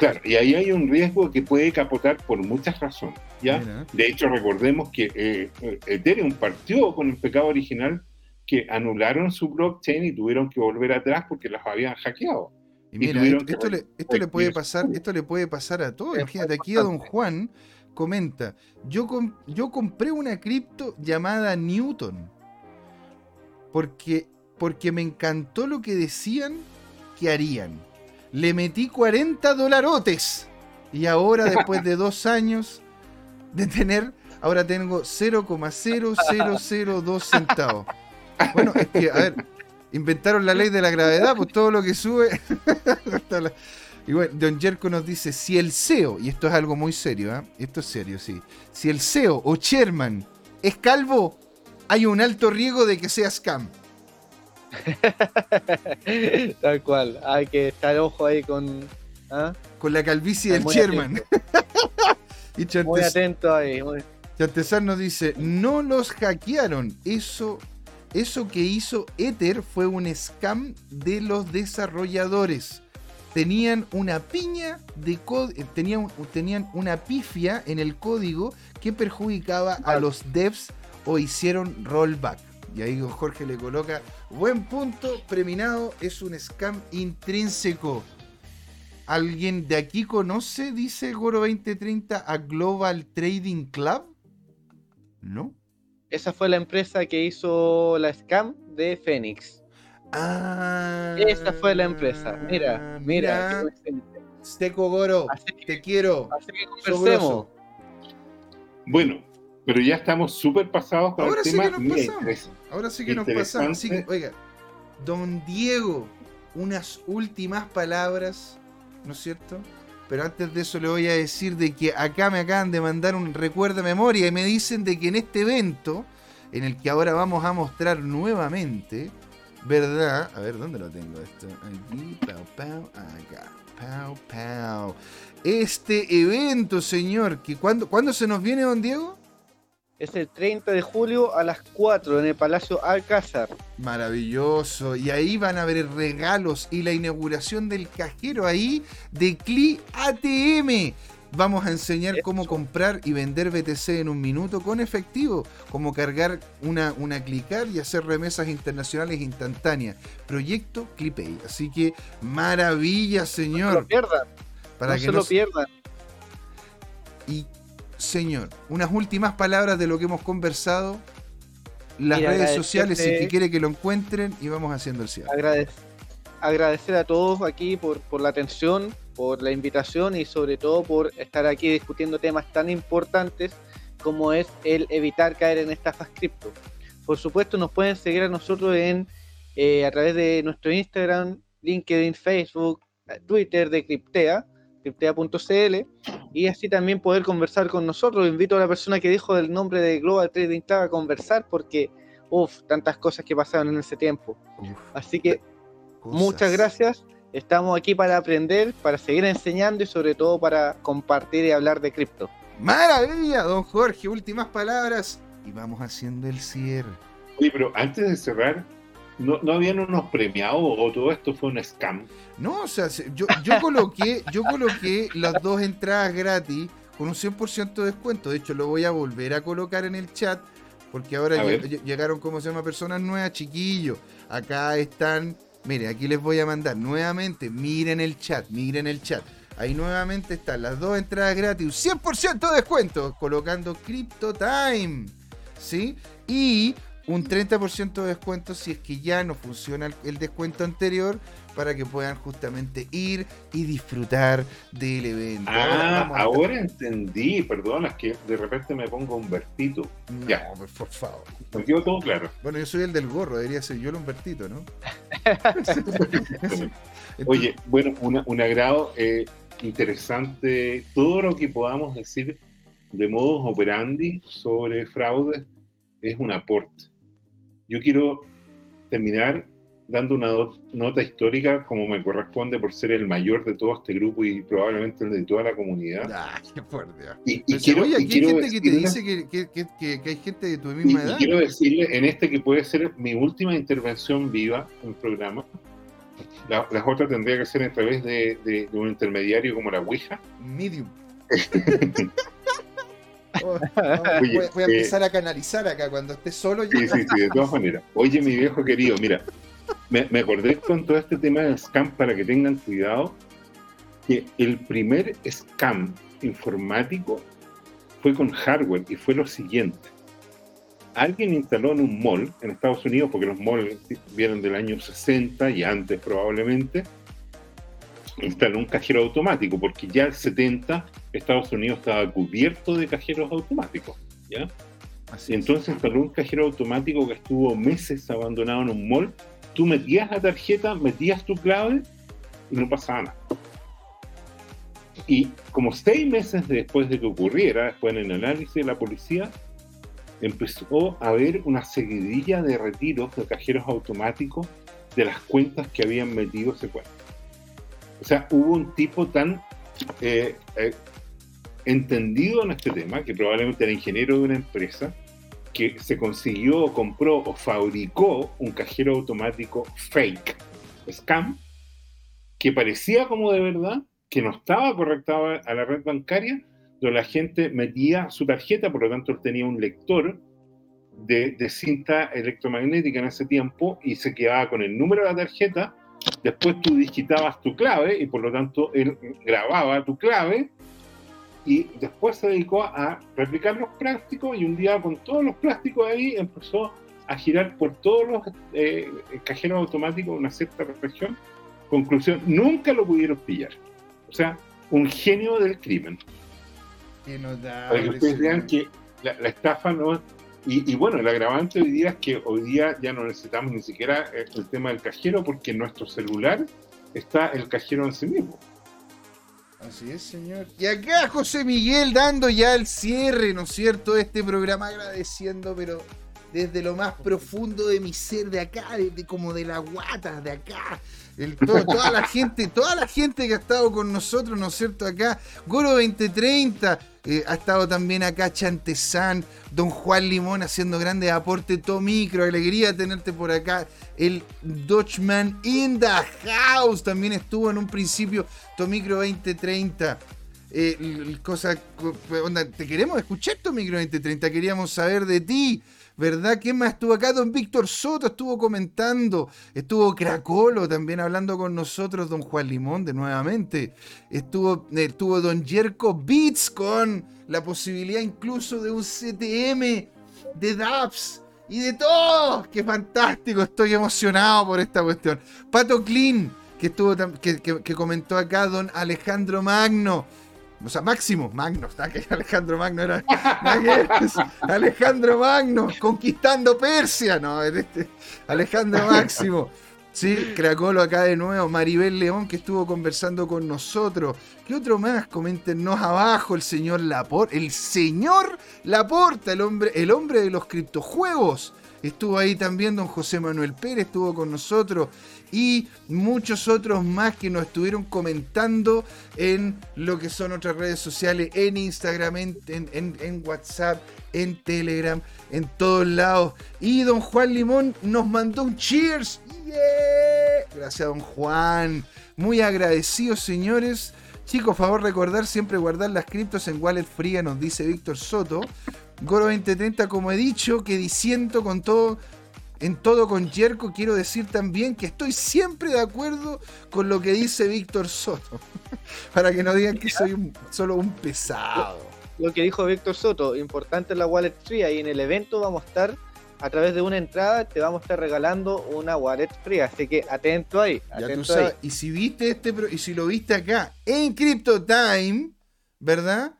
Claro, y ahí hay un riesgo que puede capotar por muchas razones. ¿ya? De hecho, recordemos que eh, Ethereum partió con el pecado original que anularon su blockchain y tuvieron que volver atrás porque las habían hackeado. Y mira, esto, le, esto, le, puede pasar, esto le puede pasar a todos. Imagínate, aquí a don Juan comenta, yo, yo compré una cripto llamada Newton porque porque me encantó lo que decían que harían. Le metí 40 dolarotes y ahora después de dos años de tener, ahora tengo 0,0002 centavos. Bueno, es que, a ver, inventaron la ley de la gravedad, pues todo lo que sube... y bueno, Don Jerko nos dice, si el CEO, y esto es algo muy serio, ¿eh? esto es serio, sí, si el CEO o chairman es calvo, hay un alto riesgo de que sea scam. Tal cual. Hay que estar ojo ahí con. ¿ah? Con la calvicie del Sherman. y muy atento ahí. Muy... nos dice: No los hackearon. Eso, eso que hizo Ether fue un scam de los desarrolladores. Tenían una piña de código, tenían, tenían una pifia en el código que perjudicaba a los devs o hicieron rollback. Y ahí Jorge le coloca, buen punto, preminado, es un scam intrínseco. ¿Alguien de aquí conoce, dice Goro 2030, a Global Trading Club? ¿No? Esa fue la empresa que hizo la scam de Phoenix. Ah. Esa fue la empresa. Mira, mira. Steco Goro, te quiero. Así que conversemos. Bueno, pero ya estamos súper pasados con Ahora el sí tema. Que nos pasamos. Ahora sí que nos pasamos. Así que, oiga, don Diego, unas últimas palabras, ¿no es cierto? Pero antes de eso le voy a decir de que acá me acaban de mandar un recuerdo de memoria y me dicen de que en este evento, en el que ahora vamos a mostrar nuevamente, ¿verdad? A ver, ¿dónde lo tengo esto? Aquí, pau, pau, acá. Pau, pau. Este evento, señor, que cuando, ¿cuándo se nos viene, don Diego? Es el 30 de julio a las 4 en el Palacio Alcázar. Maravilloso. Y ahí van a haber regalos y la inauguración del cajero ahí de CLI ATM. Vamos a enseñar cómo comprar y vender BTC en un minuto con efectivo, cómo cargar una, una clicar y hacer remesas internacionales instantáneas. Proyecto CliPay. Así que maravilla, señor. No se lo pierdan. Para que se lo pierdan. Y señor, unas últimas palabras de lo que hemos conversado. Las redes sociales, si que quiere que lo encuentren, y vamos haciendo el cierre. agradecer a todos aquí por, por la atención, por la invitación y sobre todo por estar aquí discutiendo temas tan importantes como es el evitar caer en estafas cripto. Por supuesto, nos pueden seguir a nosotros en eh, a través de nuestro Instagram, LinkedIn, Facebook, Twitter de Cryptea cryptea.cl y así también poder conversar con nosotros. Invito a la persona que dijo el nombre de Global Trading Club a conversar porque, uff, tantas cosas que pasaron en ese tiempo. así que muchas gracias. Estamos aquí para aprender, para seguir enseñando y sobre todo para compartir y hablar de cripto. Maravilla, don Jorge, últimas palabras y vamos haciendo el cierre. Oye, pero antes de cerrar, ¿No, ¿No habían unos premiados o todo esto fue un scam? No, o sea, yo, yo coloqué, yo coloqué las dos entradas gratis con un 100% de descuento. De hecho, lo voy a volver a colocar en el chat porque ahora llegaron, como se llama, personas nuevas, chiquillos. Acá están Mire, aquí les voy a mandar nuevamente. Miren el chat, miren el chat. Ahí nuevamente están las dos entradas gratis. 100% de descuento colocando CryptoTime. ¿Sí? Y un 30% de descuento si es que ya no funciona el descuento anterior para que puedan justamente ir y disfrutar del evento. Ah, ahora, entendí, perdón, es que de repente me pongo Humbertito. ya. Pues, por favor. Me quedó todo claro. Bueno, yo soy el del gorro, debería ser yo el Humbertito, ¿no? Oye, bueno, un agrado eh, interesante. Todo lo que podamos decir de modos operandi sobre fraude es un aporte. Yo quiero terminar dando una nota histórica como me corresponde por ser el mayor de todo este grupo y probablemente el de toda la comunidad. Ah, qué fuerte. Y, quiero, hay gente que te dice que, hay gente de tu misma edad. Y quiero decirle en este que puede ser mi última intervención viva en el programa. las otras tendría que ser a través de, un intermediario como la Ouija. Medium. Oh, voy, a eh, empezar a canalizar acá cuando esté solo. Sí, sí, sí, de todas maneras. Oye, mi viejo querido, mira, me, acordé con todo este tema de scam para que tengan cuidado que el primer scam informático fue con hardware y fue lo siguiente. Alguien instaló en un mall en Estados Unidos, porque los malls vienen del año 60 y antes probablemente, instaló un cajero automático, porque ya el 70 Estados Unidos estaba cubierto de cajeros automáticos. ¿ya? entonces instaló un cajero automático que estuvo meses abandonado en un mall tú metías la tarjeta, metías tu clave y no pasaba nada. Y como seis meses después de que ocurriera, después en el análisis de la policía, empezó a haber una seguidilla de retiros de cajeros automáticos de las cuentas que habían metido ese cuento. O sea, hubo un tipo tan eh, eh, entendido en este tema, que probablemente era ingeniero de una empresa, que se consiguió, compró o fabricó un cajero automático fake, scam, que parecía como de verdad, que no estaba conectado a la red bancaria, donde la gente metía su tarjeta, por lo tanto él tenía un lector de, de, cinta electromagnética en ese tiempo y se quedaba con el número de la tarjeta, después tú digitabas tu clave y por lo tanto él grababa tu clave y después se dedicó a replicar los plásticos y un día con todos los plásticos ahí empezó a girar por todos los eh, cajeros automáticos de una cierta región. Conclusión, nunca lo pudieron pillar. O sea, un genio del crimen. Para que ustedes vean que la, estafa no... Y, bueno, el agravante hoy día es que hoy día ya no necesitamos ni siquiera el tema del cajero porque en nuestro celular está el cajero en sí mismo. Así es, señor. Y acá José Miguel dando ya el cierre, ¿no es cierto?, este programa, agradeciendo, pero desde lo más profundo de mi ser, de acá, de, como de la guata, de acá. Toda la gente, toda la gente que ha estado con nosotros, ¿no es cierto? Acá, Goro 2030, eh, ha estado también acá Chantezán, Don Juan Limón haciendo grandes aportes, todo micro, alegría tenerte por acá. El Dutchman in the house también estuvo en un principio, Tomicro 2030. Eh, cosa, onda, te queremos escuchar, Tomicro 2030, queríamos saber de ti. ¿Verdad? ¿Quién más estuvo acá? Don Víctor Soto estuvo comentando. Estuvo Cracolo también hablando con nosotros. Don Juan Limón de nuevamente. Estuvo, estuvo Don Jerko Beats con la posibilidad incluso de un CTM de DAPS y de todo. ¡Qué fantástico! Estoy emocionado por esta cuestión. Pato Clean, que, estuvo, que comentó acá. Don Alejandro Magno o sea, Máximo, Magno, que Alejandro Magno era. Alejandro Magno, conquistando Persia, no, este, Alejandro Máximo. Sí, Cracolo acá de nuevo, Maribel León que estuvo conversando con nosotros. ¿Qué otro más? Coméntenos abajo, el señor Laporta, el señor Laporta, el hombre, el hombre de los criptojuegos. Estuvo ahí también don José Manuel Pérez, estuvo con nosotros y muchos otros más que nos estuvieron comentando en lo que son otras redes sociales, en Instagram, en, WhatsApp, en Telegram, en todos lados. Y don Juan Limón nos mandó un cheers. Gracias, don Juan. Muy agradecidos, señores. Chicos, favor recordar siempre guardar las criptos en wallet fría, nos dice Víctor Soto. Goro 2030, como he dicho, que diciendo con todo en todo con Jerko, quiero decir también que estoy siempre de acuerdo con lo que dice Víctor Soto. Para que no digan que soy solo un pesado. Lo que dijo Víctor Soto, importante la wallet free. Y en el evento vamos a estar, a través de una entrada, te vamos a estar regalando una wallet free. Así que atento ahí. Y si viste este, y si lo viste acá en Crypto Time, ¿verdad?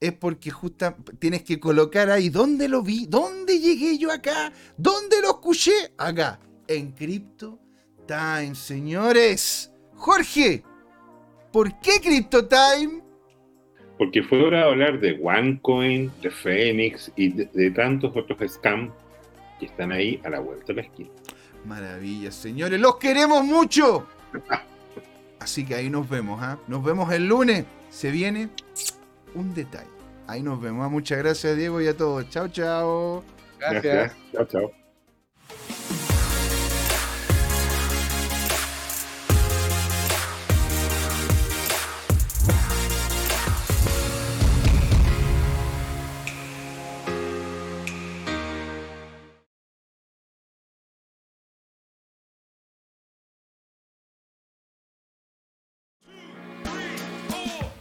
Es porque justo tienes que colocar ahí dónde lo vi, dónde llegué yo acá, dónde lo escuché acá, en Crypto Time, señores. Jorge, ¿por qué Crypto Time? Porque fue hora de hablar de OneCoin, de Phoenix y de, tantos otros scams que están ahí a la vuelta de la esquina. Maravilla, señores, los queremos mucho. Así que ahí nos vemos, ¿ah? Nos vemos el lunes. Se viene un detalle. Ahí nos vemos. Muchas gracias, Diego, y a todos. Chao, chao. Gracias. Chao, chao.